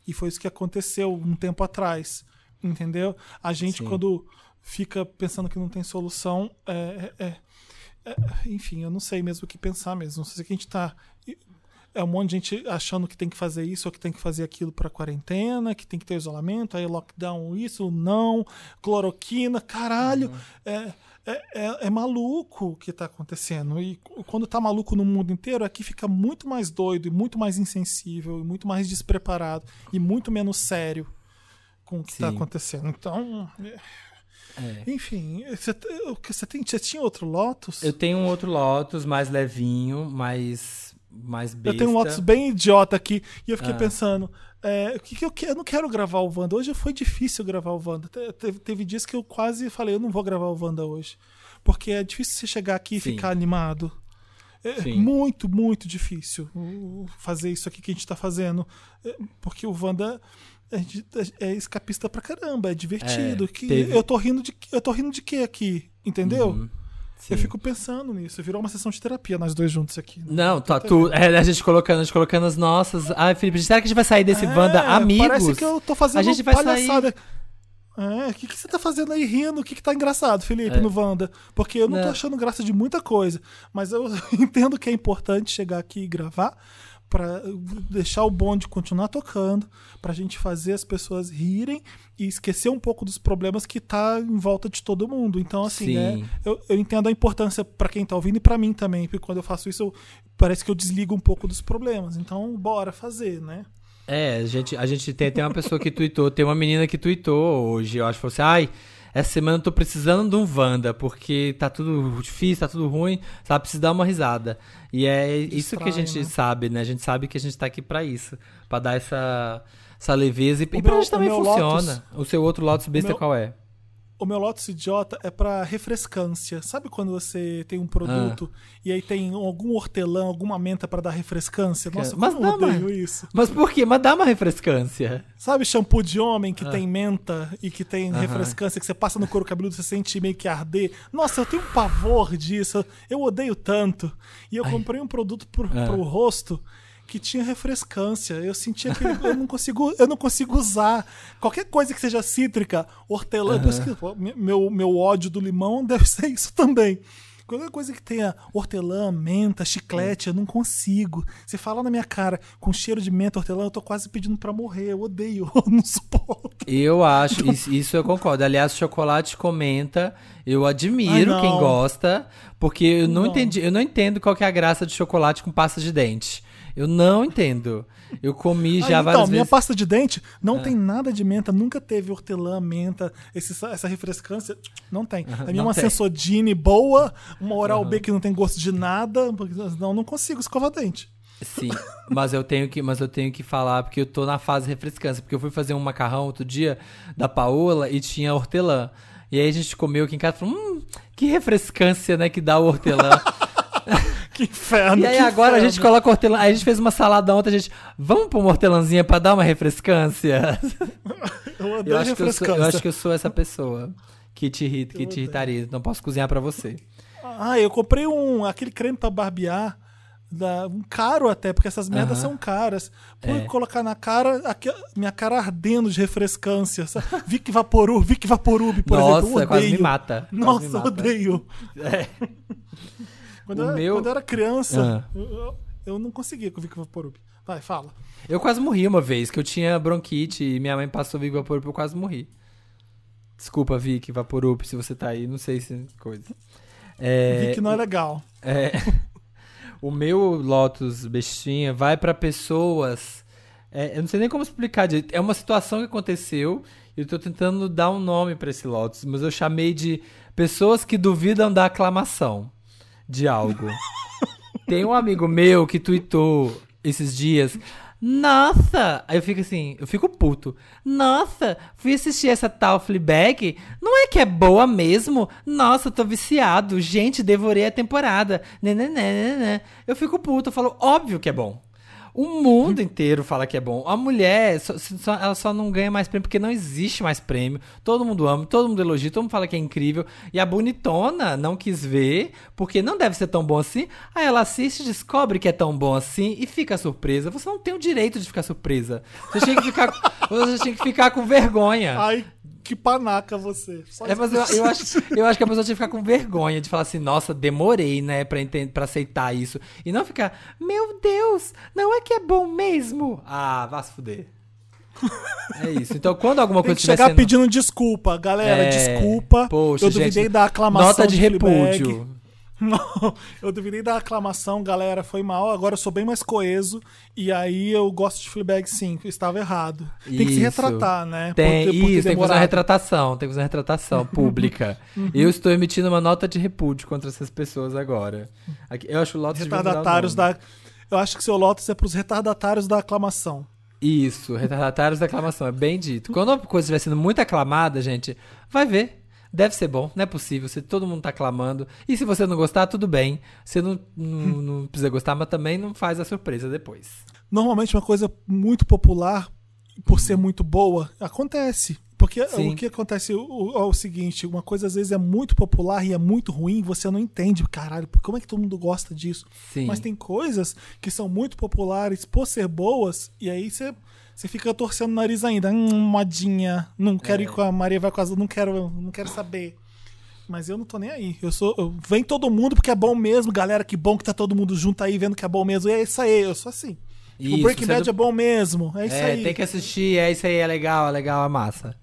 Speaker 1: E foi isso que aconteceu um tempo atrás. Entendeu? A gente,
Speaker 2: Sim.
Speaker 1: quando fica pensando que não tem solução, é, é- é- enfim, eu não sei mesmo o que pensar mesmo. Não sei se a gente tá. É um monte de gente achando que tem que fazer isso ou que tem que fazer aquilo para quarentena, que tem que ter isolamento, aí lockdown, isso, não, cloroquina, caralho. É, é, é, é maluco o que tá acontecendo. E quando tá maluco no mundo inteiro, aqui fica muito mais doido e muito mais insensível e muito mais despreparado e muito menos sério com o que tá
Speaker 2: Sim.
Speaker 1: acontecendo. Então. é-
Speaker 2: É.
Speaker 1: Enfim, você, você, tem, você tinha outro Lotus?
Speaker 2: Eu tenho um outro Lotus mais levinho, mais, mais besta.
Speaker 1: Eu tenho um Lotus bem idiota aqui e eu fiquei
Speaker 2: Ah.
Speaker 1: pensando, é, o que, que eu, que- eu não quero gravar o Wanda. Hoje foi difícil gravar o Wanda. Te- Teve, teve dias que eu quase falei, eu não vou gravar o Wanda hoje. Porque é difícil você chegar aqui e
Speaker 2: Sim.
Speaker 1: ficar animado. É
Speaker 2: Sim.
Speaker 1: muito, muito difícil o fazer isso aqui que a gente tá fazendo. É, Porque o Wanda é, é escapista pra caramba, é divertido.
Speaker 2: É,
Speaker 1: que
Speaker 2: teve-
Speaker 1: eu tô rindo de eu tô rindo de quê aqui? Entendeu?
Speaker 2: Uhum.
Speaker 1: Eu fico pensando nisso. Virou uma sessão de terapia, nós dois juntos aqui. né?
Speaker 2: Não, tá tudo. É, a gente colocando, a gente colocando as nossas. Ai, Felipe, será que a gente vai sair desse
Speaker 1: É,
Speaker 2: Wanda amigos?
Speaker 1: Parece que eu tô fazendo
Speaker 2: A gente vai
Speaker 1: palhaçada. É, o que, que você tá fazendo aí rindo? O que, que tá engraçado, Felipe,
Speaker 2: É.
Speaker 1: no Wanda? Porque eu não, tô
Speaker 2: Não.
Speaker 1: achando graça de muita coisa. Mas eu <laughs> entendo que é importante chegar aqui e gravar pra deixar o bonde continuar tocando, pra gente fazer as pessoas rirem e esquecer um pouco dos problemas que tá em volta de todo mundo. Então, assim,
Speaker 2: Sim.
Speaker 1: é, eu, eu entendo a importância pra quem tá ouvindo e pra mim também, porque quando eu faço isso, eu- parece que eu desligo um pouco dos problemas. Então, bora fazer, né?
Speaker 2: É, a gente, a gente tem, tem uma pessoa que tweetou, tem uma menina que tweetou hoje, eu acho, falou assim, ai, essa semana eu tô precisando de um Wanda, porque tá tudo difícil, tá tudo ruim, sabe, precisa dar uma risada. E é isso que a gente
Speaker 1: né?
Speaker 2: sabe, né? A gente sabe que a gente tá aqui pra isso, pra dar essa, essa leveza e, e
Speaker 1: O
Speaker 2: pra
Speaker 1: meu-
Speaker 2: gente também funciona. O seu outro Lotus besta
Speaker 1: meu-
Speaker 2: qual é?
Speaker 1: O meu Lotus idiota é pra refrescância. Sabe quando você tem um produto
Speaker 2: Ah.
Speaker 1: e aí tem algum hortelã, alguma menta pra dar refrescância? Nossa,
Speaker 2: Mas
Speaker 1: como eu odeio
Speaker 2: mas-
Speaker 1: isso.
Speaker 2: Mas por quê? Mas dá uma refrescância.
Speaker 1: Sabe shampoo de homem que
Speaker 2: Ah.
Speaker 1: tem menta e que tem
Speaker 2: Aham.
Speaker 1: refrescância, que você passa no couro cabeludo e você sente meio que arder? Nossa, eu tenho um pavor disso. Eu odeio tanto. E eu comprei um produto pro,
Speaker 2: Ah.
Speaker 1: pro rosto que tinha refrescância. Eu sentia que eu não consigo, eu não consigo usar qualquer coisa que seja cítrica, hortelã, pô, meu meu ódio do limão <laughs> deve ser isso também. Qualquer coisa que tenha hortelã, menta, chiclete, eu não consigo. Você fala na minha cara com cheiro de menta, hortelã, eu tô quase pedindo pra morrer. Eu odeio, <laughs> eu não suporto.
Speaker 2: Eu acho, isso, isso eu concordo. Aliás, chocolate comenta. Eu admiro
Speaker 1: Ai,
Speaker 2: quem gosta, porque eu não,
Speaker 1: Não.
Speaker 2: entendi, eu não entendo qual que é a graça de chocolate com pasta de dente. Eu não entendo. Eu comi já
Speaker 1: Ah,
Speaker 2: várias
Speaker 1: então, minha
Speaker 2: vezes.
Speaker 1: pasta de dente não
Speaker 2: Ah.
Speaker 1: tem nada de menta, nunca teve hortelã, menta, esse- essa refrescância, não tem. A minha é uma
Speaker 2: tem.
Speaker 1: Sensodine boa, uma Oral B que não tem gosto de nada, porque- não, não consigo escovar dente.
Speaker 2: Sim, mas eu tenho que, mas eu tenho que falar porque eu tô na fase refrescância, porque eu fui fazer um macarrão outro dia da Paola e tinha hortelã. E aí a gente comeu aqui em casa e falou: "Hum, que refrescância, né, que dá o hortelã". <laughs>
Speaker 1: Que inferno.
Speaker 2: E aí agora a
Speaker 1: inferno.
Speaker 2: gente coloca hortelã. Aí a gente fez uma salada ontem, a gente. Vamos pôr uma hortelãzinha pra dar uma refrescância? <laughs>
Speaker 1: Eu odeio
Speaker 2: Eu acho, que eu, sou,
Speaker 1: refrescância.
Speaker 2: eu acho que eu sou essa pessoa que te irrita, que te irritaria. Não posso cozinhar pra você.
Speaker 1: Ah, eu comprei um aquele creme pra barbear. Da, um caro até, porque essas merdas
Speaker 2: Aham.
Speaker 1: são caras. Por
Speaker 2: É.
Speaker 1: colocar na cara, aqui, minha cara ardendo de refrescância. Vic Vaporub, Vic Vaporub, por
Speaker 2: Nossa,
Speaker 1: exemplo. eu
Speaker 2: quase me mata. Quase
Speaker 1: Nossa,
Speaker 2: me mata.
Speaker 1: odeio.
Speaker 2: É. <laughs>
Speaker 1: Quando,
Speaker 2: O
Speaker 1: eu, era-
Speaker 2: meu-
Speaker 1: quando eu era criança,
Speaker 2: Ah.
Speaker 1: eu, eu- não conseguia com o Vaporub. Vai, fala.
Speaker 2: Eu quase morri uma vez, que eu tinha bronquite e minha mãe passou Vic Vaporup, eu quase morri. Desculpa, Vic Vaporup, se você tá aí, não sei se coisa. É,
Speaker 1: Vic não é legal.
Speaker 2: É. <laughs> o meu Lotus bestinha vai pra pessoas. é, eu não sei nem como explicar. direito. É uma situação que aconteceu e eu tô tentando dar um nome pra esse Lotus, mas eu chamei de pessoas que duvidam da aclamação de algo. Tem um amigo meu que tweetou esses dias. Nossa! Aí eu fico assim, eu fico puto. Nossa, fui assistir essa tal Fleabag. Não é que é boa mesmo? Nossa, tô viciado. Gente, devorei a temporada. Né, né, né, né, né. Eu fico puto, eu falo, óbvio que é bom. O mundo inteiro fala que é bom. A mulher, só- só- ela só não ganha mais prêmio porque não existe mais prêmio. Todo mundo ama, todo mundo elogia, todo mundo fala que é incrível. E a bonitona não quis ver, porque não deve ser tão bom assim. Aí ela assiste, descobre que é tão bom assim e fica surpresa. Você não tem o direito de ficar surpresa. Você tinha que ficar, <laughs> você tinha que ficar com vergonha.
Speaker 1: Ai, que panaca você.
Speaker 2: É, eu, eu acho, eu acho que a pessoa tinha que ficar com vergonha de falar assim, nossa, demorei, né, pra, entender, pra aceitar isso. E não ficar, meu Deus, não é que é bom mesmo. Ah, vá se fuder. <laughs> É isso. Então, quando alguma coisa estiver
Speaker 1: chegar
Speaker 2: sendo...
Speaker 1: pedindo desculpa, galera.
Speaker 2: É,
Speaker 1: desculpa.
Speaker 2: poxa,
Speaker 1: eu duvidei
Speaker 2: gente,
Speaker 1: da aclamação.
Speaker 2: Nota de
Speaker 1: Fleabag. <laughs> Não, eu duvidei da aclamação, galera. Foi mal. Agora eu sou bem mais coeso. E aí eu gosto de Fleabag sim. Estava errado. Tem que se
Speaker 2: Isso.
Speaker 1: retratar, né?
Speaker 2: Tem,
Speaker 1: Por ter- por
Speaker 2: isso, tem que fazer uma retratação, tem que fazer uma retratação <laughs> pública.
Speaker 1: Uhum.
Speaker 2: Eu estou emitindo uma nota de repúdio contra essas pessoas agora. Aqui- Eu acho o Lotus
Speaker 1: Retardatários da. Eu acho que seu Lotus é pros retardatários da aclamação.
Speaker 2: Isso, retardatários da aclamação, é bem dito. Quando uma coisa estiver sendo muito aclamada, gente, vai ver. Deve ser bom, não é possível. Se todo mundo tá aclamando. E se você não gostar, tudo bem. Você não, não, não precisa gostar, mas também não faz a surpresa depois.
Speaker 1: Normalmente uma coisa muito popular, por ser muito boa, acontece. Porque
Speaker 2: Sim.
Speaker 1: o que acontece o, é o seguinte, uma coisa às vezes é muito popular e é muito ruim, você não entende, caralho, como é que todo mundo gosta disso?
Speaker 2: Sim.
Speaker 1: Mas tem coisas que são muito populares por ser boas, e aí você, você fica torcendo o nariz ainda. Hum, modinha, não quero
Speaker 2: É.
Speaker 1: ir com a Maria vai com as, não quero, não quero saber. Mas eu não tô nem aí. Eu sou. eu- vem todo mundo porque é bom mesmo, galera. Que bom que tá todo mundo junto aí vendo que é bom mesmo. E é isso aí, eu sou assim. Tipo,
Speaker 2: Isso,
Speaker 1: Breaking
Speaker 2: você é
Speaker 1: Bad
Speaker 2: do-
Speaker 1: é bom mesmo. É isso
Speaker 2: é,
Speaker 1: aí.
Speaker 2: tem que assistir, é isso aí, é legal, é legal, é massa.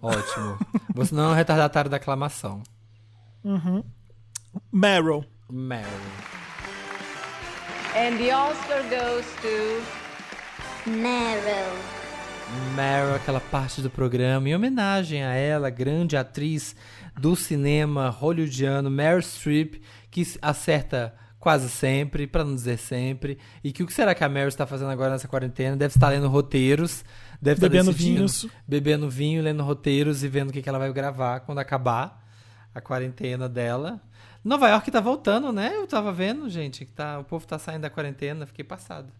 Speaker 2: Ótimo. <laughs> Você não é um retardatário da aclamação.
Speaker 1: Meryl.
Speaker 2: Meryl.
Speaker 10: And the Oscar goes to
Speaker 11: Meryl.
Speaker 2: Meryl, aquela parte do programa, em homenagem a ela, grande atriz do cinema hollywoodiano, Meryl Streep, que acerta quase sempre, pra não dizer sempre, e que o que será que a Meryl está fazendo agora nessa quarentena? Deve estar lendo roteiros, deve estar
Speaker 1: Bebendo vinhos.
Speaker 2: bebendo vinho, lendo roteiros e vendo o que, que ela vai gravar quando acabar a quarentena dela. Nova York tá voltando, né? Eu tava vendo, gente, que tá, o povo tá saindo da quarentena, fiquei passado.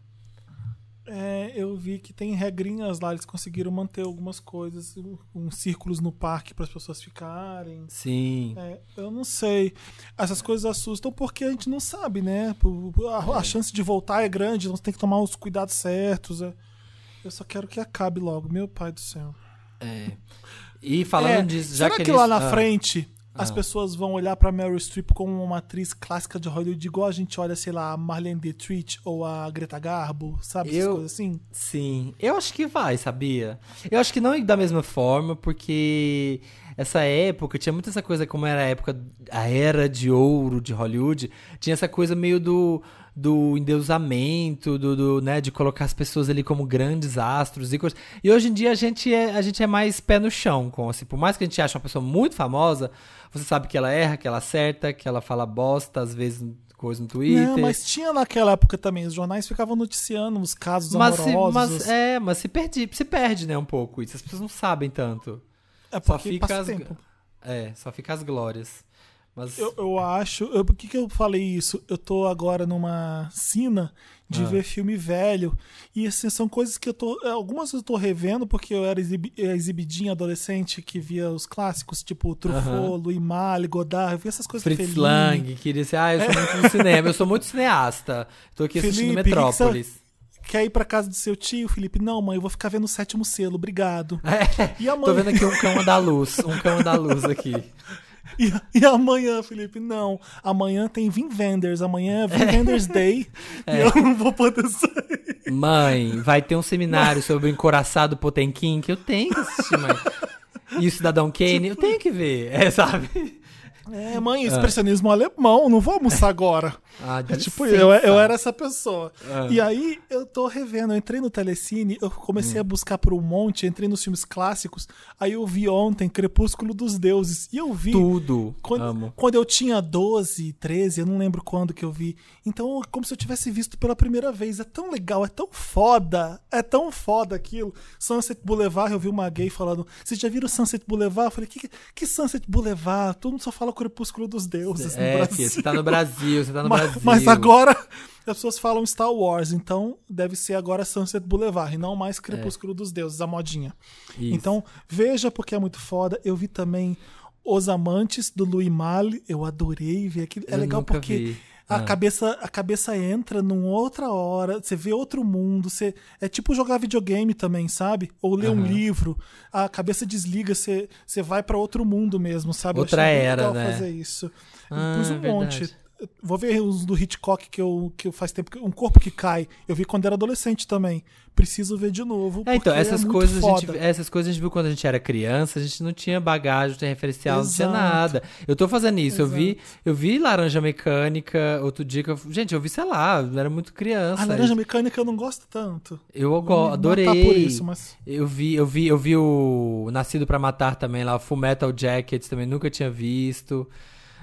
Speaker 1: É, eu vi que tem regrinhas lá, eles conseguiram manter algumas coisas, um- uns círculos no parque para as pessoas ficarem.
Speaker 2: Sim.
Speaker 1: É, eu não sei. Essas coisas assustam porque a gente não sabe, né? A, a chance de voltar é grande, então você tem que tomar os cuidados certos. é. Eu só quero que acabe logo, meu pai do céu.
Speaker 2: É. E falando
Speaker 1: É,
Speaker 2: disso, já
Speaker 1: será
Speaker 2: que,
Speaker 1: que,
Speaker 2: eles-
Speaker 1: lá na
Speaker 2: ah,
Speaker 1: frente as
Speaker 2: Ah.
Speaker 1: pessoas vão olhar pra Meryl Streep como uma atriz clássica de Hollywood, igual a gente olha, sei lá, a Marlene Dietrich ou a Greta Garbo, sabe? Essas
Speaker 2: Eu-
Speaker 1: coisas assim.
Speaker 2: Sim, eu acho que vai, sabia? Eu acho que não da mesma forma, porque essa época tinha muito essa coisa, como era a época, a era de ouro de Hollywood, tinha essa coisa meio do, do endeusamento, do, do, né, de colocar as pessoas ali como grandes astros e coisas. E hoje em dia a gente é, a gente é mais pé no chão, com assim, por mais que a gente ache uma pessoa muito famosa, você sabe que ela erra, que ela acerta, que ela fala bosta, às vezes coisa no Twitter.
Speaker 1: Não, mas tinha naquela época também, os jornais ficavam noticiando os casos
Speaker 2: Mas, se,
Speaker 1: amorosos.
Speaker 2: mas
Speaker 1: os-
Speaker 2: é, mas se perde, se perde, né, um pouco isso. As pessoas não sabem tanto.
Speaker 1: É
Speaker 2: só
Speaker 1: porque
Speaker 2: fica
Speaker 1: passa
Speaker 2: as,
Speaker 1: tempo.
Speaker 2: É, só fica as glórias. Mas
Speaker 1: Eu, eu acho. Eu, por que, que eu falei isso? Eu tô agora numa sina de
Speaker 2: Ah.
Speaker 1: ver filme velho. E assim, são coisas que eu tô. Algumas eu tô revendo, porque eu era exibi, eh, exibidinha adolescente que via os clássicos, tipo Truffaut. Louis Malle, Godard. Eu vi essas coisas
Speaker 2: Fritz
Speaker 1: Fellini.
Speaker 2: Lang queria ser, ah, eu sou muito do cinema, eu sou muito cineasta. Tô aqui assistindo
Speaker 1: Felipe, que que
Speaker 2: Metrópolis.
Speaker 1: você- Quer ir pra casa do seu tio, Felipe? Não, mãe, eu vou ficar vendo o sétimo selo, obrigado. E a
Speaker 2: É, Tô
Speaker 1: mãe?
Speaker 2: vendo aqui um cão da luz, um cão da luz aqui. <laughs>
Speaker 1: E, e amanhã, Felipe? Não. Amanhã tem Vin Vendors. Amanhã é Vin Vendors <laughs> Day.
Speaker 2: É.
Speaker 1: E eu não vou poder sair.
Speaker 2: Mãe, vai ter um seminário sobre o encoraçado Potemkin que eu tenho que assistir, mãe. E o Cidadão Kane, eu tenho que ver, é, sabe?
Speaker 1: É, mãe, expressionismo alemão, não vou almoçar <laughs> agora.
Speaker 2: Ah,
Speaker 1: É tipo, eu, eu era essa pessoa.
Speaker 2: Ah.
Speaker 1: E aí, eu tô revendo, eu entrei no Telecine, eu comecei
Speaker 2: Hum.
Speaker 1: a buscar por um monte, entrei nos filmes clássicos, aí eu vi ontem Crepúsculo dos Deuses, e eu vi...
Speaker 2: Tudo,
Speaker 1: Quando,
Speaker 2: amo.
Speaker 1: quando eu tinha 12, 13, eu não lembro quando que eu vi. Então, é como se eu tivesse visto pela primeira vez. É tão legal, é tão foda. É tão foda aquilo. Sunset Boulevard, eu vi uma gay falando. Vocês já viram Sunset Boulevard? Eu falei, que, que Sunset Boulevard? Todo mundo só fala fala Crepúsculo dos Deuses no
Speaker 2: É,
Speaker 1: Brasil.
Speaker 2: filho, você tá no Brasil, você tá no <laughs>
Speaker 1: mas,
Speaker 2: Brasil.
Speaker 1: mas agora as pessoas falam Star Wars, então deve ser agora Sunset Boulevard e não mais Crepúsculo dos Deuses, a modinha.
Speaker 2: Isso.
Speaker 1: Então veja porque é muito foda. Eu vi também Os Amantes do Louis Malle, eu adorei ver aquilo. É
Speaker 2: Eu
Speaker 1: legal porque
Speaker 2: vi.
Speaker 1: A
Speaker 2: Ah.
Speaker 1: cabeça a cabeça entra numa outra hora, você vê outro mundo, você é tipo jogar videogame também, sabe? Ou ler um
Speaker 2: Aham.
Speaker 1: livro, a cabeça desliga, você você vai pra outro mundo mesmo, sabe?
Speaker 2: Outra era,
Speaker 1: legal
Speaker 2: né?
Speaker 1: fazer isso.
Speaker 2: Ah,
Speaker 1: pus um monte. Vou ver uns do Hitchcock que eu, que eu faz tempo. que- Um corpo que cai. Eu vi quando era adolescente também. Preciso ver de novo.
Speaker 2: É, então, essas,
Speaker 1: é
Speaker 2: coisas a gente, essas coisas a gente viu quando a gente era criança, a gente não tinha bagagem, não tinha referencial, não tinha
Speaker 1: Exato.
Speaker 2: nada. Eu tô fazendo isso, eu vi, eu vi Laranja Mecânica, outro dia que eu, gente, eu vi, sei lá, eu era muito criança.
Speaker 1: A laranja mecânica eu não gosto tanto.
Speaker 2: Eu
Speaker 1: me
Speaker 2: adorei.
Speaker 1: por isso, mas-
Speaker 2: Eu vi, eu vi, eu vi o Nascido pra Matar também lá, o Full Metal Jacket também nunca tinha visto.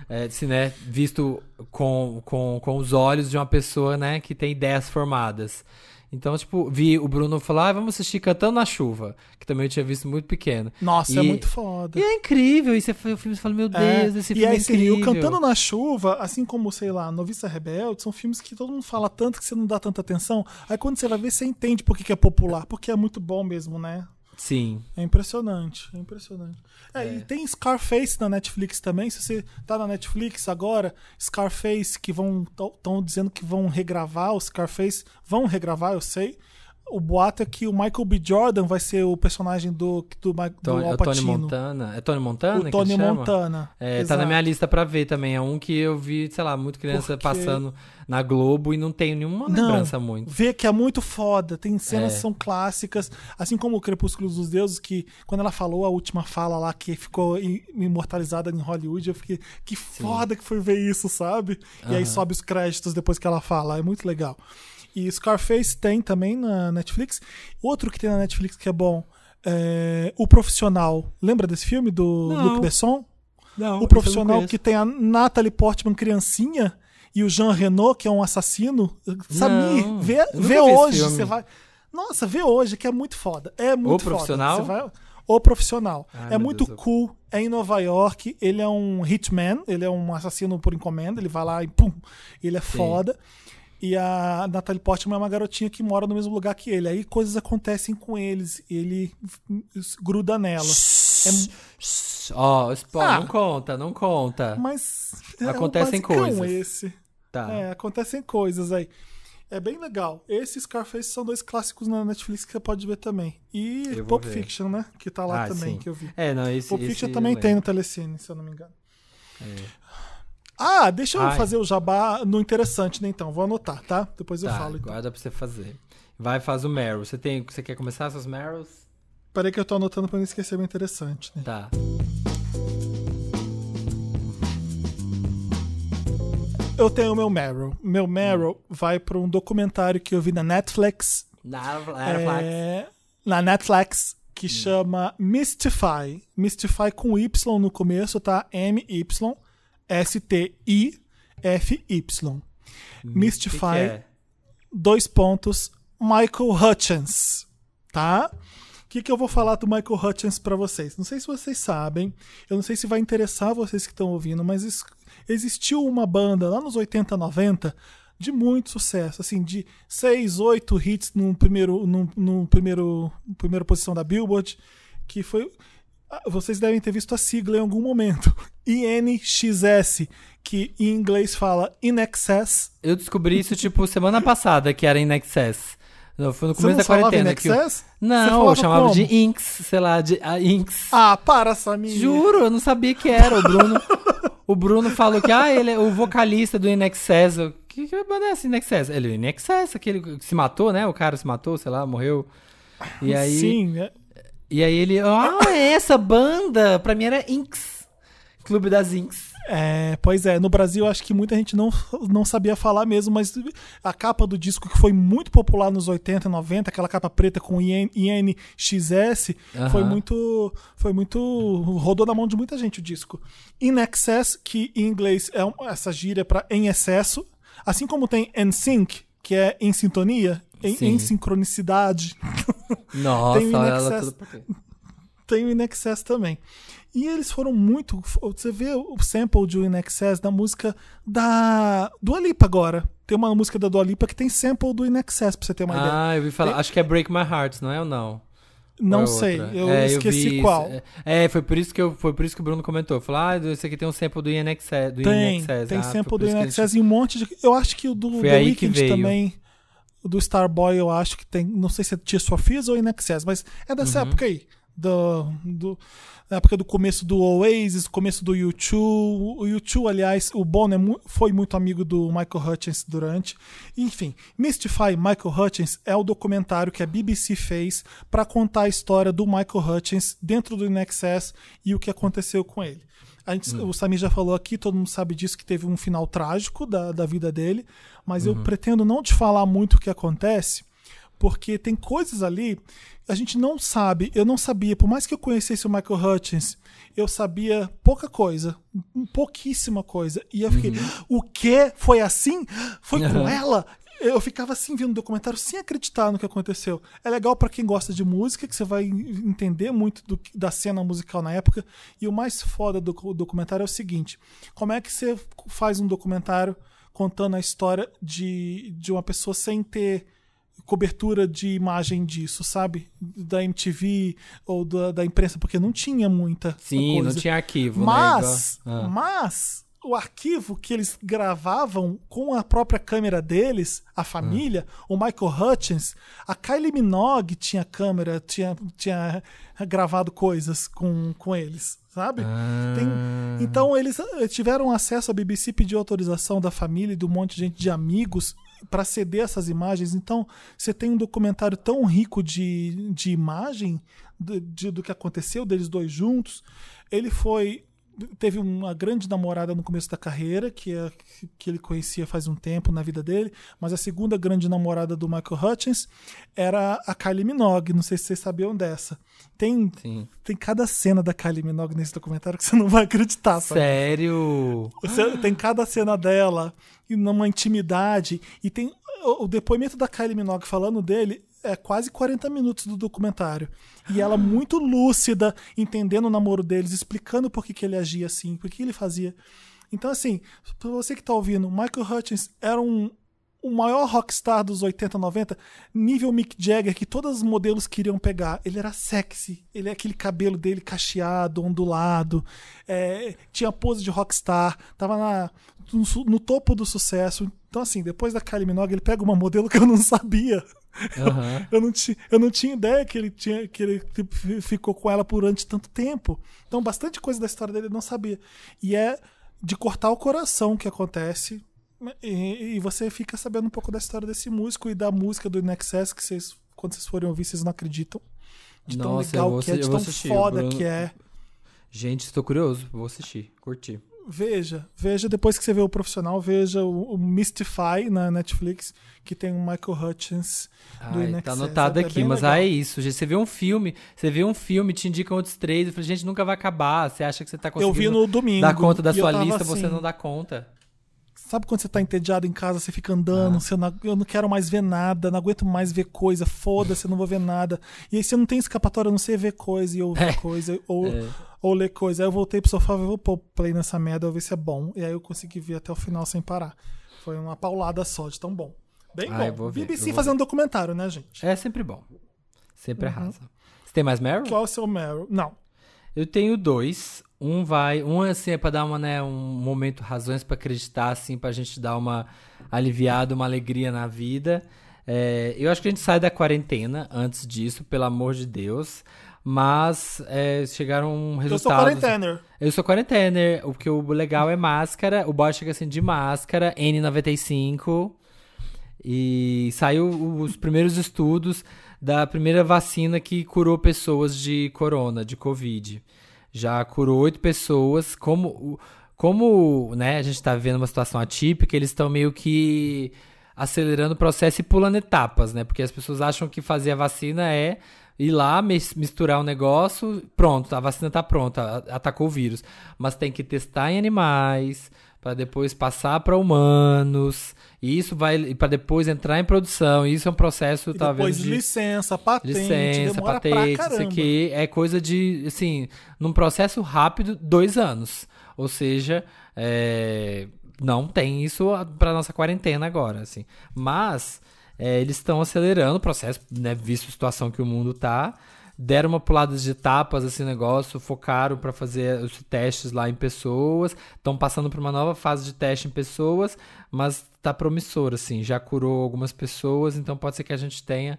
Speaker 2: É, assim, né, visto com, com, com os olhos de uma pessoa, né, que tem ideias formadas. Então, tipo, vi o Bruno falar, ah, vamos assistir Cantando na Chuva, que também eu tinha visto muito pequeno.
Speaker 1: Nossa, é
Speaker 2: E-
Speaker 1: muito foda.
Speaker 2: E é incrível, e você foi o filme e fala, meu
Speaker 1: É,
Speaker 2: Deus, esse
Speaker 1: e
Speaker 2: filme
Speaker 1: aí,
Speaker 2: é
Speaker 1: assim,
Speaker 2: incrível.
Speaker 1: o Cantando na Chuva, assim como, sei lá, Noviça Rebelde, são filmes que todo mundo fala tanto que você não dá tanta atenção. Aí quando você vai ver, você entende por que, que é popular. Porque é muito bom mesmo, né?
Speaker 2: Sim.
Speaker 1: É impressionante, é impressionante. É, E tem Scarface na Netflix também. Se você tá na Netflix agora, Scarface, que vão. estão dizendo que vão regravar o Scarface. Vão regravar, eu sei. O boato é que o Michael B. Jordan vai ser o personagem do, do, do
Speaker 2: Tony, é
Speaker 1: Al
Speaker 2: o Tony. Montana. É Tony Montana?
Speaker 1: O
Speaker 2: que
Speaker 1: Tony? Montana,
Speaker 2: É, tá
Speaker 1: exato.
Speaker 2: na minha lista pra ver também. É um que eu vi, sei lá, muito criança
Speaker 1: Porque-
Speaker 2: passando na Globo e não tenho nenhuma
Speaker 1: Não,
Speaker 2: lembrança muito.
Speaker 1: vê que é muito foda. Tem cenas
Speaker 2: É.
Speaker 1: que são clássicas, assim como o Crepúsculo dos Deuses, que quando ela falou a última fala lá, que ficou imortalizada em Hollywood, eu fiquei, que foda que foi ver isso, sabe? E aí sobe os créditos depois que ela fala, é muito legal. E Scarface tem também na Netflix. Outro que tem na Netflix que é bom, é O Profissional. Lembra desse filme do
Speaker 2: Não.
Speaker 1: Luc Besson?
Speaker 2: Não,
Speaker 1: o profissional que tem a Natalie Portman criancinha e o Jean Renault, que é um assassino. Samir,
Speaker 2: Não,
Speaker 1: vê, vê hoje. Você vai. Nossa, vê hoje, que é muito foda. É muito foda.
Speaker 2: Profissional?
Speaker 1: Vai- O profissional.
Speaker 2: Ai,
Speaker 1: é muito
Speaker 2: Deus, eu-
Speaker 1: cool. É em Nova York. Ele é um hitman. Ele é um assassino por encomenda. Ele vai lá e pum. Ele é foda. E a Natalie Portman é uma garotinha que mora no mesmo lugar que ele. Aí coisas acontecem com eles. E ele gruda nela. É
Speaker 2: Ó, spo-
Speaker 1: Ah.
Speaker 2: não conta, não conta.
Speaker 1: Mas é um
Speaker 2: Acontecem coisas.
Speaker 1: esse.
Speaker 2: Tá.
Speaker 1: É, acontecem coisas aí. É bem legal. Esse e Scarface são dois clássicos na Netflix que você pode ver também. E Pulp
Speaker 2: ver.
Speaker 1: Fiction, né? Que tá lá
Speaker 2: Ah,
Speaker 1: também,
Speaker 2: sim.
Speaker 1: que eu vi.
Speaker 2: É, não, esse-
Speaker 1: Pulp
Speaker 2: esse
Speaker 1: Fiction também tem no Telecine, se eu não me engano. Ah, deixa eu
Speaker 2: Ai.
Speaker 1: fazer o jabá no interessante, né? Então, vou anotar, tá? Depois eu
Speaker 2: Tá,
Speaker 1: falo. Então.
Speaker 2: guarda pra você fazer. Vai, faz o Meryl. Você, tem, você quer começar suas Meryls?
Speaker 1: Peraí que eu tô anotando pra não esquecer o interessante, né?
Speaker 2: Tá.
Speaker 1: Eu tenho o meu Meryl. Meu Meryl vai pra um documentário que eu vi na Netflix
Speaker 2: Na,
Speaker 1: É, na Netflix, que chama Mystify. Mystify com Y no começo, tá? M-Y-S-T-I-F-Y. Mystify,
Speaker 2: que é?
Speaker 1: dois pontos, Michael Hutchins, tá? O que, que eu vou falar do Michael Hutchins pra vocês? Não sei se vocês sabem, eu não sei se vai interessar vocês que estão ouvindo, mas existiu uma banda lá nos 80, 90 de muito sucesso, assim, de 6, 8 hits no primeiro, no, no primeiro, primeira posição da Billboard, que foi. Ah, Vocês devem ter visto a sigla em algum momento. <laughs> INXS, que em inglês fala In Excess.
Speaker 2: Eu descobri isso, tipo, semana passada, que era In Excess. Não, foi no começo da quarentena.
Speaker 1: In
Speaker 2: que eu- Não, eu chamava
Speaker 1: como?
Speaker 2: de Inks, sei lá, de a Inks.
Speaker 1: Ah, para, Samir.
Speaker 2: Juro, eu não sabia que era. O Bruno, o Bruno falou que, ah, ele é o vocalista do In Excess. Eu, que, que banda é essa In Excess? Ele, In Excess, aquele que se matou, né? O cara se matou, sei lá, morreu. E aí,
Speaker 1: Sim, é-
Speaker 2: e aí ele, ah, é essa banda? Pra mim era Inks. Clube das Inks.
Speaker 1: É, pois é, no Brasil acho que muita gente não, não sabia falar mesmo, mas a capa do disco que foi muito popular nos 80 e 90, aquela capa preta com IN, INXS, foi muito. Foi muito. rodou na mão de muita gente o disco. In Excess, que em inglês é essa gíria para em excesso, assim como tem NSYNC, que é em sintonia, em, em sincronicidade. <laughs> <laughs>
Speaker 2: Nossa,
Speaker 1: Tem o
Speaker 2: olha
Speaker 1: In
Speaker 2: ela
Speaker 1: Excess.
Speaker 2: toda...
Speaker 1: tem o também. E eles foram muito. Você vê o sample de In Excess da música da Dua Lipa agora. Tem uma música da Dua Lipa que tem sample do In Excess, pra você ter uma ideia.
Speaker 2: Ah, eu vi falar.
Speaker 1: Tem-
Speaker 2: Acho que é Break My Heart, não é ou não?
Speaker 1: Não
Speaker 2: é
Speaker 1: sei, eu
Speaker 2: É,
Speaker 1: esqueci
Speaker 2: vi
Speaker 1: qual.
Speaker 2: isso. É, foi por isso que eu, foi por isso que o Bruno comentou. Falou: "Ah, esse aqui tem um sample do INXS, do
Speaker 1: Tem,
Speaker 2: INXS.
Speaker 1: tem
Speaker 2: ah,
Speaker 1: sample do
Speaker 2: isso que
Speaker 1: In
Speaker 2: a gente-
Speaker 1: e um monte de. Eu acho que o do
Speaker 2: Foi
Speaker 1: The Weeknd também. Do Starboy eu acho que tem. Não sei se é Tears for Fears ou In Excess, mas é dessa
Speaker 2: Uhum.
Speaker 1: época aí. Do, do, na época do começo do Oasis, começo do U2. O U2, aliás, o Bono é mu- foi muito amigo do Michael Hutchins durante. Enfim, Mystify Michael Hutchins é o documentário que a BBC fez para contar a história do Michael Hutchins dentro do In Excess e o que aconteceu com ele. Gente- O Samir já falou aqui, todo mundo sabe disso, que teve um final trágico da, da vida dele, mas eu pretendo não te falar muito o que acontece, porque tem coisas ali a gente não sabe. Eu não sabia, por mais que eu conhecesse o Michael Hutchins, eu sabia pouca coisa, pouquíssima coisa. E eu fiquei, o que? Foi assim? Foi com
Speaker 2: Uhum.
Speaker 1: ela? Eu ficava assim vendo o documentário sem acreditar no que aconteceu. É legal pra quem gosta de música, que você vai entender muito do da cena musical na época. E o mais foda do documentário é o seguinte: como é que você faz um documentário contando a história de, de uma pessoa sem ter cobertura de imagem disso, sabe? Da MTV ou da, da imprensa, porque não tinha muita
Speaker 2: Sim,
Speaker 1: coisa.
Speaker 2: não tinha arquivo,
Speaker 1: Mas,
Speaker 2: né? Ah.
Speaker 1: mas o arquivo que eles gravavam com a própria câmera deles, a família, o Michael Hutchins, a Kylie Minogue tinha câmera, tinha, tinha gravado coisas com, com eles, sabe? Tem- então eles eh, tiveram acesso, a BBC pediu autorização da família e de um monte de gente, de amigos, para ceder essas imagens. Então você tem um documentário tão rico de, de imagem do, de- do que aconteceu deles dois juntos. Ele foi teve uma grande namorada no começo da carreira, que, é, que ele conhecia faz um tempo na vida dele, mas a segunda grande namorada do Michael Hutchins era a Kylie Minogue, não sei se vocês sabiam dessa. Tem,
Speaker 2: Sim.
Speaker 1: tem cada cena da Kylie Minogue nesse documentário que você não vai acreditar. sabe?
Speaker 2: Sério?
Speaker 1: Você- tem cada cena dela e numa intimidade e tem o, o depoimento da Kylie Minogue falando dele é quase 40 minutos do documentário. E ela muito lúcida, entendendo o namoro deles, explicando por que, que ele agia assim, por que ele fazia. Então, assim, pra você que tá ouvindo, Michael Hutchins era um, o maior rockstar dos 80, 90, nível Mick Jagger, que todos os modelos queriam pegar. Ele era sexy, ele aquele cabelo dele cacheado, ondulado, é, tinha pose de rockstar, tava na, no, no topo do sucesso. Então, assim, depois da Kylie Minogue, ele pega uma modelo que eu não sabia.
Speaker 2: Aham. <laughs>
Speaker 1: Eu não, tinha, eu não tinha ideia que ele tinha que ele fi- ficou com ela durante tanto tempo. Então, bastante coisa da história dele eu não sabia. E é de cortar o coração que acontece. E, e você fica sabendo um pouco da história desse músico e da música do Nexus, que vocês, quando vocês forem ouvir, vocês não acreditam. De tão
Speaker 2: Nossa,
Speaker 1: legal
Speaker 2: vou
Speaker 1: que é, de tão
Speaker 2: assistir,
Speaker 1: foda
Speaker 2: Bruno-
Speaker 1: que é.
Speaker 2: Gente, estou curioso. Vou assistir. Curti.
Speaker 1: Veja, veja, depois que você vê o profissional, veja o, o Mystify na Netflix, que tem o Michael Hutchins do
Speaker 2: Ai, tá anotado
Speaker 1: É
Speaker 2: aqui,
Speaker 1: bem
Speaker 2: mas
Speaker 1: legal.
Speaker 2: ah, é isso, gente. Você vê um filme, você vê um filme, te indicam outros três, eu falei, gente, nunca vai acabar. Você acha que você tá
Speaker 1: Eu
Speaker 2: conseguindo
Speaker 1: vi no domingo.
Speaker 2: dar conta da
Speaker 1: e eu
Speaker 2: sua lista, você
Speaker 1: assim,
Speaker 2: não dá conta.
Speaker 1: Sabe quando você tá entediado em casa, você fica andando, você não, eu não quero mais ver nada, não aguento mais ver coisa, foda-se, eu não vou ver nada. E aí você não tem escapatória, eu não sei ver coisa e ouvir
Speaker 2: É.
Speaker 1: coisa, ou,
Speaker 2: É.
Speaker 1: ou ler coisa. Aí eu voltei pro sofá, eu vou pôr play nessa merda, eu ver se é bom. E aí eu consegui ver até o final sem parar. Foi uma paulada só, de tão bom. Bem
Speaker 2: Ah,
Speaker 1: bom.
Speaker 2: ver,
Speaker 1: BBC fazendo documentário, né, gente?
Speaker 2: É sempre bom. Sempre
Speaker 1: Uhum.
Speaker 2: arrasa. Você tem mais Meryl?
Speaker 1: Qual é o seu Meryl? Não.
Speaker 2: Eu tenho dois. Um vai, um assim é pra dar uma, né, um momento, razões pra acreditar, assim, pra gente dar uma aliviada, uma alegria na vida. É, eu acho que a gente sai da quarentena antes disso, pelo amor de Deus. Mas é, chegaram
Speaker 1: Eu sou
Speaker 2: resultados.
Speaker 1: quarentener.
Speaker 2: Eu sou quarentener. O que o legal é máscara. O boy chega assim de máscara, N95. E saiu os primeiros estudos da primeira vacina que curou pessoas de corona, de Covid. Já curou oito pessoas. Como, como né, a gente está vivendo uma situação atípica, eles estão meio que acelerando o processo e pulando etapas, né? Porque as pessoas acham que fazer a vacina é ir lá, mis- misturar o negócio, pronto, a vacina tá pronta, atacou o vírus. Mas tem que testar em animais, para depois passar para humanos. E isso vai para depois entrar em produção. E isso é um processo,
Speaker 1: E
Speaker 2: talvez.
Speaker 1: depois
Speaker 2: de-
Speaker 1: licença, patente,
Speaker 2: licença,
Speaker 1: demora
Speaker 2: patente, isso aqui é coisa de, assim, num processo rápido, dois anos. Ou seja, é, não tem isso para nossa quarentena agora, assim. Mas é, eles estão acelerando o processo, né, visto a situação que o mundo tá. Deram uma pulada de etapas esse negócio, focaram para fazer os testes lá em pessoas, estão passando por uma nova fase de teste em pessoas, mas tá promissor, assim, já curou algumas pessoas, então pode ser que a gente tenha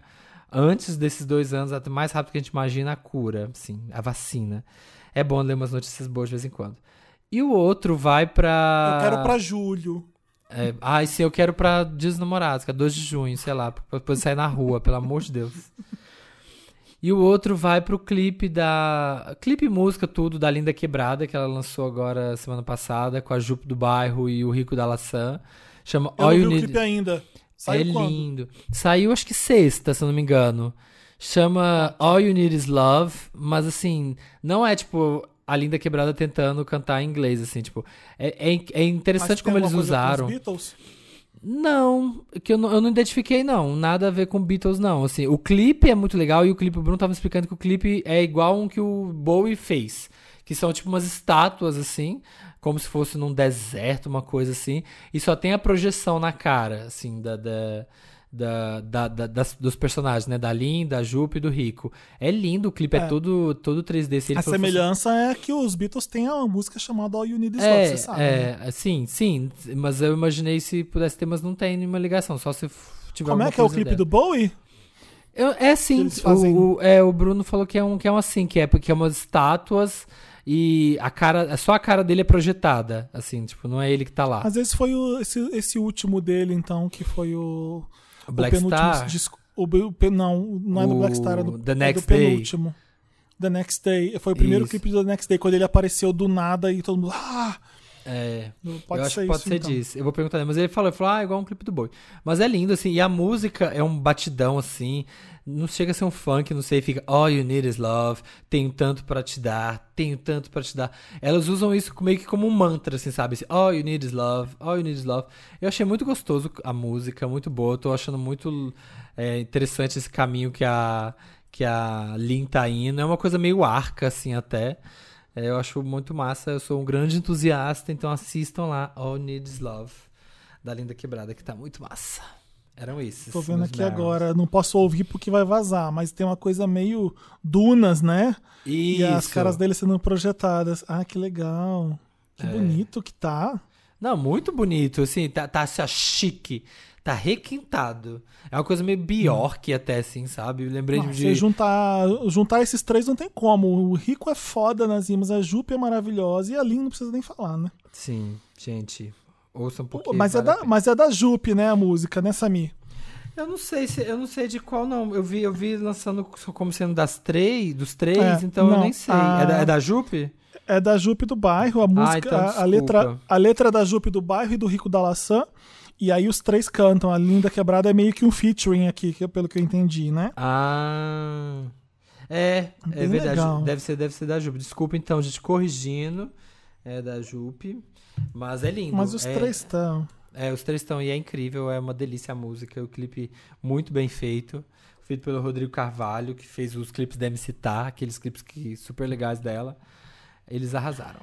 Speaker 2: antes desses dois anos, até mais rápido que a gente imagina, a cura, sim, a vacina. É bom ler umas notícias boas de vez em quando. E o outro vai pra.
Speaker 1: Eu quero pra julho.
Speaker 2: É, ai, sim, eu quero pra Dia dos Namorados, que é 2 de junho, sei lá, pra depois sair na rua, pelo amor de Deus. E o outro vai pro clipe da. Clipe música, tudo, da Linda Quebrada, que ela lançou agora semana passada, com a Jupe do Bairro e o Rico da Laçã. Chama
Speaker 1: Eu
Speaker 2: All
Speaker 1: não vi o clipe ainda. Saiu
Speaker 2: é
Speaker 1: quando?
Speaker 2: lindo. Saiu acho que sexta, se eu não me engano. Chama All You Need Is Love, mas assim, não é tipo a Linda Quebrada tentando cantar em inglês, assim, tipo. É, é, é interessante como eles
Speaker 1: coisa com os
Speaker 2: usaram.
Speaker 1: Beatles?
Speaker 2: Não, que eu não, eu não identifiquei, não. Nada a ver com Beatles, não. Assim, o clipe é muito legal e o clipe, o Bruno tava explicando que o clipe é igual um que o Bowie fez. Que são tipo umas estátuas, assim, como se fosse num deserto, uma coisa assim. E só tem a projeção na cara, assim, da. da da, da- da- das- dos personagens, né? Da Lin, da Jupe e do Rico. É lindo, o clipe é,
Speaker 1: É.
Speaker 2: todo, todo 3D. Se
Speaker 1: A semelhança é que os Beatles têm uma música chamada All You Need Is Love,
Speaker 2: é,
Speaker 1: você sabe. né?
Speaker 2: é, sim, sim. Mas eu imaginei se pudesse ter, mas não tem nenhuma ligação. Só se tiver
Speaker 1: Como é que é o clipe
Speaker 2: dela.
Speaker 1: do Bowie?
Speaker 2: Eu- é sim.
Speaker 1: eles fazem?
Speaker 2: O, o- é, o Bruno falou que é um que é um assim, que é porque é umas estátuas e a cara, só a cara dele é projetada, assim, tipo, não é ele que tá lá.
Speaker 1: Às vezes foi o- esse, esse último dele, então, que foi o.
Speaker 2: O Black
Speaker 1: penúltimo
Speaker 2: Star?
Speaker 1: disco- o, o não, não é do
Speaker 2: O
Speaker 1: Black Star, é do,
Speaker 2: The
Speaker 1: é
Speaker 2: Next
Speaker 1: do
Speaker 2: Day.
Speaker 1: penúltimo. The Next Day. Foi o primeiro
Speaker 2: Isso.
Speaker 1: clipe do The Next Day, quando ele apareceu do nada e todo mundo. Ah!
Speaker 2: É.
Speaker 1: Pode
Speaker 2: eu acho
Speaker 1: ser
Speaker 2: que pode
Speaker 1: isso,
Speaker 2: ser
Speaker 1: então.
Speaker 2: disso. Eu vou perguntar, mas ele falou, ele falou, ah, igual um clipe do Boi. Mas é lindo, assim, e a música é um batidão, assim, não chega a ser um funk, não sei, fica All You Need Is Love, tenho tanto pra te dar, tenho tanto pra te dar. Elas usam isso meio que como um mantra, assim, sabe? Assim, All You Need Is Love, All You Need Is Love. Eu achei muito gostoso a música, muito boa, tô achando muito é, interessante esse caminho que a, que a Lin tá indo. É uma coisa meio arca, assim, até. É, eu acho muito massa, eu sou um grande entusiasta, então assistam lá All Needs Love, da Linda Quebrada, que tá muito massa. Eram esses.
Speaker 1: Tô vendo aqui
Speaker 2: Barons.
Speaker 1: agora, não posso ouvir porque vai vazar, mas tem uma coisa meio dunas, né?
Speaker 2: Isso.
Speaker 1: E as caras dele sendo projetadas. Ah, que legal. Que
Speaker 2: É.
Speaker 1: bonito que tá.
Speaker 2: Não, muito bonito, assim, tá, tá assim, ó, chique, tá requintado. É uma coisa meio Bjork até, assim, sabe? Eu lembrei
Speaker 1: Não,
Speaker 2: de...
Speaker 1: Se juntar, juntar esses três não tem como. O Rico é foda nas rimas, a Jupe é maravilhosa e a Lin não precisa nem falar, né?
Speaker 2: Sim, gente, ouçam um pouquinho.
Speaker 1: mas, é da, mas é da Jupe, né, a música, né, Samir?
Speaker 2: Eu não sei se eu não sei de qual não. Eu vi, eu vi lançando como sendo das três, dos três,
Speaker 1: É,
Speaker 2: então eu
Speaker 1: não,
Speaker 2: nem sei.
Speaker 1: a-
Speaker 2: É, da, é da Jupe?
Speaker 1: É da Jupe do bairro, a música,
Speaker 2: então
Speaker 1: a, a
Speaker 2: desculpa.
Speaker 1: letra, a letra é da Jupe do bairro e do Rico da Laçã. E aí os três cantam. A Linda Quebrada é meio que um featuring aqui, que é pelo que eu entendi, né?
Speaker 2: Ah. É, é
Speaker 1: Bem
Speaker 2: verdade.
Speaker 1: legal.
Speaker 2: Deve ser, deve ser da Jupe. Desculpa então, gente, corrigindo. É da Jupe. Mas é lindo.
Speaker 1: Mas os
Speaker 2: é,
Speaker 1: três estão.
Speaker 2: É, os três estão e é incrível, é uma delícia a música, o clipe muito bem feito, feito pelo Rodrigo Carvalho, que fez os clipes da MC Tá, aqueles clipes que super legais dela. Eles arrasaram.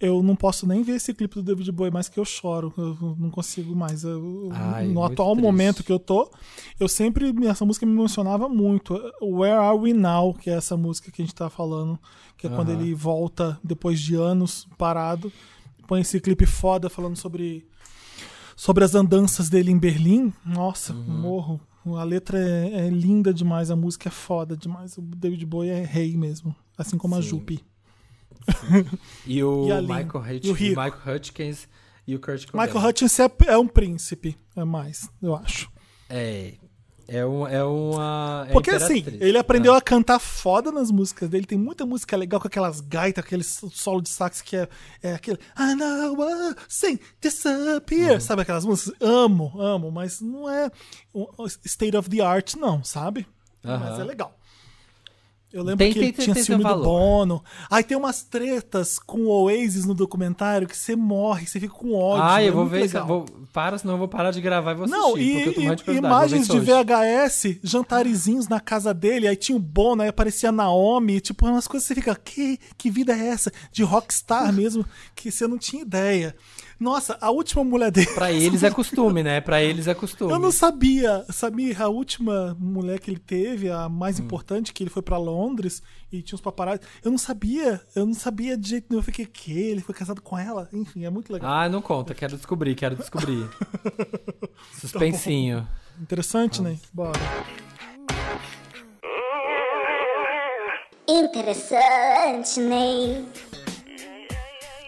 Speaker 1: Eu não posso nem ver esse clipe do David Bowie mais que eu choro. Eu não consigo mais. Eu-
Speaker 2: Ai,
Speaker 1: no atual
Speaker 2: triste.
Speaker 1: momento que eu tô, eu sempre. Essa música me emocionava muito. Where Are We Now? Que é essa música que a gente tá falando. Que é quando
Speaker 2: Aham.
Speaker 1: ele volta depois de anos parado. Põe esse clipe foda falando sobre. Sobre as andanças dele em Berlim. Nossa,
Speaker 2: Uhum.
Speaker 1: morro. A letra é, é linda demais, a música é foda demais. O David Bowie é rei mesmo. Assim como a
Speaker 2: Sim.
Speaker 1: Jupe.
Speaker 2: E o
Speaker 1: E.
Speaker 2: Michael,
Speaker 1: E o.
Speaker 2: Michael Hutchins e o Kurt Cobain.
Speaker 1: Michael Hutchins é, é um príncipe, é mais, eu acho.
Speaker 2: É. É, um, é uma. é
Speaker 1: Porque assim, ele aprendeu
Speaker 2: Ah.
Speaker 1: a cantar foda nas músicas dele. Tem muita música legal com aquelas gaitas, aquele solo de sax que é, é aquele. I know what sing disappear. Sabe aquelas músicas? Amo, amo, mas não é state of the art, não, sabe? Mas
Speaker 2: Aham.
Speaker 1: é legal. Eu lembro
Speaker 2: Tem-
Speaker 1: que
Speaker 2: tem-
Speaker 1: tinha
Speaker 2: tem
Speaker 1: ciúme do. Bono. Aí tem umas tretas com o Oasis no documentário que você morre, você fica com ódio.
Speaker 2: Ah,
Speaker 1: é
Speaker 2: eu vou ver
Speaker 1: legal.
Speaker 2: Vou, para, senão eu vou parar de gravar e vou assistir.
Speaker 1: Não, e, e- imagens de
Speaker 2: hoje.
Speaker 1: VHS, jantarezinhos na casa dele, aí tinha o Bono, aí aparecia a Naomi, tipo, umas coisas que você fica, que, que vida é essa? De rockstar mesmo, que você não tinha ideia. Nossa, a última mulher dele.
Speaker 2: Pra eles é costume, né? Pra eles é costume.
Speaker 1: Eu não sabia, sabia? A última mulher que ele teve, a mais
Speaker 2: Hum.
Speaker 1: importante, que ele foi pra Londres e tinha uns paparazzi. Eu não sabia, eu não sabia de jeito nenhum. Eu fiquei, que? Ele foi casado com ela? Enfim, é muito legal.
Speaker 2: Ah, não conta. Quero descobrir, quero descobrir. <laughs> Suspensinho.
Speaker 1: Interessante, né? Bora.
Speaker 11: Interessante, Ney.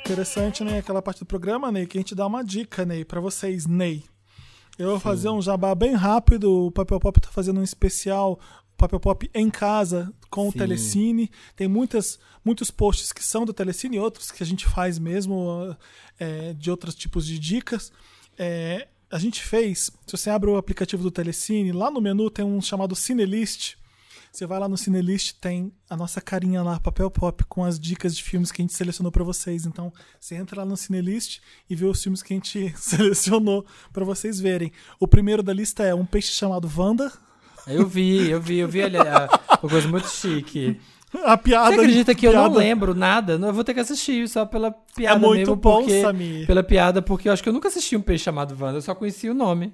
Speaker 1: Interessante, né? Aquela parte do programa, Ney, que a gente dá uma dica, Ney, pra vocês, Ney. Eu vou fazer um jabá bem rápido. O Papel Pop tá fazendo um especial Papel Pop em casa com o
Speaker 2: Sim.
Speaker 1: Telecine. Tem muitas, muitos posts que são do Telecine e outros que a gente faz mesmo é, de outros tipos de dicas. É, a gente fez, se você abre o aplicativo do Telecine, lá no menu tem um chamado Cinelist. Você vai lá no Cinelist, tem a nossa carinha lá, papel pop, com as dicas de filmes que a gente selecionou pra vocês. Então, você entra lá no Cinelist e vê os filmes que a gente <laughs> selecionou pra vocês verem. O primeiro da lista é Um Peixe Chamado Wanda.
Speaker 2: Eu vi, eu vi, eu vi ali uma coisa muito chique.
Speaker 1: A piada.
Speaker 2: Você acredita que eu não
Speaker 1: piada-
Speaker 2: lembro nada? Eu vou ter que assistir só pela piada
Speaker 1: muito
Speaker 2: mesmo,
Speaker 1: bom,
Speaker 2: porque,
Speaker 1: Samir.
Speaker 2: Pela piada, porque eu acho que eu nunca assisti um peixe chamado Wanda, eu só conhecia o nome.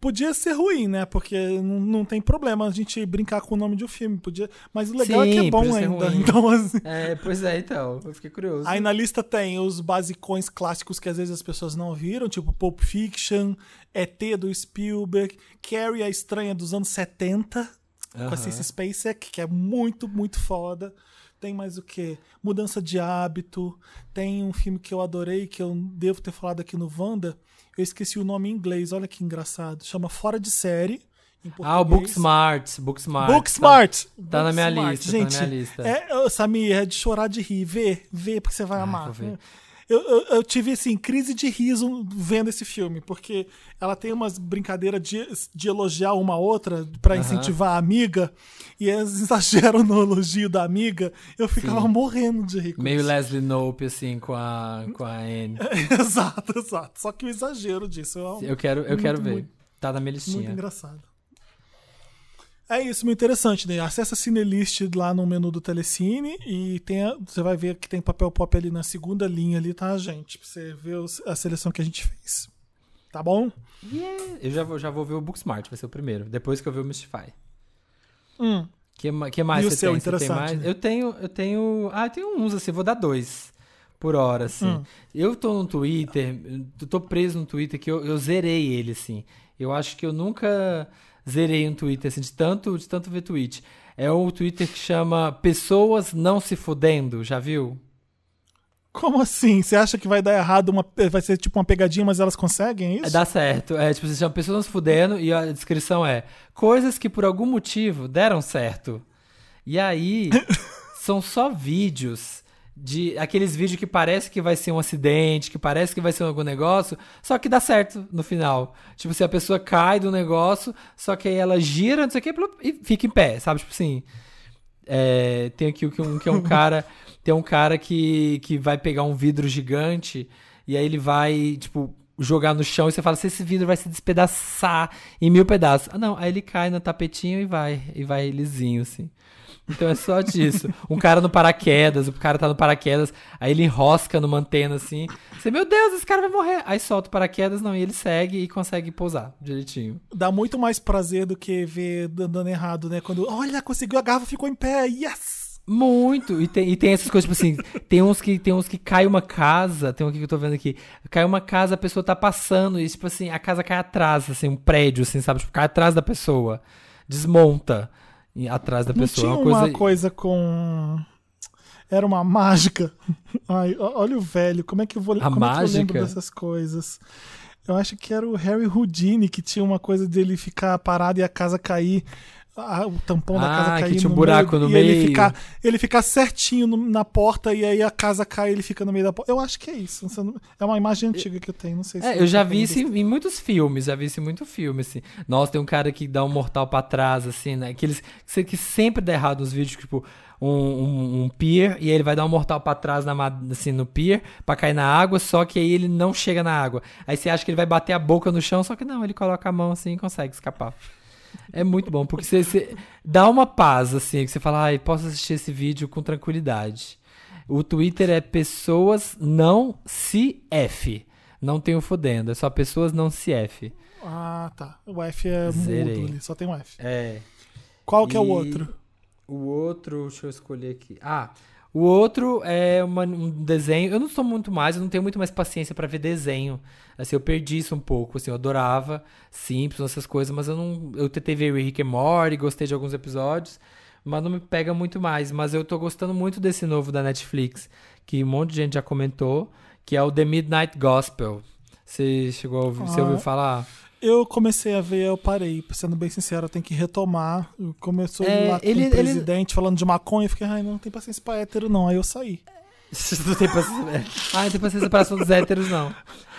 Speaker 1: Podia ser ruim, né? Porque não, não tem problema a gente brincar com o nome de um filme. Podia... Mas o legal é que é
Speaker 2: Sim,
Speaker 1: bom ainda. <laughs> Então, assim.
Speaker 2: É, pois é, então. Eu fiquei curioso.
Speaker 1: Aí na lista tem os basicões clássicos que às vezes as pessoas não viram, tipo Pulp Fiction, ET do Spielberg, Carrie a Estranha dos anos 70, com
Speaker 2: Aham.
Speaker 1: a Cissy Spacek, que é muito, muito foda. Tem mais o que? Mudança de hábito. Tem um filme que eu adorei, que eu devo ter falado aqui no Wanda. Eu esqueci o nome em inglês, olha que engraçado. Chama Fora de Série.
Speaker 2: Ah, o. Booksmart. Booksmart.
Speaker 1: Booksmart.
Speaker 2: Tá, tá na minha lista,
Speaker 1: Gente,
Speaker 2: tá na minha lista.
Speaker 1: É, Samir, é de chorar de rir. Vê, vê, porque você vai amar. Eu, eu, eu tive, assim, crise de riso vendo esse filme, porque ela tem umas brincadeiras de, de elogiar uma outra pra
Speaker 2: Aham.
Speaker 1: incentivar a amiga, e eles <laughs> exageram no elogio da amiga. Eu ficava
Speaker 2: Sim.
Speaker 1: morrendo de rir com
Speaker 2: Meio. Leslie Knope, assim, com a, com a Anne. <laughs>
Speaker 1: exato, exato. Só que o exagero disso. é
Speaker 2: Eu quero, eu
Speaker 1: muito,
Speaker 2: quero ver.
Speaker 1: Muito,
Speaker 2: Tá na minha
Speaker 1: muito
Speaker 2: listinha.
Speaker 1: engraçado. É isso, muito interessante, né? Acessa a Cinelist lá no menu do Telecine e tem a- você vai ver que tem papel pop ali na segunda linha ali, tá, gente? Pra você ver os- a seleção que a gente fez. Tá bom?
Speaker 2: Eu já vou, já vou ver o Booksmart, vai ser o primeiro. Depois que eu ver o Mystify.
Speaker 1: Hum.
Speaker 2: Que, que mais
Speaker 1: E o
Speaker 2: você
Speaker 1: seu,
Speaker 2: tem? Você tem
Speaker 1: interessante,
Speaker 2: mais?
Speaker 1: né?
Speaker 2: Eu tenho, eu tenho. Ah, eu tenho uns, assim, vou dar dois por hora, assim.
Speaker 1: Hum.
Speaker 2: Eu tô no Twitter, eu tô preso no Twitter que eu, eu zerei ele, assim. Eu acho que eu nunca zerei um Twitter, assim, de tanto, de tanto ver tweet. É o Twitter que chama Pessoas Não Se Fudendo, já viu?
Speaker 1: Como assim? Você acha que vai dar errado, uma, vai ser tipo uma pegadinha, mas elas conseguem é
Speaker 2: É,
Speaker 1: isso?
Speaker 2: dá certo. É, tipo, você chama Pessoas Não Se Fudendo e a descrição é coisas que por algum motivo deram certo. E aí, <laughs> são só vídeos de aqueles vídeos que parece que vai ser um acidente, que parece que vai ser algum negócio, só que dá certo no final. Tipo, se a pessoa cai do negócio, só que aí ela gira, não sei o que, e fica em pé, sabe? Tipo assim. É, tem aqui um, que é um cara. <laughs> Tem um cara que, que vai pegar um vidro gigante e aí ele vai, tipo, jogar no chão e você fala se esse vidro vai se despedaçar em mil pedaços. Ah, não, aí ele cai no tapetinho e vai, e vai lisinho, assim. Então é só disso. Um cara no paraquedas, o cara tá no paraquedas, aí ele enrosca numa antena assim. Você, meu Deus, esse cara vai morrer. Aí solta o paraquedas, não, e ele segue e consegue pousar direitinho.
Speaker 1: Dá muito mais prazer do que ver dando errado, né? Quando, olha, conseguiu a garrafa, ficou em pé, yes!
Speaker 2: Muito. E tem, e tem essas coisas, tipo assim, tem uns que tem uns que cai uma casa, tem um aqui que eu tô vendo aqui. Cai uma casa, a pessoa tá passando, e tipo assim, a casa cai atrás, assim, um prédio, assim, sabe? Tipo, cai atrás da pessoa. Desmonta atrás da
Speaker 1: Não
Speaker 2: pessoa.
Speaker 1: tinha
Speaker 2: é uma coisa.
Speaker 1: uma coisa com. Era uma mágica. <laughs> Ai, olha o velho, como é que eu vou
Speaker 2: A
Speaker 1: como é que eu lembro
Speaker 2: mágica?
Speaker 1: dessas coisas? Eu acho que era o Harry Houdini que tinha uma coisa dele ficar parado e a casa cair. A- o tampão da
Speaker 2: Ah,
Speaker 1: casa
Speaker 2: que
Speaker 1: cair
Speaker 2: tinha um
Speaker 1: no
Speaker 2: buraco
Speaker 1: meio,
Speaker 2: no
Speaker 1: e ele
Speaker 2: meio.
Speaker 1: ficar, ele ficar certinho no- na porta e aí a casa cai e ele fica no meio da porta. Eu acho que é isso. É uma imagem antiga que eu tenho, não sei se
Speaker 2: É, eu já
Speaker 1: tá
Speaker 2: vi isso em, em muitos filmes, já vi isso em muito filme, assim. Nossa, tem um cara que dá um mortal pra trás, assim, né? Aqueles que, que sempre dá errado nos vídeos, tipo, um, um, um pier, e aí ele vai dar um mortal pra trás na, assim, no pier, pra cair na água, só que aí ele não chega na água. Aí você acha que ele vai bater a boca no chão, só que não, ele coloca a mão assim e consegue escapar. É muito bom, porque você, você dá uma paz, assim, que você fala, ai, posso assistir esse vídeo com tranquilidade. O Twitter é pessoas não se F. Não tem o fodendo, é só pessoas não se F.
Speaker 1: Ah, tá. O F é
Speaker 2: Zerei.
Speaker 1: mudo ali, só tem um F.
Speaker 2: É.
Speaker 1: Qual que é o
Speaker 2: E
Speaker 1: outro?
Speaker 2: O outro, deixa eu escolher aqui. Ah, o outro é uma- um desenho. Eu não sou muito mais, eu não tenho muito mais paciência pra ver desenho. Assim, eu perdi isso um pouco. Assim, eu adorava Simpsons, essas coisas, mas eu não. Eu tentei ver Rick and Morty, gostei de alguns episódios, mas não me pega muito mais. Mas eu tô gostando muito desse novo da Netflix, que um monte de gente já comentou, que é o The Midnight Gospel. Você chegou a ouvir, você
Speaker 1: Ah.
Speaker 2: ouviu falar?
Speaker 1: Eu comecei a ver, eu parei. Sendo bem sincero, eu tenho que retomar. Começou
Speaker 2: É,
Speaker 1: lá com
Speaker 2: ele-
Speaker 1: o
Speaker 2: ele-
Speaker 1: presidente falando de maconha. Eu fiquei, ai, não tem paciência pra hétero, não. Aí eu saí.
Speaker 2: Não tem paciência. <laughs> Ah, não tem paciência para dos héteros, não.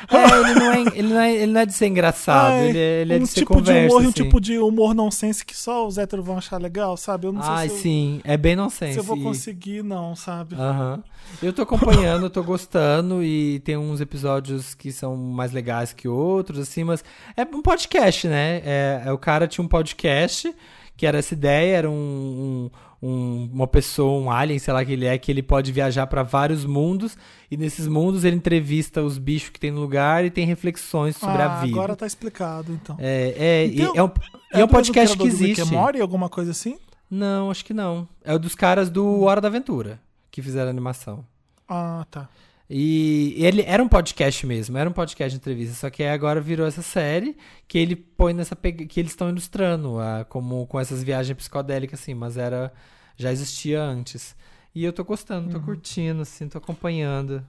Speaker 2: É, ele não é, ele não é, ele não é de ser engraçado,
Speaker 1: Ai,
Speaker 2: ele é, ele é
Speaker 1: um
Speaker 2: de ser
Speaker 1: tipo
Speaker 2: conversa,
Speaker 1: de humor e um
Speaker 2: assim.
Speaker 1: tipo de humor nonsense que só os héteros vão achar legal, sabe? Eu não
Speaker 2: Ai,
Speaker 1: sei se eu,
Speaker 2: sim, é bem nonsense.
Speaker 1: se eu vou conseguir, não, sabe?
Speaker 2: Aham. Eu tô acompanhando, eu tô gostando e tem uns episódios que são mais legais que outros, assim, mas é um podcast, né? É, é- o cara tinha um podcast que era essa ideia, era um, um- um- uma pessoa, um alien, sei lá que ele é, que ele pode viajar pra vários mundos e nesses mundos ele entrevista os bichos que tem no lugar e tem reflexões sobre
Speaker 1: ah,
Speaker 2: a vida.
Speaker 1: agora tá explicado, então.
Speaker 2: É, é, e
Speaker 1: Então,
Speaker 2: é um, e é um
Speaker 1: do
Speaker 2: podcast que
Speaker 1: mesmo criador do Rick
Speaker 2: existe.
Speaker 1: and Morty, alguma coisa assim?
Speaker 2: Não, acho que não. É o dos caras do Hora da Aventura que fizeram a animação.
Speaker 1: Ah, tá.
Speaker 2: E ele era um podcast mesmo, era um podcast de entrevista, só que agora virou essa série que ele põe nessa que eles estão ilustrando, ah, como com essas viagens psicodélicas assim, mas era já existia antes. E eu tô gostando,
Speaker 1: Uhum.
Speaker 2: tô curtindo assim, tô acompanhando.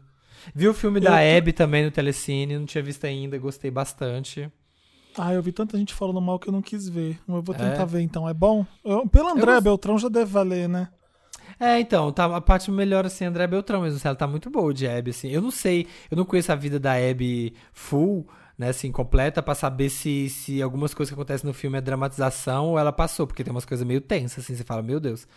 Speaker 2: Vi o filme
Speaker 1: Eu
Speaker 2: da Abby também no Telecine, não tinha visto ainda, gostei bastante.
Speaker 1: Ah, eu vi tanta gente falando mal que eu não quis ver. Eu vou tentar
Speaker 2: É?
Speaker 1: ver, então. É bom? Eu- pelo André
Speaker 2: gost-
Speaker 1: Beltrão já deve valer, né?
Speaker 2: É, então, tá, a parte melhor, assim, André Beltrão mesmo, assim, ela tá muito boa de Abby, assim. Eu não sei, eu não conheço a vida da Abby full, né, assim, completa, pra saber se, se algumas coisas que acontecem no filme é dramatização ou ela passou, porque tem umas coisas meio tensas, assim, você fala, meu Deus.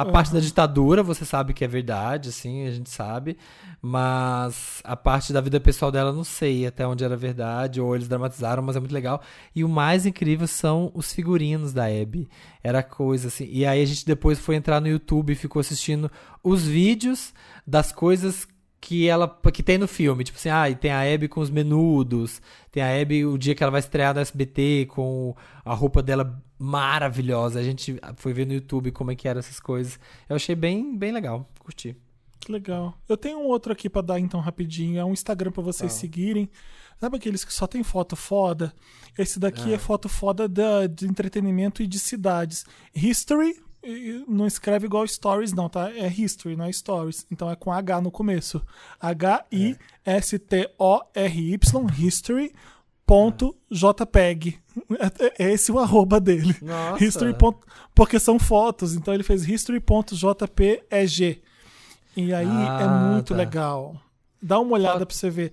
Speaker 2: A parte da ditadura, você sabe que é verdade, assim, a gente sabe, mas a parte da vida pessoal dela, não sei até onde era verdade, ou eles dramatizaram, mas é muito legal. E o mais incrível são os figurinos da Abby. Era coisa assim. E aí a gente depois foi entrar no YouTube e ficou assistindo os vídeos das coisas que ela que tem no filme, tipo assim, ah, e tem a Abby com os menudos, tem a Abby o dia que ela vai estrear no SBT com a roupa dela maravilhosa. A gente foi ver no YouTube como é que eram essas coisas. Eu achei bem bem legal, curti.
Speaker 1: Que legal. Eu tenho um outro aqui pra dar então rapidinho. É um Instagram pra vocês
Speaker 2: Fala.
Speaker 1: seguirem. Sabe aqueles que só tem foto foda? Esse daqui
Speaker 2: Ah.
Speaker 1: é foto foda da, de entretenimento e de cidades. History, não escreve igual stories, não, tá? É history, não é stories. Então é com H no começo. H-I-S-T-O-R-Y, history. Ponto JPEG. É, é esse o arroba dele.
Speaker 2: Nossa.
Speaker 1: History. ponto- Porque são fotos. Então ele fez history.jpeg. E aí é
Speaker 2: Ah,
Speaker 1: muito
Speaker 2: tá.
Speaker 1: legal. Dá uma olhada pra você ver.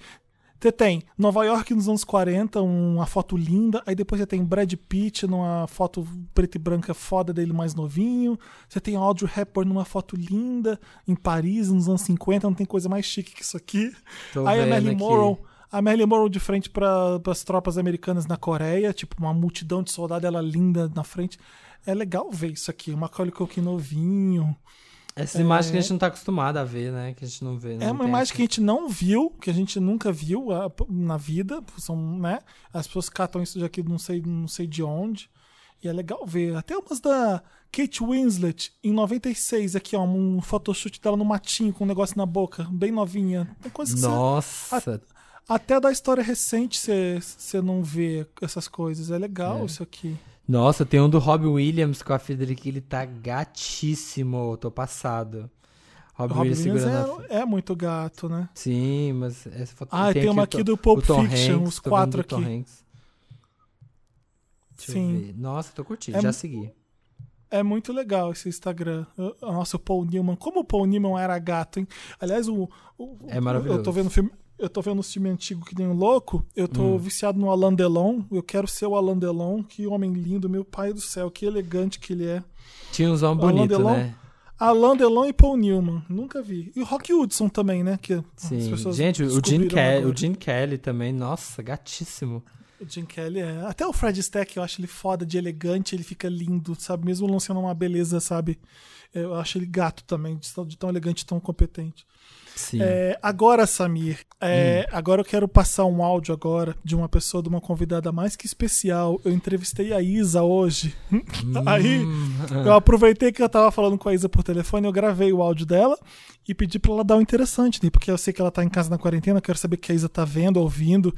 Speaker 1: Você tem Nova York nos anos 40, uma foto linda. Aí depois você tem Brad Pitt numa foto preta e branca foda dele mais novinho. Você tem Audrey Hepburn numa foto linda em Paris nos anos 50. Não tem coisa mais chique que isso aqui.
Speaker 2: Tô
Speaker 1: Aí a Marilyn. Monroe. A Marilyn Monroe de frente para as tropas americanas na Coreia. Tipo, uma multidão de soldados, ela linda na frente. É legal ver isso aqui. Macaulay Culkin novinho.
Speaker 2: Essas imagens que a gente não tá acostumado a ver, né? Que a gente não vê.
Speaker 1: É uma imagem que a gente não viu, que a gente nunca viu p- na vida. São, né? As pessoas catam isso daqui não sei, não sei de onde. E é legal ver. Até umas da Kate Winslet, em 96, aqui, ó, um photoshoot dela no matinho com um negócio na boca, bem novinha. Tem coisa que você-
Speaker 2: Nossa.
Speaker 1: até da história recente você não vê essas coisas. É legal
Speaker 2: É.
Speaker 1: isso aqui.
Speaker 2: Nossa, tem um do Robbie Williams com a Federica, ele tá gatíssimo. Tô passado. Robbie,
Speaker 1: Robbie
Speaker 2: Williams
Speaker 1: Williams é, é muito gato, né?
Speaker 2: Sim, mas essa foto
Speaker 1: Ah, tem uma
Speaker 2: o
Speaker 1: aqui
Speaker 2: Tom-
Speaker 1: do Pulp
Speaker 2: o
Speaker 1: Fiction,
Speaker 2: Hanks,
Speaker 1: os quatro aqui.
Speaker 2: Hanks. Deixa eu
Speaker 1: Sim.
Speaker 2: ver. Nossa, tô curtindo,
Speaker 1: É
Speaker 2: já segui.
Speaker 1: É muito legal esse Instagram. O o Paul Newman. Como o Paul Newman era gato, hein? Aliás, o. o-
Speaker 2: É maravilhoso.
Speaker 1: Eu tô vendo filme. Eu tô vendo um filme antigo que nem um louco. Eu tô
Speaker 2: Hum.
Speaker 1: viciado no Alain Delon. Eu quero ser o Alain Delon. Que homem lindo, meu pai do céu. Que elegante que ele é.
Speaker 2: Tinha uns homens bonitos, né?
Speaker 1: Alain Delon e Paul Newman. Nunca vi. E o Rock Hudson também, né? Que as
Speaker 2: Sim.
Speaker 1: pessoas
Speaker 2: Gente, o Gene, Kelly, o Gene Kelly também, nossa, gatíssimo.
Speaker 1: O Jim Kelly é. Até o Fred Stack eu acho ele foda de elegante, ele fica lindo, sabe? Mesmo lançando uma beleza, sabe? Eu acho ele gato também, de tão, de tão elegante e tão competente.
Speaker 2: Sim.
Speaker 1: É, agora, Samir, é, agora eu quero passar um áudio agora de uma pessoa, de uma convidada mais que especial. Eu entrevistei a Isa hoje. <laughs> Aí eu aproveitei que eu tava falando com a Isa por telefone, eu gravei o áudio dela e pedi pra ela dar um interessante, né? Porque eu sei que ela tá em casa na quarentena, quero saber o que a Isa tá vendo, ouvindo.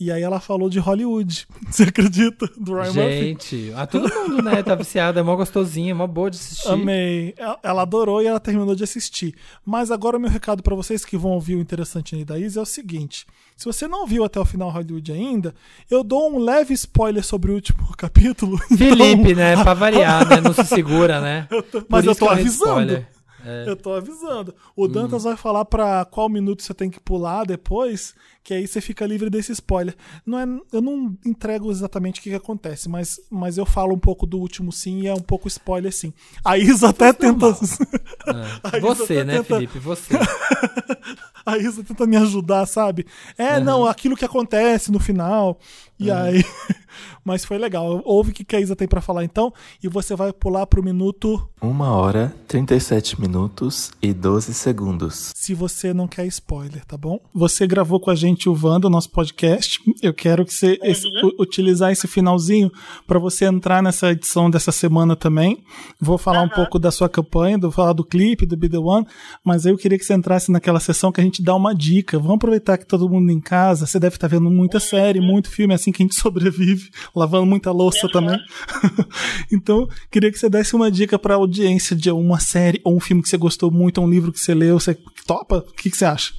Speaker 1: E aí ela falou de Hollywood. <laughs> Você acredita? Do Ryan Murphy.
Speaker 2: Gente, ah, todo mundo, né, tá viciado, é mó gostosinho, é mó boa de assistir.
Speaker 1: Amei. Ela- adorou e ela terminou de assistir. Mas agora o meu recado pra vocês que vão ouvir o interessante aí da Isa é o seguinte: se você não viu até o final Hollywood ainda, eu dou um leve spoiler sobre o último <laughs> capítulo.
Speaker 2: Felipe, né, pra variar, né, não se segura, né?
Speaker 1: Mas <laughs> eu tô avisando.
Speaker 2: spoiler. É.
Speaker 1: Eu tô avisando. O Dantas vai falar pra qual minuto você tem que pular depois, que aí você fica livre desse spoiler. Não é, eu não entrego exatamente o que, que acontece, mas, mas eu falo um pouco do último sim e é um pouco spoiler sim. A <laughs> Isa até tenta. Isa
Speaker 2: Você,
Speaker 1: até
Speaker 2: né,
Speaker 1: tenta-
Speaker 2: Felipe, você. <laughs>
Speaker 1: A Isa tenta me ajudar, sabe? É, não, aquilo que acontece no final. E aí. <laughs> Mas foi legal. Ouve o que que a Isa tem pra falar então. E você vai pular pro minuto.
Speaker 12: Uma hora, 37 minutos e 12 segundos.
Speaker 1: Se você não quer spoiler, tá bom? Você gravou com a gente o Wanda, nosso podcast. Eu quero que você esse- u- utilizar esse finalzinho pra você entrar nessa edição dessa semana também. Vou falar um pouco da sua campanha, vou falar do clipe, do Be The One, mas eu queria que você entrasse naquela sessão que a gente dá uma dica. Vamos aproveitar que todo mundo em casa, você deve estar vendo muita série, muito filme, é assim que a gente <laughs> sobrevive, lavando muita louça também. <laughs> então, queria que você desse uma dica pra audiência de uma série ou um filme que você gostou muito, ou um livro que você leu, você topa? O que, que você acha?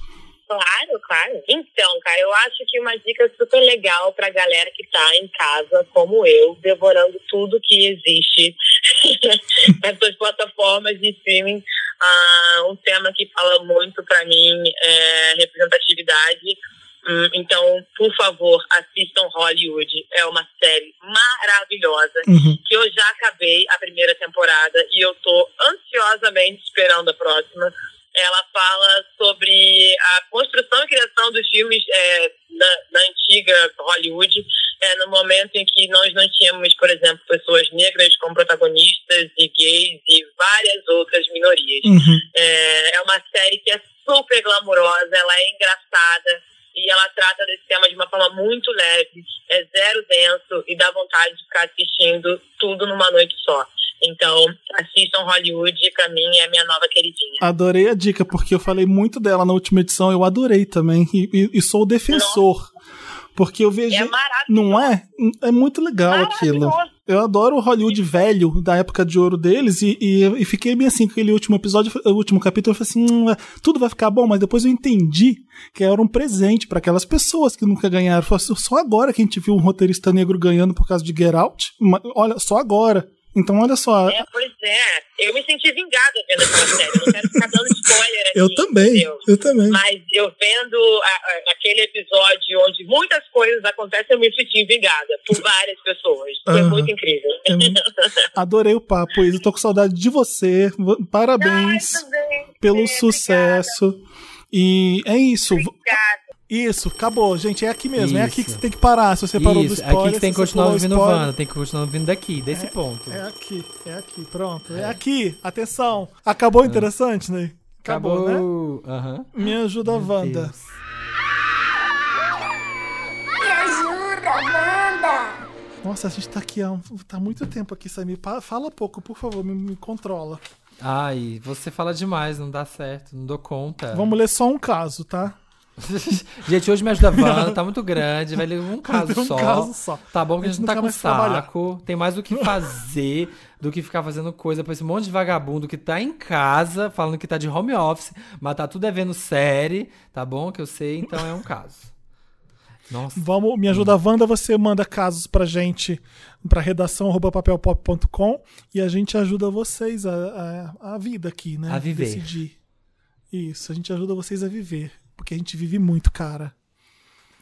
Speaker 13: Claro, claro. Então, cara, eu acho que uma dica super legal pra galera que tá em casa, como eu, devorando tudo que existe <laughs> nessas plataformas de streaming. Ah, um tema que fala muito pra mim é representatividade. Hum, Então, por favor, assistam Hollywood. É uma série maravilhosa
Speaker 14: Uhum.
Speaker 13: que eu já acabei a primeira temporada e eu tô ansiosamente esperando a próxima. Ela fala sobre a construção e criação dos filmes é, na, na antiga Hollywood, é, no momento em que nós não tínhamos, por exemplo, pessoas negras como protagonistas e gays e várias outras minorias.
Speaker 14: Uhum.
Speaker 13: É, é uma série que é super glamourosa, ela é engraçada e ela trata desse tema de uma forma muito leve, é zero denso e dá vontade de ficar assistindo tudo numa noite só. Então, assistam Hollywood, pra mim é a minha nova queridinha.
Speaker 1: Adorei a dica, porque eu falei muito dela na última edição, eu adorei também. E, e- e sou o defensor. Porque eu vejo.
Speaker 13: É maravilhoso.
Speaker 1: não é? É muito legal aquilo. Eu adoro o Hollywood velho, da época de ouro deles, e, e, e fiquei bem assim, com aquele último episódio, o último capítulo, eu falei assim: hum, é, tudo vai ficar bom, mas depois eu entendi que era um presente para aquelas pessoas que nunca ganharam. Foi só agora que a gente viu um roteirista negro ganhando por causa de Get Out. Olha, só agora. Então, olha só.
Speaker 13: É, pois é. Eu me senti vingada vendo aquela série. Eu não quero ficar dando spoiler aqui.
Speaker 1: Eu também,
Speaker 13: entendeu?
Speaker 1: eu também.
Speaker 13: Mas eu vendo a- a- aquele episódio onde muitas coisas acontecem, eu me senti vingada por várias pessoas. Foi muito incrível.
Speaker 1: É muito- <laughs> Adorei o papo, Isa. Tô com saudade de você. Parabéns pelo sucesso. E é isso. Isso, acabou, gente. É aqui mesmo. É aqui que
Speaker 2: Isso.
Speaker 1: você tem que parar. Se você parou do
Speaker 2: Isso,
Speaker 1: spoiler,
Speaker 2: aqui que tem que continuar ouvindo. Wanda, tem que continuar ouvindo daqui, desse ponto.
Speaker 1: É aqui, é aqui, pronto. É, aqui. Atenção. Acabou interessante, né? Acabou, né?
Speaker 2: Aham.
Speaker 1: Me ajuda, Wanda.
Speaker 11: Me ajuda, Wanda!
Speaker 1: Nossa, a gente tá aqui há tá muito tempo aqui, Samir. Fala pouco, por favor, me, me controla.
Speaker 2: Ai, você fala demais, não dá certo, não dou conta.
Speaker 1: Vamos ler só um caso, tá? <laughs>
Speaker 2: Gente, hoje me ajuda a Wanda, tá muito grande, vai ler um caso <laughs>
Speaker 1: um
Speaker 2: só.
Speaker 1: caso só.
Speaker 2: Tá bom que
Speaker 1: A
Speaker 2: a
Speaker 1: gente
Speaker 2: gente
Speaker 1: não
Speaker 2: tá com
Speaker 1: mais trabalhar.
Speaker 2: saco, tem mais o que fazer do que ficar fazendo coisa pra esse monte de vagabundo que tá em casa, falando que tá de home office, mas tá tudo devendo série, tá bom? Que eu sei, então é um caso. Nossa.
Speaker 1: Vamos, me ajuda Wanda, você manda casos pra gente pra redação papelpop.com e a gente ajuda vocês a, a, a vida aqui, né?
Speaker 2: A viver.
Speaker 1: Decidir. Isso, a gente ajuda vocês a viver. Porque a gente vive muito, cara.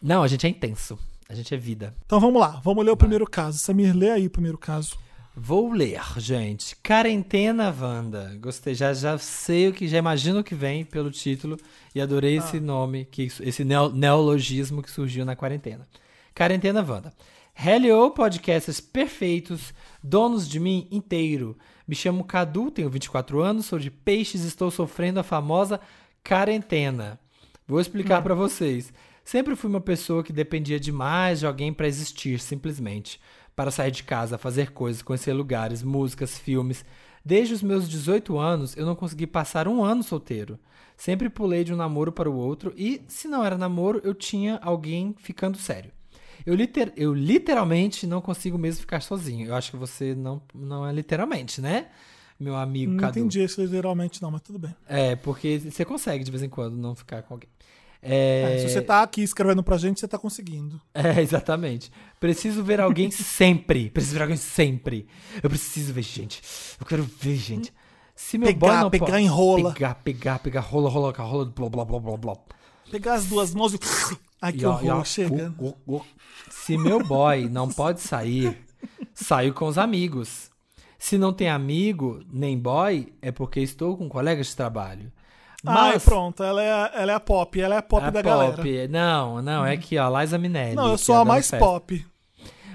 Speaker 2: Não, a gente é intenso. A gente é vida.
Speaker 1: Então vamos lá, vamos ler o primeiro caso. Samir, lê aí o primeiro caso.
Speaker 2: Vou ler, gente. Quarentena Wanda. Gostei, já, já sei o que, já imagino o que vem pelo título e adorei esse nome, que, esse neo- neologismo que surgiu na quarentena. Quarentena Wanda. Hello, podcasters perfeitos, donos de mim inteiro. Me chamo Cadu, tenho 24 anos, sou de Peixes estou sofrendo a famosa quarentena. Vou explicar pra vocês. Sempre fui uma pessoa que dependia demais de alguém pra existir, simplesmente. Para sair de casa, fazer coisas, conhecer lugares, músicas, filmes. Desde os meus 18 anos, eu não consegui passar um ano solteiro. Sempre pulei de um namoro para o outro e, se não era namoro, eu tinha alguém ficando sério. Eu, liter- eu literalmente não consigo mesmo ficar sozinho. Eu acho que você não, não é literalmente, né? Meu amigo
Speaker 1: Não
Speaker 2: Cadu.
Speaker 1: entendi isso literalmente, não, mas tudo bem.
Speaker 2: É, porque você consegue de vez em quando não ficar com alguém. É,
Speaker 1: É, se você tá aqui escrevendo pra gente, você tá conseguindo.
Speaker 2: É, <laughs> exatamente. Preciso ver alguém <laughs> sempre. Preciso ver alguém sempre. Eu preciso ver gente. Eu quero ver gente. Se meu
Speaker 1: Pegar,
Speaker 2: boy não
Speaker 1: pegar
Speaker 2: pode-
Speaker 1: em rola.
Speaker 2: Pegar, pegar, pegar, rola, rola, rola, blá, blá, blá, blá, blá.
Speaker 1: Pegar as duas mãos e. Ai, que horror,
Speaker 2: ó,
Speaker 1: chega.
Speaker 2: gu, gu, gu. Se meu boy não pode sair, saio com os amigos. Se não tem amigo, nem boy, é porque estou com colegas de trabalho.
Speaker 1: Ai,
Speaker 2: Mas-
Speaker 1: pronto, ela é, a- ela é a pop, ela é a pop
Speaker 2: A
Speaker 1: da
Speaker 2: pop.
Speaker 1: galera.
Speaker 2: Não, não, é que ó, Liza Minelli.
Speaker 1: Não, eu sou
Speaker 2: é
Speaker 1: a mais
Speaker 2: festa.
Speaker 1: pop.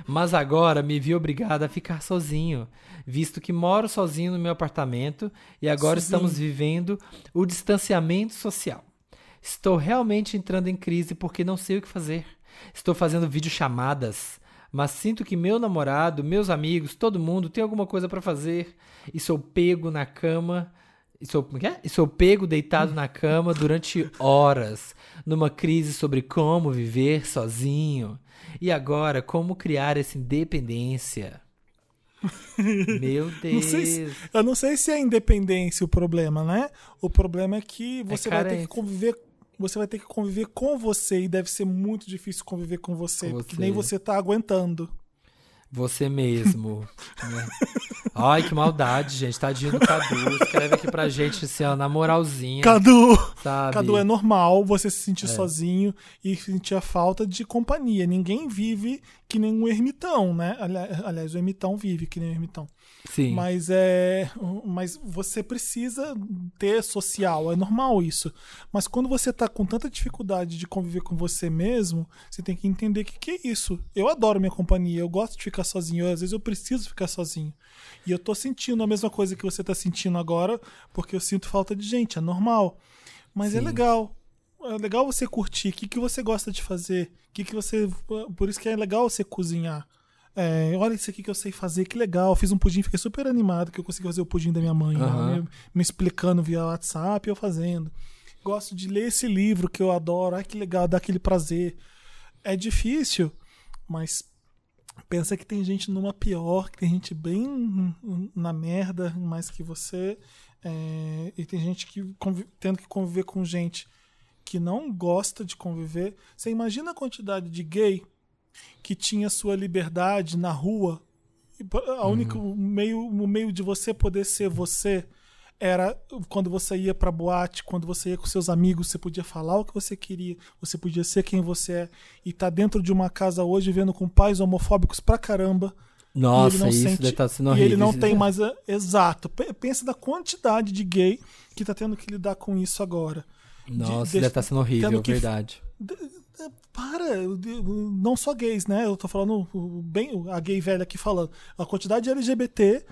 Speaker 2: Mas agora me vi obrigada a ficar sozinho, visto que moro sozinho no meu apartamento e agora
Speaker 1: Sozinho.
Speaker 2: estamos vivendo o distanciamento social. Estou realmente entrando em crise porque não sei o que fazer. Estou fazendo videochamadas, mas sinto que meu namorado, meus amigos, todo mundo tem alguma coisa para fazer e sou pego na cama. E sou, que é? E sou pego deitado na cama durante horas, numa crise sobre como viver sozinho. E agora, como criar essa independência? <laughs> Meu Deus.
Speaker 1: Não sei se- eu não sei se é independência o problema, né? O problema é que você vai ter que conviver. Você vai ter que conviver com você e deve ser muito difícil conviver com você,
Speaker 2: Com
Speaker 1: porque
Speaker 2: você.
Speaker 1: nem você tá aguentando.
Speaker 2: Você mesmo. né? <laughs> Ai, que maldade, gente. Tadinho do Cadu. Escreve aqui pra gente, assim, ó, na moralzinha.
Speaker 1: Cadu,
Speaker 2: Sabe?
Speaker 1: Cadu é normal você se sentir
Speaker 2: É.
Speaker 1: sozinho e sentir a falta de companhia. Ninguém vive que nem um ermitão, né? Ali- Aliás, o ermitão vive que nem um ermitão.
Speaker 2: Sim.
Speaker 1: Mas é, mas você precisa ter social, é normal isso. Mas quando você tá com tanta dificuldade de conviver com você mesmo, você tem que entender que que é isso. Eu adoro minha companhia, eu gosto de ficar sozinho, às vezes eu preciso ficar sozinho. E eu tô sentindo a mesma coisa que você tá sentindo agora, porque eu sinto falta de gente, é normal. Mas é
Speaker 2: Sim.
Speaker 1: legal. É legal você curtir. O que, que você gosta de fazer? O que, que você. Por isso que é legal você cozinhar. É, olha isso aqui que eu sei fazer, que legal. Fiz um pudim, fiquei super animado que eu consegui fazer o pudim da minha mãe. lá,
Speaker 2: Aham.
Speaker 1: me, me explicando via WhatsApp, eu fazendo. Gosto de ler esse livro que eu adoro. Ai, que legal, dá aquele prazer. É difícil, mas pensa que tem gente numa pior, que tem gente bem na merda mais que você. é, e tem gente que tendo que conviver com gente que não gosta de conviver. Você imagina a quantidade de gay que tinha sua liberdade na rua. A única o meio, o meio de você poder ser você era quando você ia pra boate, quando você ia com seus amigos, você podia falar o que você queria, você podia ser quem você é. E tá dentro de uma casa hoje vivendo com pais homofóbicos pra caramba. e
Speaker 2: Nossa,
Speaker 1: ele não
Speaker 2: isso
Speaker 1: sente-
Speaker 2: deve estar sendo
Speaker 1: E
Speaker 2: horrível.
Speaker 1: ele não tem
Speaker 2: deve-
Speaker 1: mais. Exato. Pensa da quantidade de gay que tá tendo que lidar com isso agora. De-
Speaker 2: Nossa,
Speaker 1: de-
Speaker 2: deve estar sendo horrível,
Speaker 1: que-
Speaker 2: verdade.
Speaker 1: Para, eu- eu- não só gays, né? Eu tô falando bem a gay velha aqui falando. A quantidade de LGBT.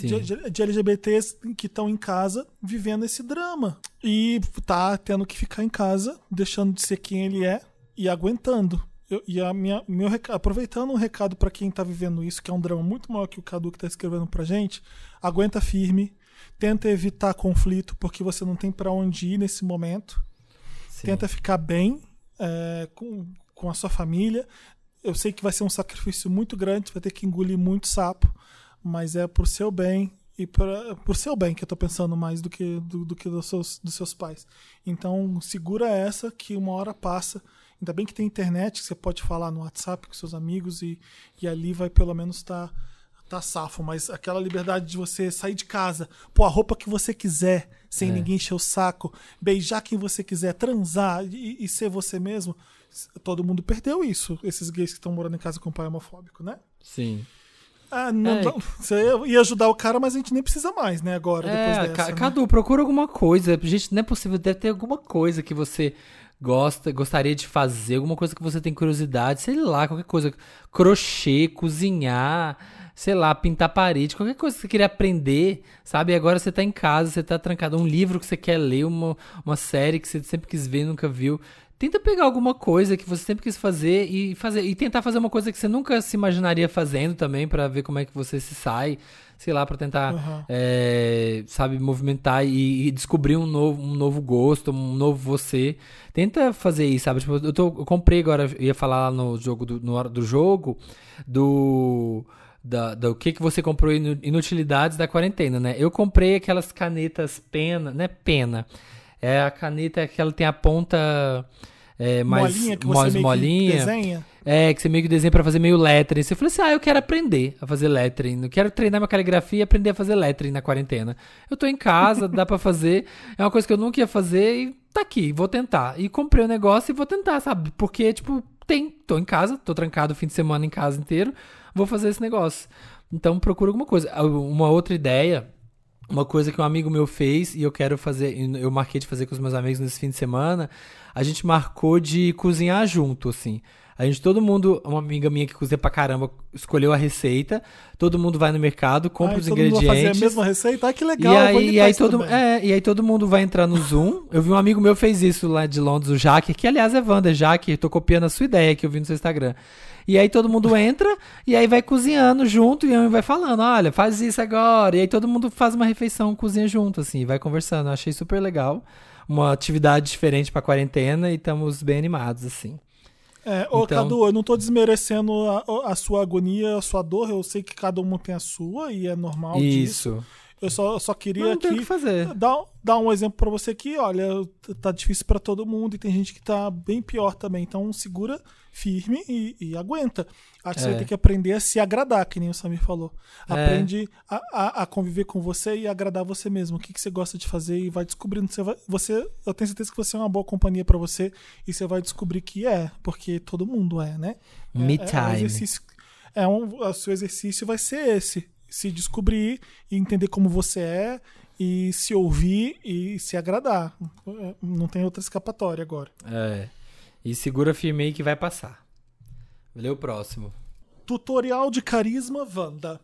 Speaker 1: De, de- LGBTs que estão em casa vivendo esse drama. E tá tendo que ficar em casa, deixando de ser quem ele é e aguentando. Eu- e a minha, meu aproveitando um recado pra quem tá vivendo isso, que é um drama muito maior que o Cadu que tá escrevendo pra gente, aguenta firme, tenta evitar conflito, porque você não tem pra onde ir nesse momento. Tenta ficar bem é, com, com a sua família. Eu sei que vai ser um sacrifício muito grande, vai ter que engolir muito sapo, mas é pro seu bem e pra, por seu bem que eu tô pensando mais do que do, do que dos seus, dos seus pais. Então, segura essa que uma hora passa. Ainda bem que tem internet, que você pode falar no WhatsApp com seus amigos e, e ali vai pelo menos estar tá safo, mas aquela liberdade de você sair de casa, pôr a roupa que você quiser, sem
Speaker 2: É.
Speaker 1: ninguém encher o saco, beijar quem você quiser, transar e, e ser você mesmo, todo mundo perdeu isso, esses gays que estão morando em casa com pai homofóbico, né?
Speaker 2: Sim.
Speaker 1: Ah, não,
Speaker 2: É.
Speaker 1: não- você ia ajudar o cara, mas a gente nem precisa mais, né, agora,
Speaker 2: É,
Speaker 1: depois dessa.
Speaker 2: Ca-
Speaker 1: né?
Speaker 2: Cadu, procura alguma coisa. Gente, não é possível. Deve ter alguma coisa que você gosta, gostaria de fazer, alguma coisa que você tem curiosidade, sei lá, qualquer coisa. Crochê, cozinhar, sei lá, pintar parede, qualquer coisa que você queria aprender, sabe? E agora você tá em casa, você tá trancado. Um livro que você quer ler, uma, uma série que você sempre quis ver e nunca viu. Tenta pegar alguma coisa que você sempre quis fazer e fazer e tentar fazer uma coisa que você nunca se imaginaria fazendo também pra ver como é que você se sai, sei lá, pra tentar
Speaker 1: Aham.
Speaker 2: é, sabe, movimentar e, e descobrir um novo, um novo gosto, um novo você. Tenta fazer isso, sabe? Tipo, eu, tô, eu comprei agora, eu ia falar lá no jogo do, no hora do jogo, do. Da, do que, que você comprou inu- inutilidades da quarentena, né? Eu comprei aquelas canetas pena, né? Pena. É a caneta que ela tem a ponta é, mais
Speaker 1: Molinha, que você
Speaker 2: mais
Speaker 1: meio que
Speaker 2: molinha.
Speaker 1: desenha?
Speaker 2: É, que você meio que desenha pra fazer meio lettering. Você falou assim: ah, eu quero aprender a fazer lettering. Eu quero treinar minha caligrafia e aprender a fazer lettering na quarentena. Eu tô em casa, dá pra fazer. <laughs> É uma coisa que eu nunca ia fazer e tá aqui, vou tentar. E comprei o negócio e vou tentar, sabe? Porque, tipo, tem. Tô em casa, tô trancado o fim de semana em casa inteiro. Vou fazer esse negócio. Então procura alguma coisa. Uma outra ideia. Uma coisa que um amigo meu fez e eu quero fazer, eu marquei de fazer com os meus amigos nesse fim de semana, a gente marcou de cozinhar junto, assim. A gente, todo mundo, uma amiga minha que cozinha pra caramba, escolheu a receita, todo mundo vai no mercado, compra
Speaker 1: Ai,
Speaker 2: os
Speaker 1: todo mundo vai
Speaker 2: ingredientes.
Speaker 1: fazer a mesma receita? Ai, que legal,
Speaker 2: E aí, e aí todo, é, e aí todo mundo vai entrar no Zoom. Eu vi um amigo meu fez isso lá de Londres, o Jaque, que aliás é Wander, Jaque, tô copiando a sua ideia que eu vi no seu Instagram. E aí todo mundo entra <laughs> e aí vai cozinhando junto e vai falando, olha, faz isso agora. E aí todo mundo faz uma refeição, cozinha junto, assim, e vai conversando. Eu achei super legal. Uma atividade diferente pra quarentena e estamos bem animados, assim.
Speaker 1: É, ô,
Speaker 2: Então-
Speaker 1: Cadu, eu não tô desmerecendo a, a sua agonia, a sua dor. Eu sei que cada um tem a sua e é normal disso. Eu só, só queria
Speaker 2: Não tem
Speaker 1: aqui
Speaker 2: que fazer.
Speaker 1: dar, dar um exemplo pra você que, olha, tá difícil pra todo mundo e tem gente que tá bem pior também. Então segura firme e, e aguenta. Acho que você
Speaker 2: É.
Speaker 1: vai ter que aprender a se agradar, que nem o Samir falou.
Speaker 2: É.
Speaker 1: Aprende a, a, a conviver com você e agradar você mesmo. O que, que você gosta de fazer e vai descobrindo. Você, vai, você Eu tenho certeza que você é uma boa companhia pra você e você vai descobrir que é, porque todo mundo é, né? É-
Speaker 2: Me
Speaker 1: é um
Speaker 2: time.
Speaker 1: exercício é um, o seu exercício vai ser esse: se descobrir e entender como você é e se ouvir e se agradar. É, Não tem outra escapatória agora.
Speaker 2: É. E segura firme aí que vai passar. O próximo.
Speaker 1: Tutorial de carisma Wanda.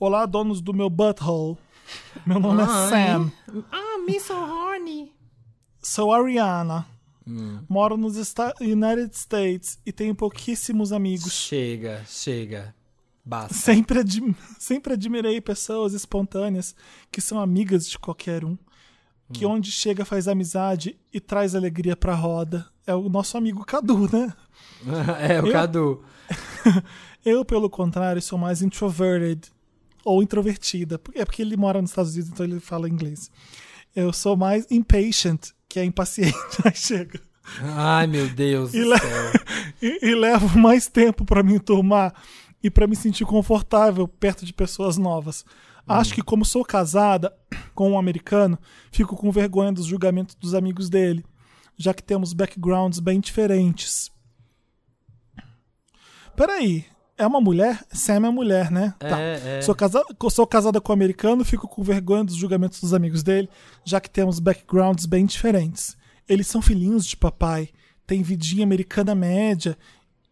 Speaker 1: Olá, donos do meu butthole. Meu nome é Sam.
Speaker 9: Ah, me so horny.
Speaker 1: Sou Ariana. Moro nos United States e tenho pouquíssimos amigos.
Speaker 2: Chega, chega. Basta.
Speaker 1: Sempre, admi- sempre admirei pessoas espontâneas que são amigas de qualquer um. Que onde chega faz amizade e traz alegria pra roda. É o nosso amigo Cadu, né? <laughs>
Speaker 2: é, o
Speaker 1: Eu-
Speaker 2: Cadu. <laughs>
Speaker 1: Eu, pelo contrário, sou mais introverted ou introvertida. É porque ele mora nos Estados Unidos, então ele fala inglês. Eu sou mais impatient, que é impaciente. <laughs> Aí chega.
Speaker 2: Ai, meu Deus
Speaker 1: E, le-
Speaker 2: céu.
Speaker 1: e, e levo mais tempo pra me enturmar e pra me sentir confortável perto de pessoas novas. Acho que como sou casada <clears throat> com um americano, fico com vergonha dos julgamentos dos amigos dele, já que temos backgrounds bem diferentes. Peraí, é uma mulher? Sam é mulher, né?
Speaker 2: É, é.
Speaker 1: Sou, casa... sou casada com um americano, fico com vergonha dos julgamentos dos amigos dele, já que temos backgrounds bem diferentes. Eles são filhinhos de papai, têm vidinha americana média,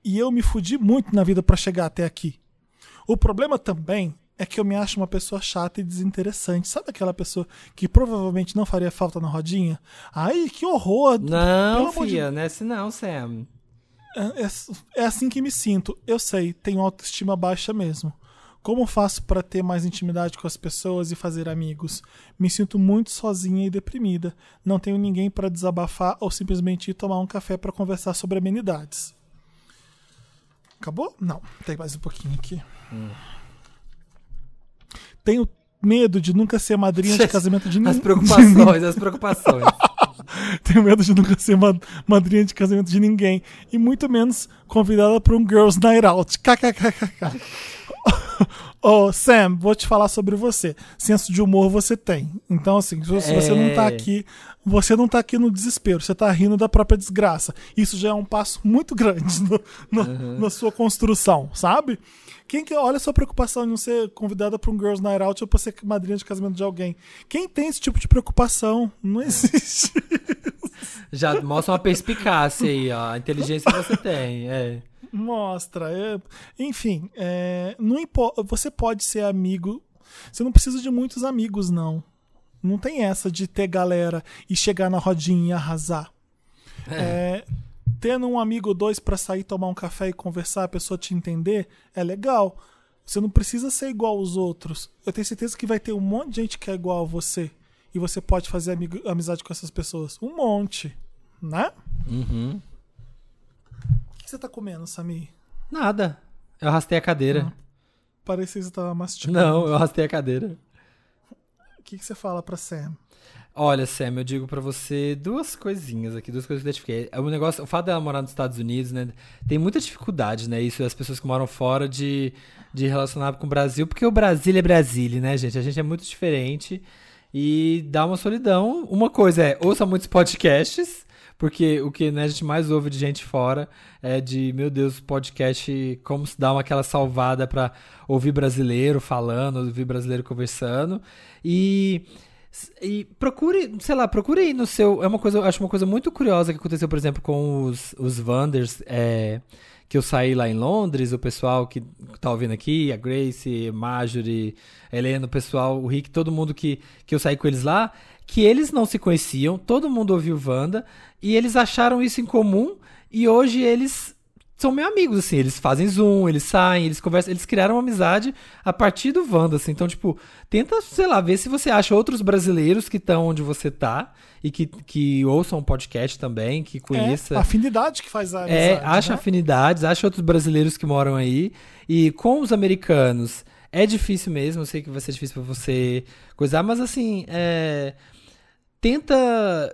Speaker 1: e eu me fudi muito na vida pra chegar até aqui. O problema também é que eu me acho uma pessoa chata e desinteressante. Sabe aquela pessoa que provavelmente não faria falta na rodinha? Ai, que horror!
Speaker 2: Não,
Speaker 1: amor de
Speaker 2: é assim não, Sam.
Speaker 1: é, é- é assim que me sinto. Eu sei, tenho autoestima baixa mesmo. Como faço para ter mais intimidade com as pessoas e fazer amigos? Me sinto muito sozinha e deprimida. Não tenho ninguém para desabafar ou simplesmente ir tomar um café para conversar sobre amenidades. Acabou? Não, tem mais um pouquinho aqui. tenho medo de nunca ser madrinha de casamento de ninguém.
Speaker 2: As preocupações, as <laughs> preocupações.
Speaker 1: Tenho medo de nunca ser ma- madrinha de casamento de ninguém. E muito menos convidada para um Girls Night Out. KKKKK. <laughs> Ô, Sam, vou te falar sobre você. Senso de humor você tem. Então, assim, se você não tá
Speaker 2: É.
Speaker 1: aqui, você não tá aqui no desespero, você tá rindo da própria desgraça. Isso já é um passo muito grande no- no- na sua construção, sabe? Quem que olha a sua preocupação em não ser convidada para um Girls Night Out ou pra ser madrinha de casamento de alguém? Quem tem esse tipo de preocupação? Não existe. <laughs>
Speaker 2: Já mostra uma perspicácia aí, ó. A inteligência que você tem. É.
Speaker 1: Mostra. é. Enfim, é, não impo- você pode ser amigo. Você não precisa de muitos amigos, não. Não tem essa de ter galera e chegar na rodinha e arrasar. É, tendo um amigo ou dois pra sair tomar um café e conversar, a pessoa te entender, é legal. Você não precisa ser igual aos outros. Eu tenho certeza que vai ter um monte de gente que é igual a você. E você pode fazer amigo- amizade com essas pessoas. Um monte. Né?
Speaker 2: Uhum.
Speaker 1: O que você tá comendo, Samir?
Speaker 2: Nada. Eu arrastei a cadeira.
Speaker 1: Parecia que você tava mastigando.
Speaker 2: Não, eu arrastei a cadeira.
Speaker 1: O que, que você fala pra Sam?
Speaker 2: Olha, Sam, eu digo pra você duas coisinhas aqui, duas coisas que eu identifiquei. O negócio, o fato dela morar nos Estados Unidos, né, tem muita dificuldade, né, isso as pessoas que moram fora de, de relacionar com o Brasil, porque o Brasil é Brasília, né, gente? A gente é muito diferente e dá uma solidão. Uma coisa é, ouça muitos podcasts, porque o que né, a gente mais ouve de gente fora é de, meu Deus, podcast, como se dá uma aquela salvada pra ouvir brasileiro falando, ouvir brasileiro conversando. E e procure, sei lá, procure aí no seu. É uma coisa, eu acho uma coisa muito curiosa que aconteceu, por exemplo, com os, os Wanders, é, que eu saí lá em Londres, o pessoal que tá ouvindo aqui, a Grace, Marjorie, Helena, o pessoal, o Rick, todo mundo que, que eu saí com eles lá, que eles não se conheciam, todo mundo ouviu Wanda, e eles acharam isso em comum, e hoje eles são meus amigos, assim, eles fazem Zoom, eles saem, eles conversam, eles criaram uma amizade a partir do Wanda, assim, então, tipo, tenta, sei lá, ver se você acha outros brasileiros que estão onde você tá e que, que ouçam um podcast também, que conheça.
Speaker 1: É, a afinidade que faz a amizade.
Speaker 2: É, acha
Speaker 1: né?
Speaker 2: afinidades, acha outros brasileiros que moram aí. E com os americanos, é difícil mesmo, eu sei que vai ser difícil pra você coisar, mas assim, é. Tenta.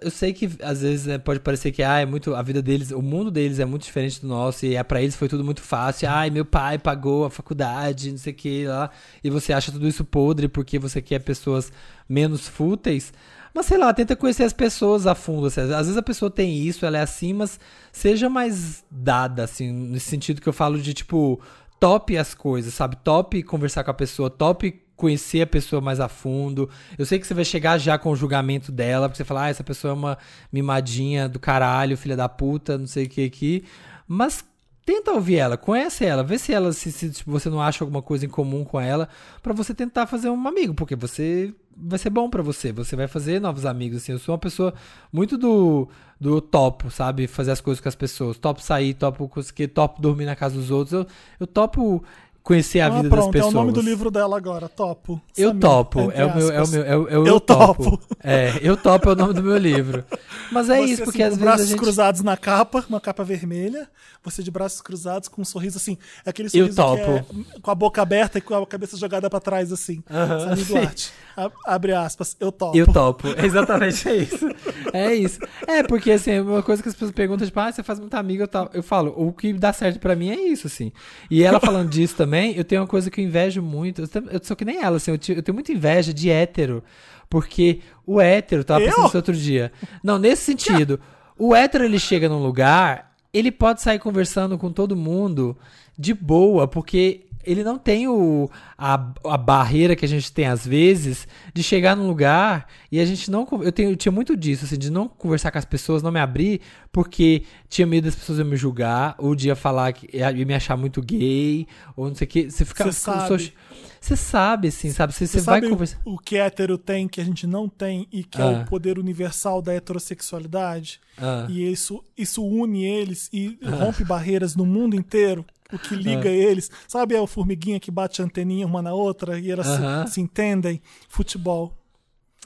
Speaker 2: Eu sei que às vezes né, pode parecer que ah, é muito. A vida deles, o mundo deles é muito diferente do nosso, e é, pra eles foi tudo muito fácil. Ai, meu pai pagou a faculdade, não sei o que lá. E você acha tudo isso podre porque você quer pessoas menos fúteis. Mas sei lá, tenta conhecer as pessoas a fundo. assim. Às vezes a pessoa tem isso, ela é assim, mas seja mais dada, assim, nesse sentido que eu falo de tipo, top as coisas, sabe? Top conversar com a pessoa, top conhecer a pessoa mais a fundo. Eu sei que você vai chegar já com o julgamento dela, porque você fala, ah, essa pessoa é uma mimadinha do caralho, filha da puta, não sei o que aqui. Mas tenta ouvir ela, conhece ela, vê se ela se, se tipo, você não acha alguma coisa em comum com ela, pra você tentar fazer um amigo, porque você vai ser bom pra você, você vai fazer novos amigos assim. Eu sou uma pessoa muito do do topo, sabe, fazer as coisas com as pessoas, topo sair, topo conseguir, topo dormir na casa dos outros. Eu, eu topo conhecer a
Speaker 1: Ah,
Speaker 2: vida
Speaker 1: pronto,
Speaker 2: das pessoas.
Speaker 1: é o nome do livro dela agora, Topo.
Speaker 2: Eu
Speaker 1: Samir,
Speaker 2: topo, é o meu, é o meu, é o, é o
Speaker 1: Eu
Speaker 2: topo.
Speaker 1: topo.
Speaker 2: É, eu topo é o nome do meu livro. Mas é
Speaker 1: Você,
Speaker 2: isso, porque
Speaker 1: assim,
Speaker 2: às
Speaker 1: com
Speaker 2: vezes a
Speaker 1: braços
Speaker 2: gente...
Speaker 1: cruzados na capa, uma capa vermelha, você de braços cruzados com um sorriso assim, aquele
Speaker 2: Eu
Speaker 1: sorriso
Speaker 2: topo.
Speaker 1: que é com a boca aberta e com a cabeça jogada pra trás assim. Samir
Speaker 2: sim.
Speaker 1: Duarte, a- abre aspas, eu topo.
Speaker 2: Eu topo, <laughs> exatamente é isso. É isso. É, porque assim, uma coisa que as pessoas perguntam, tipo, ah, você faz muita amiga, eu, tal. eu falo, o que dá certo pra mim é isso, assim. E ela falando disso também, eu tenho uma coisa que eu invejo muito, eu, sou que nem ela, assim, eu, eu tenho muita inveja de hétero, porque o hétero, tava pensando isso outro dia. Não, nesse sentido, o hétero, ele chega num lugar, ele pode sair conversando com todo mundo de boa, porque ele não tem o, a, a barreira que a gente tem às vezes de chegar num lugar e a gente não. Eu, tenho, eu tinha muito disso, assim, de não conversar com as pessoas, não me abrir, porque tinha medo das pessoas me julgar, ou de falar que ia me achar muito gay, ou não sei o que. Você fica.
Speaker 1: Você sabe.
Speaker 2: Você sabe, assim, sabe? Você,
Speaker 1: Você
Speaker 2: vai conversar.
Speaker 1: o que hétero tem que a gente não tem e que é
Speaker 2: Ah.
Speaker 1: o poder universal da heterossexualidade?
Speaker 2: Ah.
Speaker 1: E isso, isso une eles e
Speaker 2: Ah.
Speaker 1: rompe barreiras no mundo inteiro. O que liga
Speaker 2: Ah.
Speaker 1: eles. Sabe a formiguinha que bate a anteninha uma na outra e elas se-
Speaker 2: Aham.
Speaker 1: se, entendem? Futebol.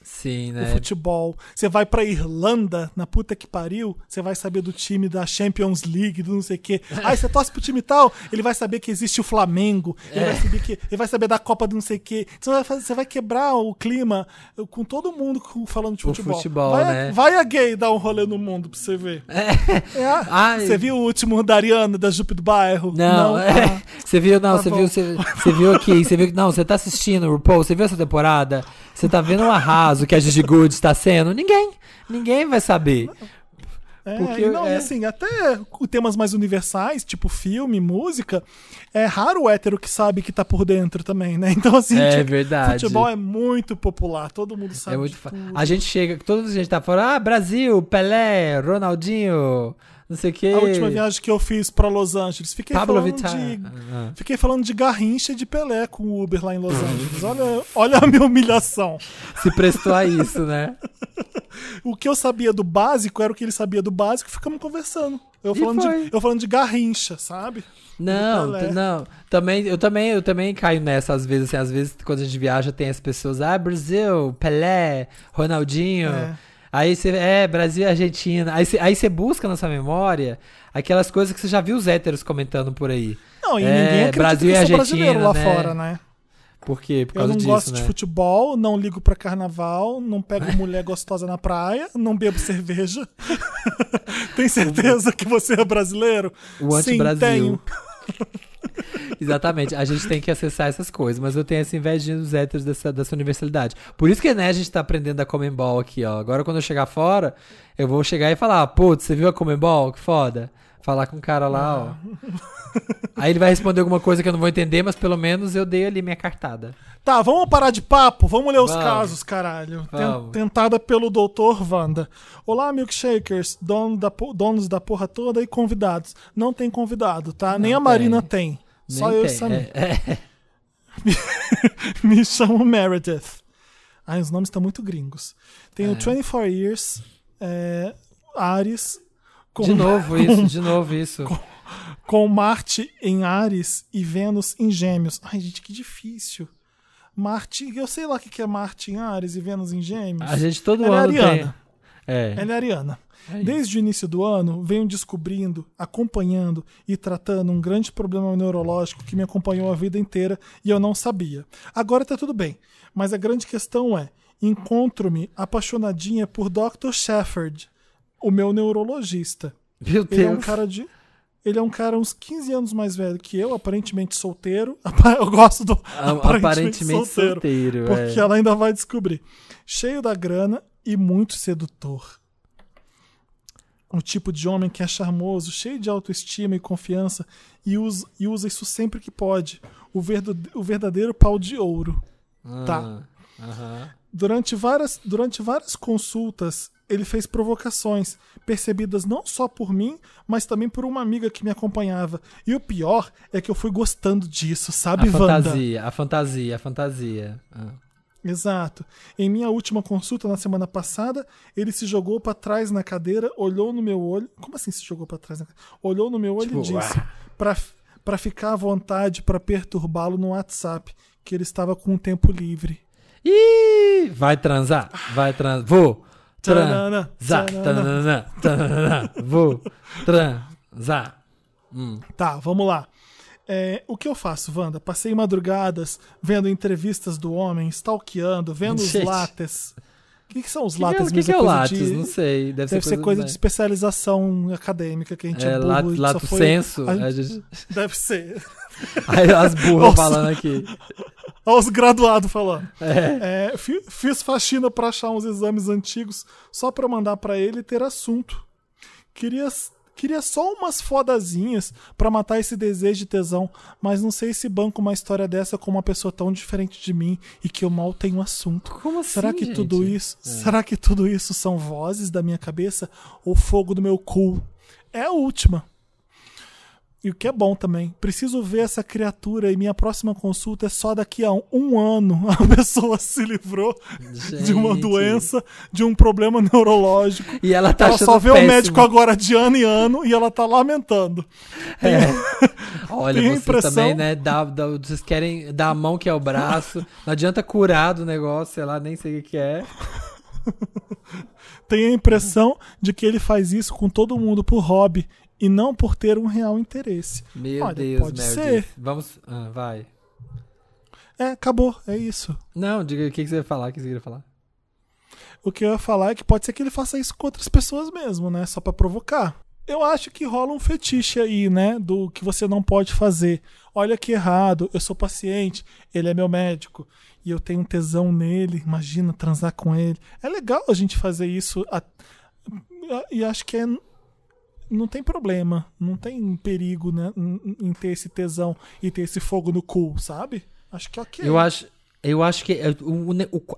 Speaker 2: Sim,
Speaker 1: o
Speaker 2: né?
Speaker 1: futebol. Você vai pra Irlanda, na puta que pariu, você vai saber do time da Champions League, do não sei o quê. <laughs> Aí você torce pro time tal, ele vai saber que existe o Flamengo, ele,
Speaker 2: É.
Speaker 1: vai saber que, ele vai saber da Copa do não sei o quê. Então você vai, fazer- você vai quebrar o clima com todo mundo falando de
Speaker 2: O
Speaker 1: futebol.
Speaker 2: futebol,
Speaker 1: vai,
Speaker 2: né?
Speaker 1: vai a gay dar um rolê no mundo pra você ver. É a-
Speaker 2: Ai.
Speaker 1: Você viu o último da Ariana, da Jupe do Bairro?
Speaker 2: Não, é.
Speaker 1: Ah.
Speaker 2: Você viu, não,
Speaker 1: Tá
Speaker 2: você
Speaker 1: bom.
Speaker 2: viu, você, você viu aqui, você viu que, não, você tá assistindo o RuPaul, você viu essa temporada? Você tá vendo o arraso que a Gigi Good está sendo? Ninguém, ninguém vai saber.
Speaker 1: É,
Speaker 2: Porque
Speaker 1: e não, e
Speaker 2: é-
Speaker 1: assim, até temas mais universais, tipo filme, música, é raro o hétero que sabe que tá por dentro também, né? <laughs> Então, assim,
Speaker 2: É
Speaker 1: tipo,
Speaker 2: verdade.
Speaker 1: futebol é muito popular, todo mundo sabe.
Speaker 2: É muito fa-. A gente chega, toda a gente tá falando, ah, Brasil, Pelé, Ronaldinho, não sei o quê.
Speaker 1: A última viagem que eu fiz pra Los Angeles, fiquei
Speaker 2: Pablo
Speaker 1: falando
Speaker 2: Vittar.
Speaker 1: de.
Speaker 2: Ah.
Speaker 1: Fiquei falando de Garrincha e de Pelé com o Uber lá em Los Angeles. Olha, olha a minha humilhação.
Speaker 2: Se prestou a isso, né? <laughs>
Speaker 1: O que eu sabia do básico era o que ele sabia do básico e ficamos conversando. Eu falando, de, eu falando de Garrincha, sabe?
Speaker 2: Não, não. Também, eu também, eu também caio nessa às vezes, assim, às vezes quando a gente viaja tem as pessoas, ah, Brasil, Pelé, Ronaldinho.
Speaker 1: É.
Speaker 2: Aí você, é, Brasil e Argentina. Aí você, aí você busca na sua memória aquelas coisas que você já viu os héteros comentando por aí.
Speaker 1: Não, e
Speaker 2: É,
Speaker 1: ninguém acredita
Speaker 2: Brasil
Speaker 1: que eu sou brasileiro lá
Speaker 2: né?
Speaker 1: fora, né?
Speaker 2: Por quê? Por
Speaker 1: Eu não
Speaker 2: disso,
Speaker 1: gosto
Speaker 2: né?
Speaker 1: de futebol, não ligo pra carnaval, não pego <laughs> mulher gostosa na praia, não bebo cerveja. <laughs> Tem certeza que você é brasileiro?
Speaker 2: O
Speaker 1: Sim,
Speaker 2: anti-Brasil.
Speaker 1: tenho. <laughs> <laughs>
Speaker 2: Exatamente, a gente tem que acessar essas coisas, mas eu tenho essa invejinha dos héteros dessa, dessa universalidade. Por isso que né, a gente tá aprendendo a Comembol aqui, ó. Agora quando eu chegar fora, eu vou chegar e falar, putz, você viu a Comembol? Que foda. Falar com o cara lá, ó. <laughs> Aí ele vai responder alguma coisa que eu não vou entender, mas pelo menos eu dei ali minha cartada.
Speaker 1: Tá, vamos parar de papo, vamos ler os
Speaker 2: Vamos.
Speaker 1: casos, caralho.
Speaker 2: Vamos.
Speaker 1: Tentada pelo doutor Wanda. Olá, milkshakers, dono da donos da porra toda e convidados. Não tem convidado, tá? Nem a Marina tem. Só
Speaker 2: Nem
Speaker 1: eu e
Speaker 2: tem,
Speaker 1: Samir.
Speaker 2: é, é. <laughs>
Speaker 1: Me chamo Meredith. Ai, os nomes estão muito gringos. Tenho
Speaker 2: É.
Speaker 1: 24 Years, é, Ares. com-
Speaker 2: De novo <laughs> isso, de novo isso.
Speaker 1: com Marte em Ares e Vênus em Gêmeos. Ai, gente, que difícil. Marte, eu sei lá o que que é Marte em Ares e Vênus em Gêmeos.
Speaker 2: A gente todo
Speaker 1: Ela
Speaker 2: ano
Speaker 1: é ariana.
Speaker 2: tem. É.
Speaker 1: Ela é ariana.
Speaker 2: É.
Speaker 1: Desde o início do ano, venho descobrindo, acompanhando e tratando um grande problema neurológico que me acompanhou a vida inteira e eu não sabia. Agora tá tudo bem, mas a grande questão é: encontro-me apaixonadinha por Dr. Shepard, o meu neurologista.
Speaker 2: Meu
Speaker 1: Ele é um
Speaker 2: Deus.
Speaker 1: cara de. Ele é um cara uns 15 anos mais velho que eu, aparentemente solteiro. <laughs> Eu gosto do
Speaker 2: Ah, aparentemente solteiro,
Speaker 1: Porque
Speaker 2: é.
Speaker 1: ela ainda vai descobrir. Cheio da grana e muito sedutor. O tipo de homem que é charmoso, cheio de autoestima e confiança e usa, e usa isso sempre que pode. O, verdo- o verdadeiro pau de ouro. Tá.
Speaker 2: Ah, aham.
Speaker 1: Durante várias, durante várias consultas, ele fez provocações, percebidas não só por mim, mas também por uma amiga que me acompanhava. E o pior é que eu fui gostando disso, sabe,
Speaker 2: A
Speaker 1: Wanda?
Speaker 2: fantasia, a fantasia, a fantasia. Ah.
Speaker 1: Exato. Em minha última consulta na semana passada, ele se jogou pra trás na cadeira, olhou no meu olho. Como assim se jogou pra trás na cadeira? Olhou no meu olho
Speaker 2: Tipo,
Speaker 1: e disse:
Speaker 2: ah.
Speaker 1: pra, pra ficar à vontade pra perturbá-lo no WhatsApp, que ele estava com o tempo livre.
Speaker 2: Ih, vai transar, vai transar. Vou transar, vou transar. Hum.
Speaker 1: Tá, vamos lá. É, o que eu faço, Wanda? Passei madrugadas vendo entrevistas do homem, stalkeando, vendo os
Speaker 2: Gente.
Speaker 1: lattes. O que, que são os
Speaker 2: Que é-
Speaker 1: lattes?
Speaker 2: o que
Speaker 1: mesmo?
Speaker 2: que é o
Speaker 1: Coisa
Speaker 2: lattes?
Speaker 1: de-
Speaker 2: Não sei, deve ser coisa
Speaker 1: coisa
Speaker 2: do-
Speaker 1: de especialização acadêmica que a gente é,
Speaker 2: É,
Speaker 1: burro
Speaker 2: lato- lato
Speaker 1: foi-
Speaker 2: senso,
Speaker 1: a-
Speaker 2: a gente- <laughs>
Speaker 1: Deve ser.
Speaker 2: Aí as burras falando aqui.
Speaker 1: Olha os graduados falando.
Speaker 2: É.
Speaker 1: É, fi- fiz faxina pra achar uns exames antigos só pra mandar pra ele ter assunto. Queria, queria só umas fodazinhas pra matar esse desejo de tesão, mas não sei se banco uma história dessa com uma pessoa tão diferente de mim e que eu mal tenho assunto.
Speaker 2: Como assim,
Speaker 1: Será que
Speaker 2: gente?
Speaker 1: tudo isso,
Speaker 2: É.
Speaker 1: será que tudo isso são vozes da minha cabeça ou fogo do meu cu? É a última. E o que é bom também. Preciso ver essa criatura e minha próxima consulta é só daqui a um, um ano. <laughs> A pessoa se livrou de uma
Speaker 2: Gente.
Speaker 1: doença, de um problema neurológico.
Speaker 2: E ela tá
Speaker 1: ela só vê
Speaker 2: péssimo.
Speaker 1: o médico agora de ano em ano e ela tá lamentando.
Speaker 2: É. <laughs> Olha,
Speaker 1: Tem impressão-
Speaker 2: também, né? Dá, dá- vocês querem dar a mão que é o braço. <laughs> Não adianta curar do negócio, sei lá, nem sei o que que é.
Speaker 1: Tem a impressão de que ele faz isso com todo mundo por hobby e não por ter um real interesse.
Speaker 2: Meu
Speaker 1: Olha,
Speaker 2: Deus,
Speaker 1: pode
Speaker 2: Meredith.
Speaker 1: ser.
Speaker 2: Vamos. Ah, vai.
Speaker 1: É, acabou, é isso.
Speaker 2: Não, diga o que, que você ia falar, o que você queria falar.
Speaker 1: O que eu ia falar é que pode ser que ele faça isso com outras pessoas mesmo, né? Só pra provocar. Eu acho que rola um fetiche aí, né? Do que você não pode fazer. Olha que errado, eu sou paciente, ele é meu médico e eu tenho um tesão nele. Imagina transar com ele. É legal a gente fazer isso a- e acho que é não tem problema, não tem perigo, né, em ter esse tesão e ter esse fogo no cu, sabe? Acho que é ok.
Speaker 2: Eu acho, eu acho que é,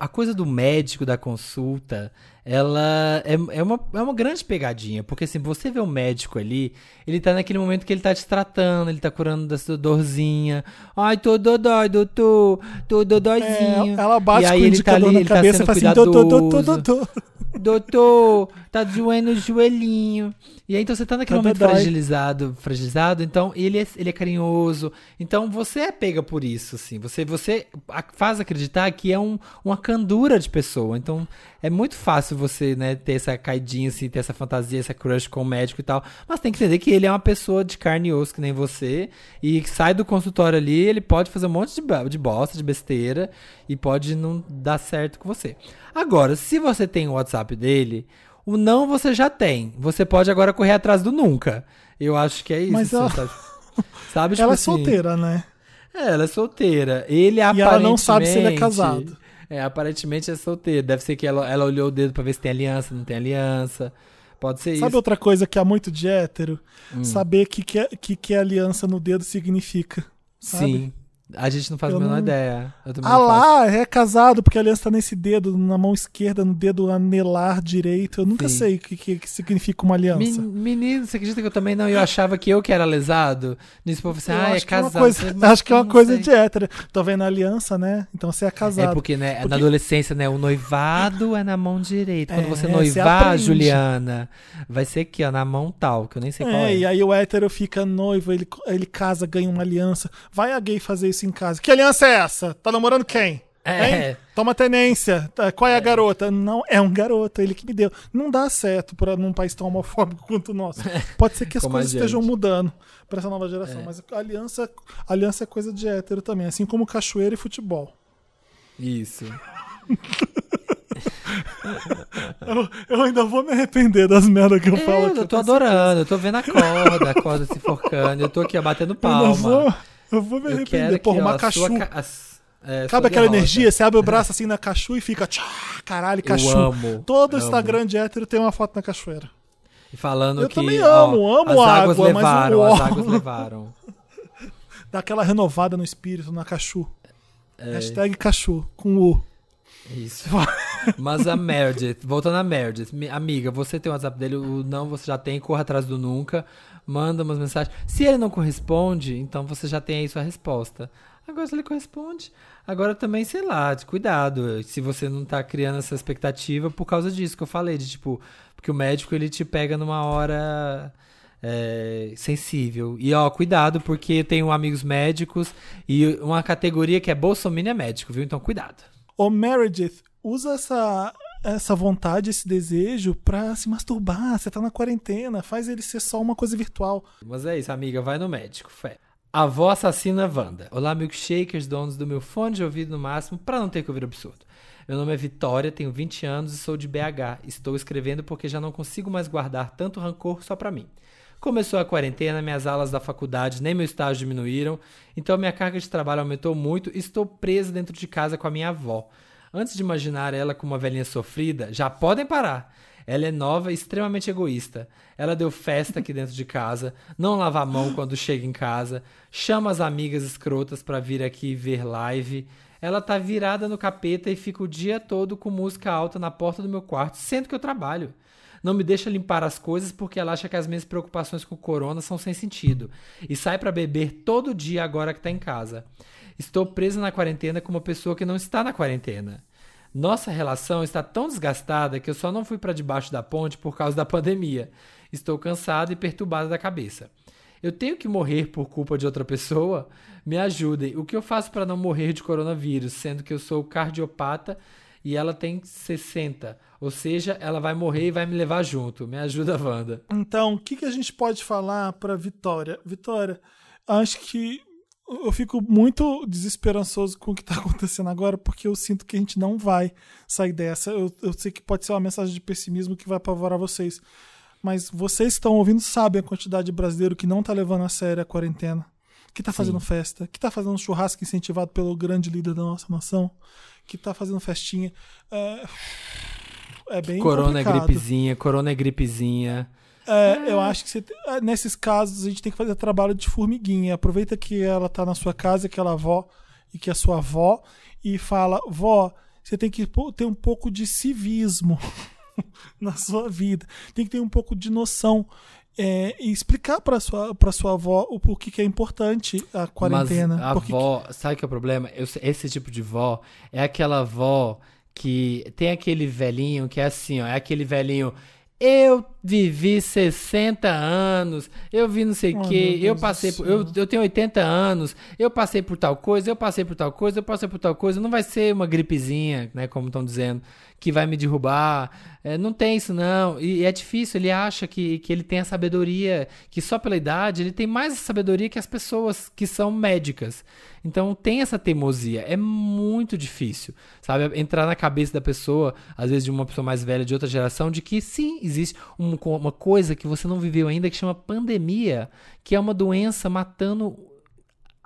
Speaker 2: a coisa do médico, da consulta, ela é, é, uma, é uma grande pegadinha. Porque assim, você vê o médico ali, ele tá naquele momento que ele tá te tratando, ele tá curando da sua dorzinha. Ai, tô dodói, doutor, tô dodóizinho.
Speaker 1: É, ela bate
Speaker 2: e aí
Speaker 1: com o
Speaker 2: ele tá ali,
Speaker 1: na
Speaker 2: ele tá
Speaker 1: cabeça e
Speaker 2: sendo
Speaker 1: fala assim, doutor, doutor, doutor.
Speaker 2: Doutor, tá doendo o joelhinho. E aí, então você tá naquele
Speaker 1: Tá
Speaker 2: momento fragilizado, fragilizado, então ele é, ele é carinhoso. Então você é pega por isso, assim. Você, você faz acreditar que é um, uma candura de pessoa. Então é muito fácil você, né, ter essa caidinha, assim, ter essa fantasia, essa crush com o médico e tal. Mas tem que entender que ele é uma pessoa de carne e osso que nem você. E que sai do consultório ali, ele pode fazer um monte de, de bosta, de besteira. E pode não dar certo com você. Agora, se você tem o WhatsApp dele, o não você já tem. Você pode agora correr atrás do nunca. Eu acho que é isso.
Speaker 1: Mas ela-
Speaker 2: sabe? Sabe, <laughs> tipo
Speaker 1: Ela é
Speaker 2: assim,
Speaker 1: solteira, né?
Speaker 2: É, ela é solteira. Ele
Speaker 1: E ela não sabe se ele é
Speaker 2: aparentemente-
Speaker 1: casado.
Speaker 2: É, aparentemente é solteiro. Deve ser que ela, ela olhou o dedo pra ver se tem aliança, não tem aliança. Pode ser
Speaker 1: Sabe
Speaker 2: isso.
Speaker 1: outra coisa que há muito de hétero?
Speaker 2: Hum.
Speaker 1: Saber que que, é- que que aliança no dedo significa. Sabe?
Speaker 2: Sim. A gente não faz
Speaker 1: Eu
Speaker 2: a menor
Speaker 1: não-
Speaker 2: ideia.
Speaker 1: Ah lá, é casado porque a aliança tá nesse dedo, na mão esquerda, no dedo anelar direito. Eu nunca
Speaker 2: Sim.
Speaker 1: sei o que, que, que significa uma aliança.
Speaker 2: Men- Menino, você acredita que eu também não? Eu achava que eu que era lesado. Nisso, povo assim,
Speaker 1: Eu
Speaker 2: ah, é
Speaker 1: que é
Speaker 2: casado.
Speaker 1: coisa, <laughs> acho que é uma
Speaker 2: não
Speaker 1: coisa
Speaker 2: sei.
Speaker 1: de hétero. Tô vendo a aliança, né? Então você é casado.
Speaker 2: É porque, né,
Speaker 1: Porque-
Speaker 2: na adolescência, né, o noivado é na mão direita. Quando
Speaker 1: É,
Speaker 2: você
Speaker 1: você
Speaker 2: noivar,
Speaker 1: aprende.
Speaker 2: Juliana, vai ser aqui, ó, na mão tal, que eu nem sei qual
Speaker 1: É,
Speaker 2: é.
Speaker 1: e aí o hétero fica noivo, ele, ele casa, ganha uma aliança. Vai a gay fazer isso em casa. Que aliança é essa? Tá namorando quem?
Speaker 2: É.
Speaker 1: Hein? Toma tenência. Tá, Qual é a garota? Não, é um garoto, ele que me deu. Não dá certo para num país tão homofóbico quanto o nosso. Pode ser que as coisas estejam mudando para essa nova geração,
Speaker 2: É.
Speaker 1: mas aliança, aliança é coisa de hétero também, assim como cachoeira e futebol.
Speaker 2: Isso.
Speaker 1: Eu, eu ainda vou me arrepender das merdas que eu falo
Speaker 2: É,
Speaker 1: aqui.
Speaker 2: eu tô adorando, eu tô vendo a corda, a corda se forcando, eu tô aqui, ó, batendo
Speaker 1: Eu não vou,
Speaker 2: palma.
Speaker 1: Eu vou me
Speaker 2: Eu
Speaker 1: arrepender. Porra, uma cachu.
Speaker 2: é, sua
Speaker 1: aquela energia? Você abre o braço assim na cachu e fica. Tchá, caralho, cachu.
Speaker 2: amo,
Speaker 1: Todo
Speaker 2: amo.
Speaker 1: Instagram de hétero tem uma foto na cachoeira.
Speaker 2: E falando
Speaker 1: Eu
Speaker 2: que,
Speaker 1: também
Speaker 2: ó,
Speaker 1: amo, amo
Speaker 2: as águas
Speaker 1: água, mas o
Speaker 2: levaram,
Speaker 1: ó-
Speaker 2: as águas levaram. <laughs>
Speaker 1: Dá aquela renovada no espírito na cachu.
Speaker 2: É.
Speaker 1: Hashtag cachu, com U.
Speaker 2: Isso. <laughs> Mas a Meredith, voltando a Meredith, mi- amiga, você tem o WhatsApp dele, o não você já tem, corra atrás do nunca, manda umas mensagens. Se ele não corresponde, então você já tem aí sua resposta. Agora, se ele corresponde, agora também, sei lá, cuidado. Se você não tá criando essa expectativa por causa disso que eu falei, de tipo, porque o médico ele te pega numa hora é, sensível. E ó, cuidado, porque eu tenho amigos médicos e uma categoria que é Bolsonaro é médico, viu? Então cuidado.
Speaker 1: Ô Meredith, usa essa, essa vontade, esse desejo pra se masturbar. Você tá na quarentena, faz ele ser só uma coisa virtual.
Speaker 2: Mas é isso, amiga, vai no médico, fé. Avó assassina Wanda. Olá, milkshakers, donos do meu fone de ouvido no máximo, pra não ter que ouvir absurdo. Meu nome é Vitória, tenho 20 anos e sou de BH. Estou escrevendo porque já não consigo mais guardar tanto rancor só pra mim. Começou a quarentena, minhas aulas da faculdade nem meu estágio diminuíram, então minha carga de trabalho aumentou muito e estou presa dentro de casa com a minha avó. Antes de imaginar ela como uma velhinha sofrida, já podem parar. Ela é nova e extremamente egoísta. Ela deu festa aqui dentro de casa, não lava a mão quando chega em casa, chama as amigas escrotas pra vir aqui ver live. Ela tá virada no capeta e fica o dia todo com música alta na porta do meu quarto, sendo que eu trabalho. Não me deixa limpar as coisas porque ela acha que as minhas preocupações com o corona são sem sentido. E sai pra beber todo dia agora que tá em casa. Estou presa na quarentena com uma pessoa que não está na quarentena. Nossa relação está tão desgastada que eu só não fui para debaixo da ponte por causa da pandemia. Estou cansada e perturbada da cabeça. Eu tenho que morrer por culpa de outra pessoa? Me ajudem. O que eu faço para não morrer de coronavírus, sendo que eu sou cardiopata e ela tem 60? Ou seja, ela vai morrer e vai me levar junto. Me ajuda, Wanda.
Speaker 1: Então, o que, que a gente pode falar pra Vitória? Vitória, acho que eu fico muito desesperançoso com o que está <laughs> acontecendo agora, porque eu sinto que a gente não vai sair dessa. Eu, eu sei que pode ser uma mensagem de pessimismo que vai apavorar vocês. Mas vocês que estão ouvindo sabem a quantidade de brasileiro que não está levando a sério a quarentena, que está fazendo festa, que está fazendo churrasco incentivado pelo grande líder da nossa nação, que está fazendo festinha. É, é bem
Speaker 2: corona é
Speaker 1: complicado.
Speaker 2: gripezinha, corona é gripezinha.
Speaker 1: É, eu acho que você ah, nesses casos a gente tem que fazer trabalho de formiguinha. Aproveita que ela tá na sua casa, aquela avó, e que é sua avó, e fala: vó, você tem que ter um pouco de civismo <laughs> na sua vida. Tem que ter um pouco de noção. É, e explicar para sua, pra sua avó o porquê que é importante a quarentena.
Speaker 2: Mas a avó, sabe que é o problema? Eu esse tipo de vó é aquela avó que tem aquele velhinho que é assim, ó, é aquele velhinho. Eu vivi 60 anos, eu vi não sei o
Speaker 1: Oh,
Speaker 2: quê, eu passei por, eu, eu tenho 80 anos, eu passei por tal coisa, eu passei por tal coisa, eu passei por tal coisa, não vai ser uma gripezinha, né, como estão dizendo, que vai me derrubar, É, não tem isso não, e é difícil, ele acha que, que ele tem a sabedoria, que só pela idade ele tem mais sabedoria que as pessoas que são médicas, então tem essa teimosia, é muito difícil, sabe, entrar na cabeça da pessoa, às vezes de uma pessoa mais velha de outra geração, de que sim, existe um- uma coisa que você não viveu ainda que chama pandemia, que é uma doença matando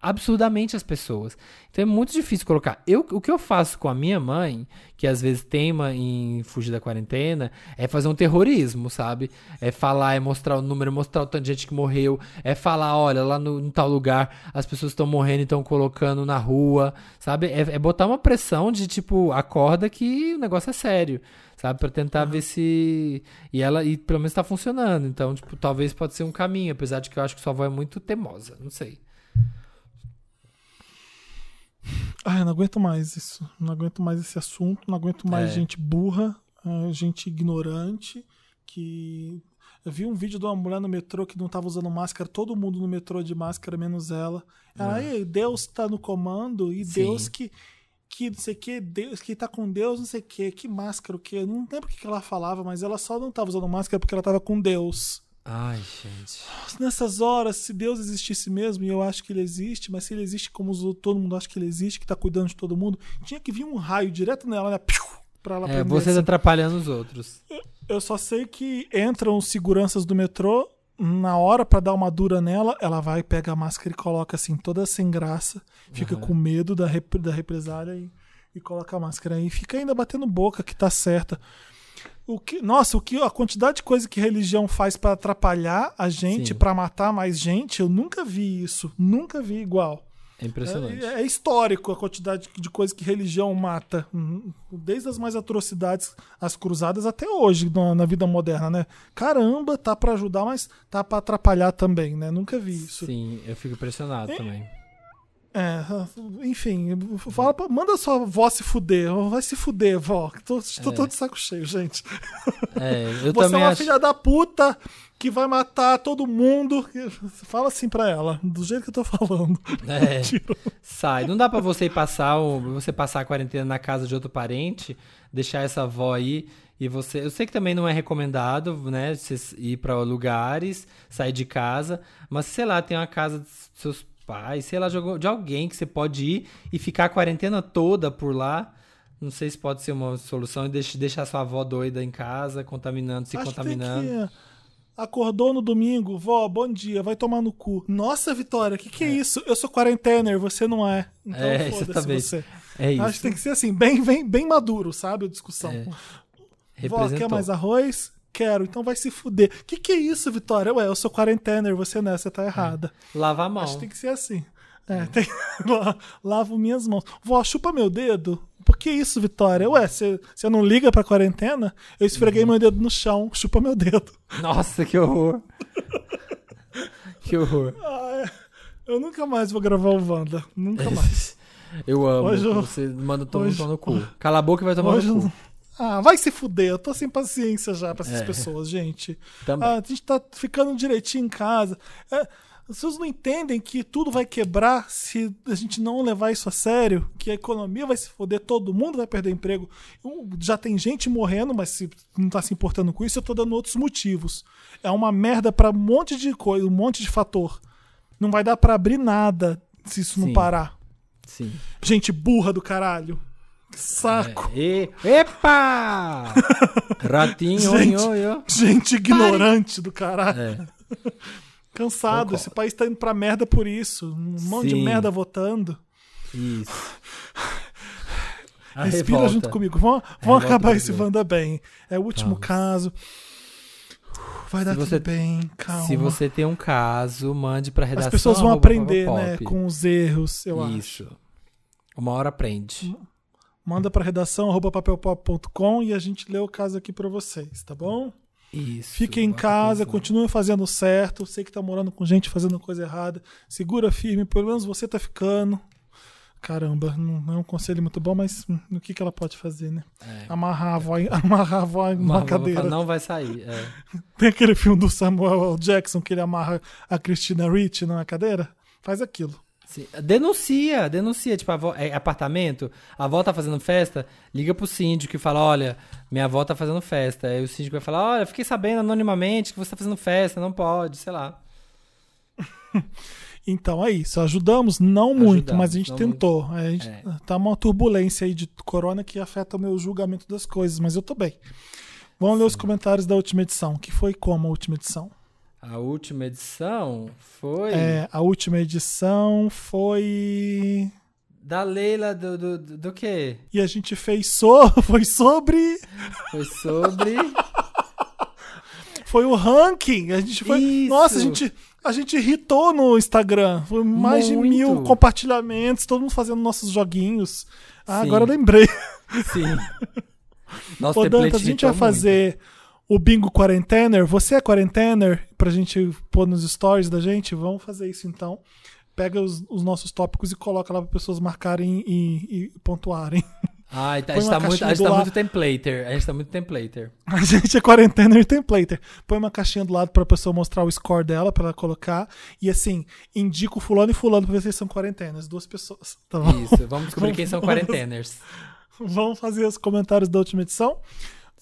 Speaker 2: absurdamente as pessoas. Então é muito difícil colocar. Eu, o que eu faço com a minha mãe, que às vezes teima em fugir da quarentena, é fazer um terrorismo, sabe? É falar, é mostrar o número, mostrar o tanto de gente que morreu, é falar, olha, lá no, em tal lugar as pessoas estão morrendo e estão colocando na rua, sabe? É, é botar uma pressão de tipo, acorda que o negócio é sério. Sabe, Pra tentar ver se. E ela, e pelo menos tá funcionando. Então, tipo, talvez pode ser um caminho, apesar de que eu acho que sua avó é muito teimosa. Não sei.
Speaker 1: Ai, eu não aguento mais isso. Não aguento mais esse assunto. Não aguento mais
Speaker 2: É.
Speaker 1: gente burra, eh, gente ignorante. Que. Eu vi um vídeo de uma mulher no metrô que não tava usando máscara, todo mundo no metrô de máscara, menos ela. Ela, "Ai, Deus tá no comando e
Speaker 2: Sim.
Speaker 1: Deus que. Que não sei o que, Deus, que tá com Deus, não sei o que, que máscara, o que. Eu não lembro o que ela falava, mas ela só não tava usando máscara porque ela tava com Deus.
Speaker 2: Ai, gente.
Speaker 1: Nessas horas, se Deus existisse mesmo, e eu acho que ele existe, mas se ele existe como todo mundo acha que ele existe, que tá cuidando de todo mundo, tinha que vir um raio direto nela, né? Piu, Pra ela
Speaker 2: É, vocês
Speaker 1: assim.
Speaker 2: atrapalhando os outros.
Speaker 1: Eu só sei que entram os seguranças do metrô, na hora pra dar uma dura nela, ela vai, pega a máscara e coloca assim, toda sem graça, fica
Speaker 2: Aham.
Speaker 1: com medo da, rep- da represália e, e coloca a máscara aí. Fica ainda batendo boca que tá certa. O que, nossa, o que a quantidade de coisa que religião faz pra atrapalhar a gente, pra matar mais gente, eu nunca vi isso, nunca vi igual.
Speaker 2: É impressionante.
Speaker 1: É, é histórico a quantidade de coisa que religião mata. Uhum. Desde as mais atrocidades, as cruzadas, até hoje, na, na vida moderna, né? Caramba, tá pra ajudar, mas tá pra atrapalhar também, né? Nunca vi isso.
Speaker 2: Sim, eu fico impressionado também.
Speaker 1: É, enfim, fala pra- manda sua vó se fuder. Vai se fuder, vó. Tô, tô
Speaker 2: É.
Speaker 1: todo de saco cheio, gente.
Speaker 2: É, eu
Speaker 1: Você é
Speaker 2: também
Speaker 1: uma
Speaker 2: acho.
Speaker 1: filha da puta que vai matar todo mundo. Fala assim pra ela, do jeito que eu tô falando.
Speaker 2: É, <laughs> sai. Não dá pra você ir passar o, você passar a quarentena na casa de outro parente, deixar essa avó aí e você. Eu sei que também não é recomendado, né? Você ir pra lugares, sair de casa, mas sei lá, tem uma casa dos seus pais, sei lá, de alguém que você pode ir e ficar a quarentena toda por lá. Não sei se pode ser uma solução e deixar, sua avó doida em casa, contaminando, se
Speaker 1: Acho
Speaker 2: contaminando.
Speaker 1: que- Acordou no domingo, vó, bom dia, vai tomar no cu. Nossa, Vitória, o que, que é. isso? Eu sou quarentener, você não é. Então
Speaker 2: É,
Speaker 1: foda-se você.
Speaker 2: É isso.
Speaker 1: Acho que tem que ser assim, bem, bem, bem maduro, sabe? A discussão.
Speaker 2: É.
Speaker 1: Vó, quer mais arroz? Quero, então vai se fuder. O que, que é isso, Vitória? Ué, eu sou quarentener, você não é, você tá errada.
Speaker 2: Lava a mão.
Speaker 1: Acho que tem que ser assim. É, tem... <laughs> La- Lavo minhas mãos. Vó, chupa meu dedo. Por que isso, Vitória? Ué, você não liga pra quarentena? Eu esfreguei
Speaker 2: Uhum.
Speaker 1: meu dedo no chão, chupa meu dedo.
Speaker 2: Nossa, que horror. <laughs> que horror.
Speaker 1: Ai, eu nunca mais vou gravar o Wanda. Nunca <laughs> mais.
Speaker 2: Eu amo.
Speaker 1: Hoje
Speaker 2: Você manda todo
Speaker 1: hoje-
Speaker 2: mundo no cu. Cala a boca e vai tomar
Speaker 1: Hoje
Speaker 2: no cu.
Speaker 1: Ah, vai se fuder. Eu tô sem paciência já pra essas
Speaker 2: É.
Speaker 1: pessoas, gente.
Speaker 2: Também.
Speaker 1: Ah, a gente tá ficando direitinho em casa. É, as pessoas não entendem que tudo vai quebrar se a gente não levar isso a sério, que a economia vai se foder, todo mundo vai perder emprego. Já tem gente morrendo, mas se não tá se importando com isso, eu tô dando outros motivos. É uma merda pra um monte de coisa, um monte de fator. Não vai dar pra abrir nada se isso não
Speaker 2: Sim.
Speaker 1: parar.
Speaker 2: Sim.
Speaker 1: Gente burra do caralho. Que saco.
Speaker 2: E... Epa! <laughs> Ratinho,
Speaker 1: Gente,
Speaker 2: oi, oi, oi.
Speaker 1: gente ignorante do caralho.
Speaker 2: É. <laughs>
Speaker 1: Cansado.
Speaker 2: Concordo.
Speaker 1: Esse país tá indo pra merda por isso. Um monte de
Speaker 2: Sim.
Speaker 1: merda votando.
Speaker 2: Isso. <laughs> A
Speaker 1: Respira
Speaker 2: revolta.
Speaker 1: junto comigo.
Speaker 2: Revolta
Speaker 1: acabar esse. Wanda bem. É o último
Speaker 2: Vamos.
Speaker 1: caso. Vai dar
Speaker 2: Se você-
Speaker 1: tudo bem, calma.
Speaker 2: Se você tem um caso, mande pra redação.
Speaker 1: As pessoas vão aprender, né? Com os erros, eu acho.
Speaker 2: Isso. Uma hora aprende.
Speaker 1: Manda pra redação papelpop.com e a gente lê o caso aqui pra vocês, tá bom?
Speaker 2: Isso.
Speaker 1: Fiquem em casa, continuem fazendo certo. Sei que tá morando com gente fazendo coisa errada. Segura firme, pelo menos você tá ficando. Caramba, não é um conselho muito bom, mas hum, o que, que ela pode fazer, né?
Speaker 2: É.
Speaker 1: Amarrar a em- <laughs> amarrar a em uma cadeira.
Speaker 2: Não vai sair. é. <laughs>
Speaker 1: Tem aquele filme do Samuel L. Jackson que ele amarra a Christina Ricci numa cadeira? Faz aquilo.
Speaker 2: Sim. Denuncia, denuncia. Tipo, a avó, é apartamento, a avó tá fazendo festa, liga pro síndico e fala: olha, minha avó tá fazendo festa. Aí o síndico vai falar: olha, fiquei sabendo anonimamente que você tá fazendo festa, não pode, sei lá. <laughs>
Speaker 1: Então é isso. Ajudamos? Não muito,
Speaker 2: Ajudamos,
Speaker 1: mas a gente tentou. A gente,
Speaker 2: É.
Speaker 1: Tá uma turbulência aí de corona que afeta o meu julgamento das coisas, mas eu tô bem. Vamos ler os comentários da última edição. Que foi como a última edição?
Speaker 2: A última edição foi
Speaker 1: É, a última edição foi.
Speaker 2: da Leila do, do, do, quê?
Speaker 1: E a gente fez so... <laughs> foi sobre.
Speaker 2: Foi sobre.
Speaker 1: Foi o ranking. A gente foi.
Speaker 2: Isso.
Speaker 1: Nossa, a gente, a gente irritou no Instagram. Foi mais de
Speaker 2: Muito.
Speaker 1: mil compartilhamentos, todo mundo fazendo nossos joguinhos. Ah,
Speaker 2: Sim.
Speaker 1: agora eu lembrei.
Speaker 2: Sim. <laughs> Nosso
Speaker 1: Ô, Dantas, a gente vai fazer o bingo quarentener. Você é quarentener? Pra gente pôr nos stories da gente? Vamos fazer isso então. Pega os, os nossos tópicos e coloca lá para pessoas marcarem e, e pontuarem.
Speaker 2: Ai, tá, a gente tá, muito, a gente tá muito templater. A gente tá muito templater. <laughs>
Speaker 1: A gente é quarentener e templater. Põe uma caixinha do lado pra pessoa mostrar o score dela, pra ela colocar. E assim, indica o fulano e fulano pra ver se eles são quarentenas. Duas pessoas. Tá bom?
Speaker 2: Isso, vamos descobrir <laughs> quem são quarenteners.
Speaker 1: Vamos fazer os comentários da última edição.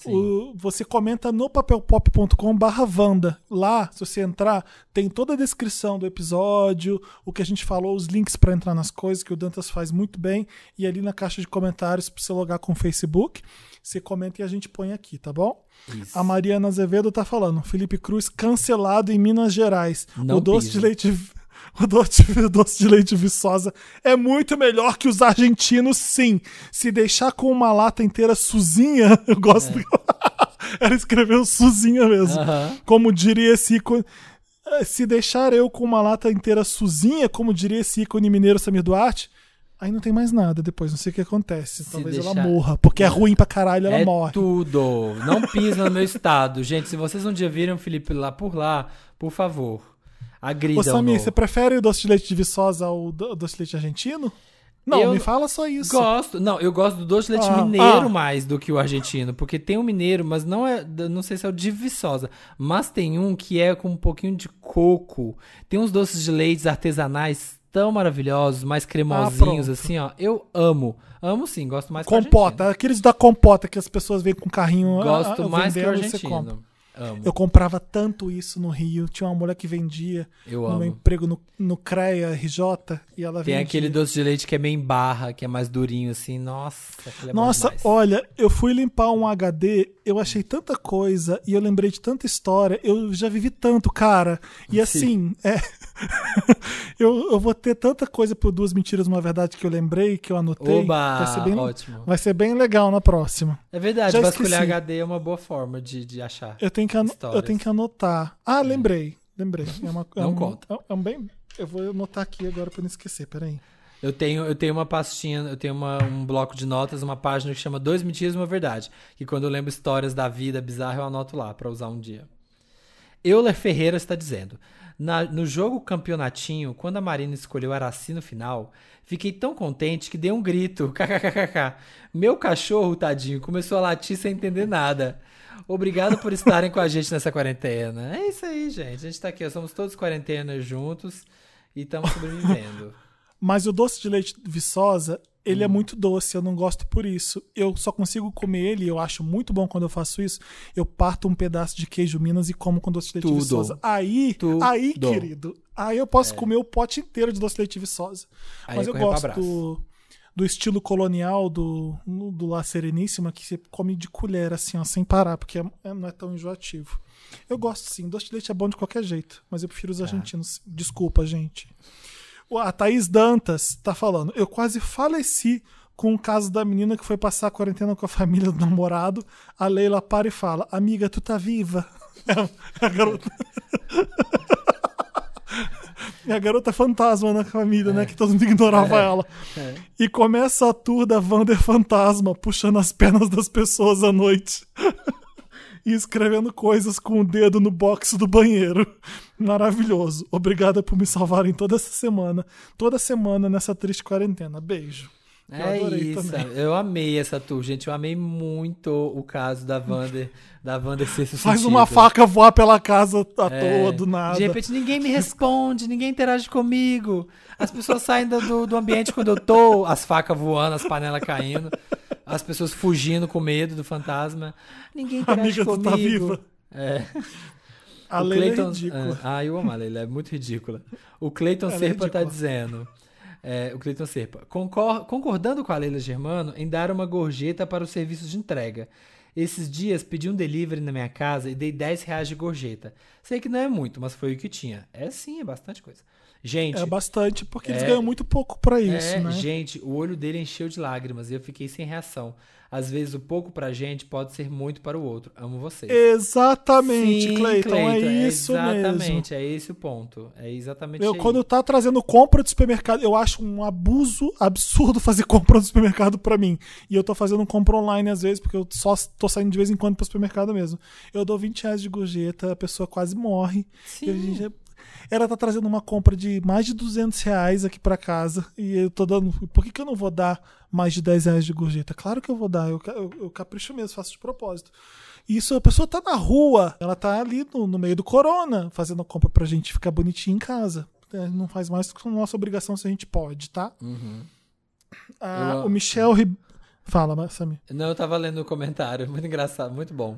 Speaker 1: O- você comenta no papelpop.com barra Wanda. Lá, se você entrar, tem toda a descrição do episódio, o que a gente falou, os links para entrar nas coisas, que o Dantas faz muito bem. E ali na caixa de comentários, para você logar com o Facebook, você comenta e a gente põe aqui, tá bom?
Speaker 2: Isso.
Speaker 1: A Mariana Azevedo tá falando. Felipe Cruz cancelado em Minas Gerais.
Speaker 2: Não
Speaker 1: o doce
Speaker 2: pise.
Speaker 1: de leite. <laughs> O doce, o doce de leite viçosa é muito melhor que os argentinos, sim. Se deixar com uma lata inteira suzinha, <laughs> eu gosto. do- <laughs> Ela escreveu suzinha mesmo. Como diria esse ícone. eh, Se deixar eu com uma lata inteira suzinha, como diria esse ícone mineiro Samir Duarte, aí não tem mais nada depois, não sei o que acontece. Talvez ela
Speaker 2: deixar-
Speaker 1: morra, porque é ruim pra caralho, ela
Speaker 2: é
Speaker 1: morre.
Speaker 2: tudo. Não pisa no meu estado. Gente, se vocês um dia viram o Felipe lá por lá, por favor,
Speaker 1: Ô
Speaker 2: agridam
Speaker 1: Samir, você prefere o doce de leite de viçosa ao do- doce de leite argentino? Não,
Speaker 2: Eu
Speaker 1: me fala só isso.
Speaker 2: Gosto. Não, eu gosto do doce de leite
Speaker 1: Ah,
Speaker 2: mineiro
Speaker 1: ah.
Speaker 2: mais do que o argentino. Porque tem o mineiro, mas não é. Não sei se é o de Viçosa. Mas tem um que é com um pouquinho de coco. Tem uns doces de leite artesanais tão maravilhosos, mais cremosinhos,
Speaker 1: pronto.
Speaker 2: assim, ó. Eu amo. Amo sim, gosto mais
Speaker 1: Compota, aqueles da compota que as pessoas vêm com carrinho ah,
Speaker 2: Gosto
Speaker 1: ah,
Speaker 2: mais que o argentino. Amo.
Speaker 1: Eu comprava tanto isso no Rio. Tinha uma mulher que vendia
Speaker 2: Eu
Speaker 1: no
Speaker 2: amo.
Speaker 1: meu emprego no, no CREA RJ e ela
Speaker 2: Tem
Speaker 1: vendia.
Speaker 2: aquele doce de leite que é meio em barra, que é mais durinho, assim. Nossa, é
Speaker 1: Nossa, olha, eu fui limpar um HD, eu achei tanta coisa e eu lembrei de tanta história. Eu já vivi tanto, cara. E assim, é. <laughs> eu, eu vou ter tanta coisa por duas mentiras, uma verdade que eu lembrei, que eu anotei.
Speaker 2: Oba,
Speaker 1: vai ser bem,
Speaker 2: ótimo.
Speaker 1: Vai ser bem legal na próxima.
Speaker 2: É verdade,
Speaker 1: Já
Speaker 2: vasculhar
Speaker 1: esqueci.
Speaker 2: HD é uma boa forma de, de achar.
Speaker 1: Eu tenho que, ano- eu tenho que anotar. Ah, lembrei. Lembrei. É uma, é
Speaker 2: Não
Speaker 1: um,
Speaker 2: conta.
Speaker 1: É um bem. Eu vou anotar aqui agora pra não esquecer, peraí.
Speaker 2: Eu tenho, eu tenho uma pastinha, eu tenho uma- um bloco de notas, uma página que chama Dois Mentiras e uma Verdade. Que quando eu lembro histórias da vida bizarra, eu anoto lá pra usar um dia. Euler Ferreira está dizendo: "Na- no jogo campeonatinho, quando a Marina escolheu Araci no final, fiquei tão contente que dei um grito. <laughs> KKKKK. Meu cachorro, tadinho, começou a latir sem entender nada. Obrigado por estarem com a gente nessa quarentena. É isso aí, gente. A gente tá aqui, somos todos quarentenas juntos e estamos sobrevivendo.
Speaker 1: Mas o doce de leite Viçosa, ele
Speaker 2: Hum.
Speaker 1: é muito doce, eu não gosto por isso. Eu só consigo comer ele, eu acho muito bom quando eu faço isso. Eu parto um pedaço de queijo Minas e como com doce de leite
Speaker 2: Tudo.
Speaker 1: Viçosa. Aí,
Speaker 2: Tudo.
Speaker 1: aí, querido, aí eu posso comer o pote inteiro de doce de leite Viçosa.
Speaker 2: Aí
Speaker 1: Mas eu gosto. Do, estilo colonial do, do La Sereníssima, que você come de colher, assim, ó, sem parar, porque é- é- não é tão enjoativo. Eu gosto sim, doce de leite é bom de qualquer jeito, mas eu prefiro os argentinos. Desculpa, gente. A Thaís Dantas tá falando. Eu quase faleci com o caso da menina que foi passar a quarentena com a família do namorado. A Leila para e fala: Amiga, tu tá viva? <laughs> É a garota. <laughs> É a garota fantasma na família, né? Que todo mundo ignorava
Speaker 2: É.
Speaker 1: ela.
Speaker 2: É.
Speaker 1: E começa a tour da Wander Fantasma, puxando as pernas das pessoas à noite. <laughs> e escrevendo coisas com o dedo no box do banheiro. Maravilhoso. Obrigada por me salvarem toda essa semana. Toda semana nessa triste quarentena. Beijo. Eu
Speaker 2: É isso.
Speaker 1: também. <laughs>
Speaker 2: Eu amei essa tour, gente. Eu amei muito o caso da Wander, da Wander ser
Speaker 1: Faz uma faca voar pela casa à
Speaker 2: É.
Speaker 1: toa, do nada.
Speaker 2: De repente ninguém me responde, ninguém interage comigo. As pessoas saem do, do, ambiente quando eu tô, as facas voando, as panelas caindo, as pessoas fugindo com medo do fantasma. Ninguém interage
Speaker 1: Amiga, tu
Speaker 2: comigo.
Speaker 1: tá viva.
Speaker 2: É.
Speaker 1: A
Speaker 2: O
Speaker 1: Leila é
Speaker 2: Clayton-
Speaker 1: ridícula.
Speaker 2: Ah, eu amo a Leila, é muito ridícula. O Cleiton
Speaker 1: Ela é
Speaker 2: Serpa tá
Speaker 1: ridícula.
Speaker 2: dizendo. É, o Cleiton Serpa. "Concor- concordando com a Leila Germano em dar uma gorjeta para os serviços de entrega. Esses dias pedi um delivery na minha casa e dei 10 reais de gorjeta. Sei que não é muito, mas foi o que tinha. É sim, é bastante coisa. Gente.
Speaker 1: É bastante, porque eles
Speaker 2: é-
Speaker 1: ganham muito pouco pra isso,
Speaker 2: é,
Speaker 1: né?
Speaker 2: Gente, o olho dele encheu de lágrimas e eu fiquei sem reação. Às vezes o pouco pra gente pode ser muito para o outro. Amo vocês.
Speaker 1: Exatamente,
Speaker 2: Sim,
Speaker 1: Cleiton, é
Speaker 2: Cleiton,
Speaker 1: isso
Speaker 2: Exatamente,
Speaker 1: mesmo.
Speaker 2: é esse o ponto. É exatamente
Speaker 1: Eu,
Speaker 2: aí.
Speaker 1: quando tá trazendo compra do supermercado, eu acho um abuso absurdo <laughs> fazer compra do supermercado pra mim. E eu tô fazendo compra online às vezes, porque eu só tô saindo de vez em quando pro supermercado mesmo. Eu dou 20 reais de gorjeta, a pessoa quase morre. E a gente- ela tá trazendo uma compra de mais de 200 reais aqui pra casa. E eu tô dando. Por que, que eu não vou dar mais de 10 reais de gorjeta? Claro que eu vou dar. Eu, eu, eu capricho mesmo, faço de propósito. Isso, a pessoa tá na rua, ela tá ali no, no meio do corona, fazendo a compra pra gente ficar bonitinho em casa. É, Não faz mais que nossa obrigação se a gente pode, tá?
Speaker 2: Uhum.
Speaker 1: Ah,
Speaker 2: Eu-
Speaker 1: o Michel Rib... Fala, Samir.
Speaker 2: Não, eu tava lendo o comentário. <laughs> Muito engraçado, muito bom.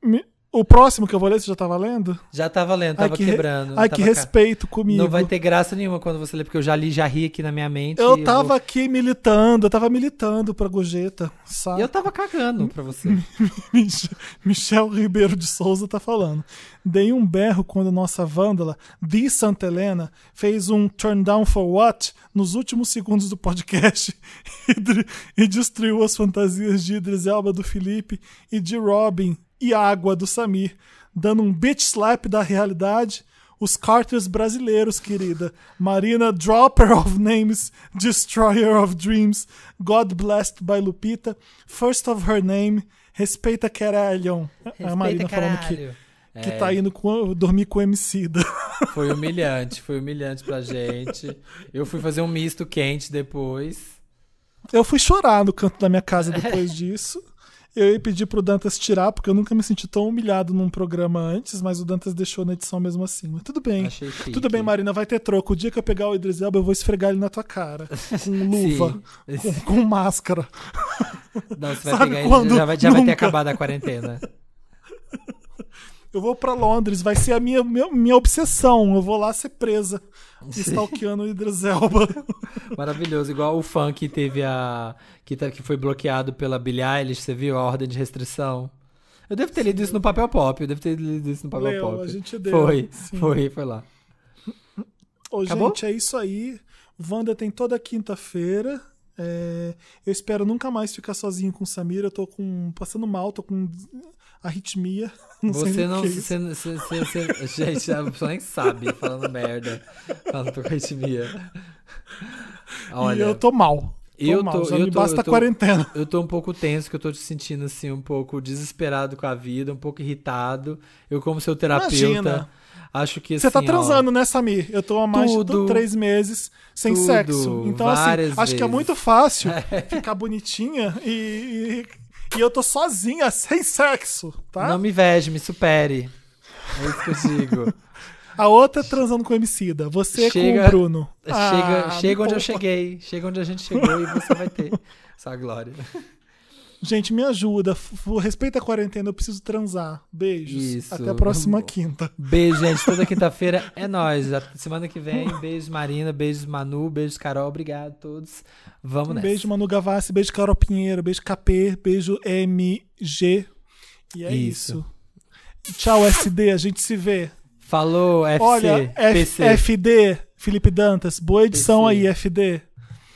Speaker 1: Mi- O próximo que eu vou ler, você já tava lendo?
Speaker 2: Já tava lendo,
Speaker 1: Ai,
Speaker 2: tava
Speaker 1: que re-
Speaker 2: quebrando.
Speaker 1: ai,
Speaker 2: tava
Speaker 1: que
Speaker 2: ca-
Speaker 1: respeito comigo.
Speaker 2: Não vai ter graça nenhuma quando você ler, porque eu já li, já ri aqui na minha mente.
Speaker 1: Eu tava
Speaker 2: vou-
Speaker 1: aqui militando, eu tava militando pra gorjeta, sabe?
Speaker 2: E eu tava cagando pra você. <laughs>
Speaker 1: Mich- Michel Ribeiro de Souza tá falando. Dei um berro quando nossa vândala, Di Santa Helena, fez um turn down for what nos últimos segundos do podcast <laughs> e, e destruiu as fantasias de Idris Elba do Felipe e de Robin e Água do Samir, dando um bitch slap da realidade. Os Carters brasileiros, querida. Marina, Dropper of Names, Destroyer of Dreams, God Blessed by Lupita, First of Her Name, Respeita Caralho. É a Marina falando que,
Speaker 2: caralho.
Speaker 1: que
Speaker 2: É.
Speaker 1: tá indo com, dormir com o MC da.
Speaker 2: Foi humilhante, foi humilhante pra gente. Eu fui fazer um misto quente depois.
Speaker 1: Eu fui chorar no canto da minha casa depois disso. Eu ia pedir pro Dantas tirar, porque eu nunca me senti tão humilhado num programa antes, mas o Dantas deixou na edição mesmo assim. Mas tudo bem. Tudo bem, Marina, vai ter troco. O dia que eu pegar o Idris Elba, eu vou esfregar ele na tua cara. <laughs> Com luva, com, com máscara.
Speaker 2: Não, você vai <laughs>
Speaker 1: Sabe
Speaker 2: pegar ele,
Speaker 1: quando
Speaker 2: já vai, já vai ter acabado a quarentena.
Speaker 1: Eu vou pra Londres, vai ser a minha, minha, minha obsessão. Eu vou lá ser presa,
Speaker 2: Sim.
Speaker 1: stalkeando o Idris Elba. <laughs>
Speaker 2: Maravilhoso, igual o funk que teve a. Que, tá- que foi bloqueado pela Billie Eilish, você viu a ordem de restrição? Eu devo ter lido isso no papel pop, eu devo ter lido isso no papel
Speaker 1: Leu,
Speaker 2: pop.
Speaker 1: a gente deu,
Speaker 2: Foi,
Speaker 1: sim.
Speaker 2: foi, foi lá.
Speaker 1: Ô,
Speaker 2: Acabou?
Speaker 1: gente, é isso aí. O Wanda tem toda quinta-feira. É, eu espero nunca mais ficar sozinho com o Samir. Eu tô com, passando mal, tô com arritmia. <laughs> Não sei
Speaker 2: Você não.
Speaker 1: é.
Speaker 2: Você, você, você- você- gente, a pessoa nem sabe falando merda. Falando tô com arritmia. Olha,
Speaker 1: e eu tô mal. Tô
Speaker 2: Eu
Speaker 1: mal,
Speaker 2: tô,
Speaker 1: já
Speaker 2: eu
Speaker 1: me
Speaker 2: tô,
Speaker 1: basta
Speaker 2: eu tô-
Speaker 1: quarentena.
Speaker 2: Eu tô um pouco tenso, que eu tô te sentindo assim, um pouco desesperado com a vida, um pouco irritado. Eu, como seu terapeuta,
Speaker 1: Imagina.
Speaker 2: Acho que assim.
Speaker 1: Você tá
Speaker 2: ó,
Speaker 1: transando, né, Samir? Eu tô há mais
Speaker 2: Tudo.
Speaker 1: de três meses sem
Speaker 2: Tudo.
Speaker 1: sexo. Então, assim,
Speaker 2: Várias
Speaker 1: acho que é
Speaker 2: vezes.
Speaker 1: muito fácil <laughs> ficar bonitinha e, e, e eu tô sozinha, sem sexo, tá?
Speaker 2: Não me veja, me supere. É isso que eu digo. <laughs>
Speaker 1: A outra é transando com o Emicida. Você
Speaker 2: Chega-
Speaker 1: com o Bruno.
Speaker 2: Chega,
Speaker 1: Ah,
Speaker 2: chega onde eu
Speaker 1: poupa.
Speaker 2: cheguei. Chega onde a gente chegou e você vai ter <laughs> essa glória.
Speaker 1: Gente, me ajuda. Respeita a quarentena, eu preciso transar. Beijos.
Speaker 2: Isso.
Speaker 1: Até a próxima quinta.
Speaker 2: Beijo, gente. Toda <laughs> quinta-feira é nóis. A- Semana que vem, beijos Marina, beijos Manu, beijos Carol. Obrigado a todos. Vamos
Speaker 1: Um
Speaker 2: nessa.
Speaker 1: beijo, Manu Gavassi. Beijo, Carol Pinheiro. Beijo, KP. Beijo, MG. E é
Speaker 2: Isso.
Speaker 1: isso. Tchau, SD. A gente se vê.
Speaker 2: Falou, FC,
Speaker 1: Olha, F-
Speaker 2: PC.
Speaker 1: FD, Felipe Dantas. Boa edição aí, FD.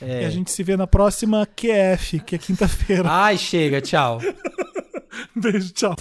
Speaker 2: É.
Speaker 1: E a gente se vê na próxima QF, que é quinta-feira.
Speaker 2: Ai, chega, tchau. <laughs>
Speaker 1: Beijo, tchau.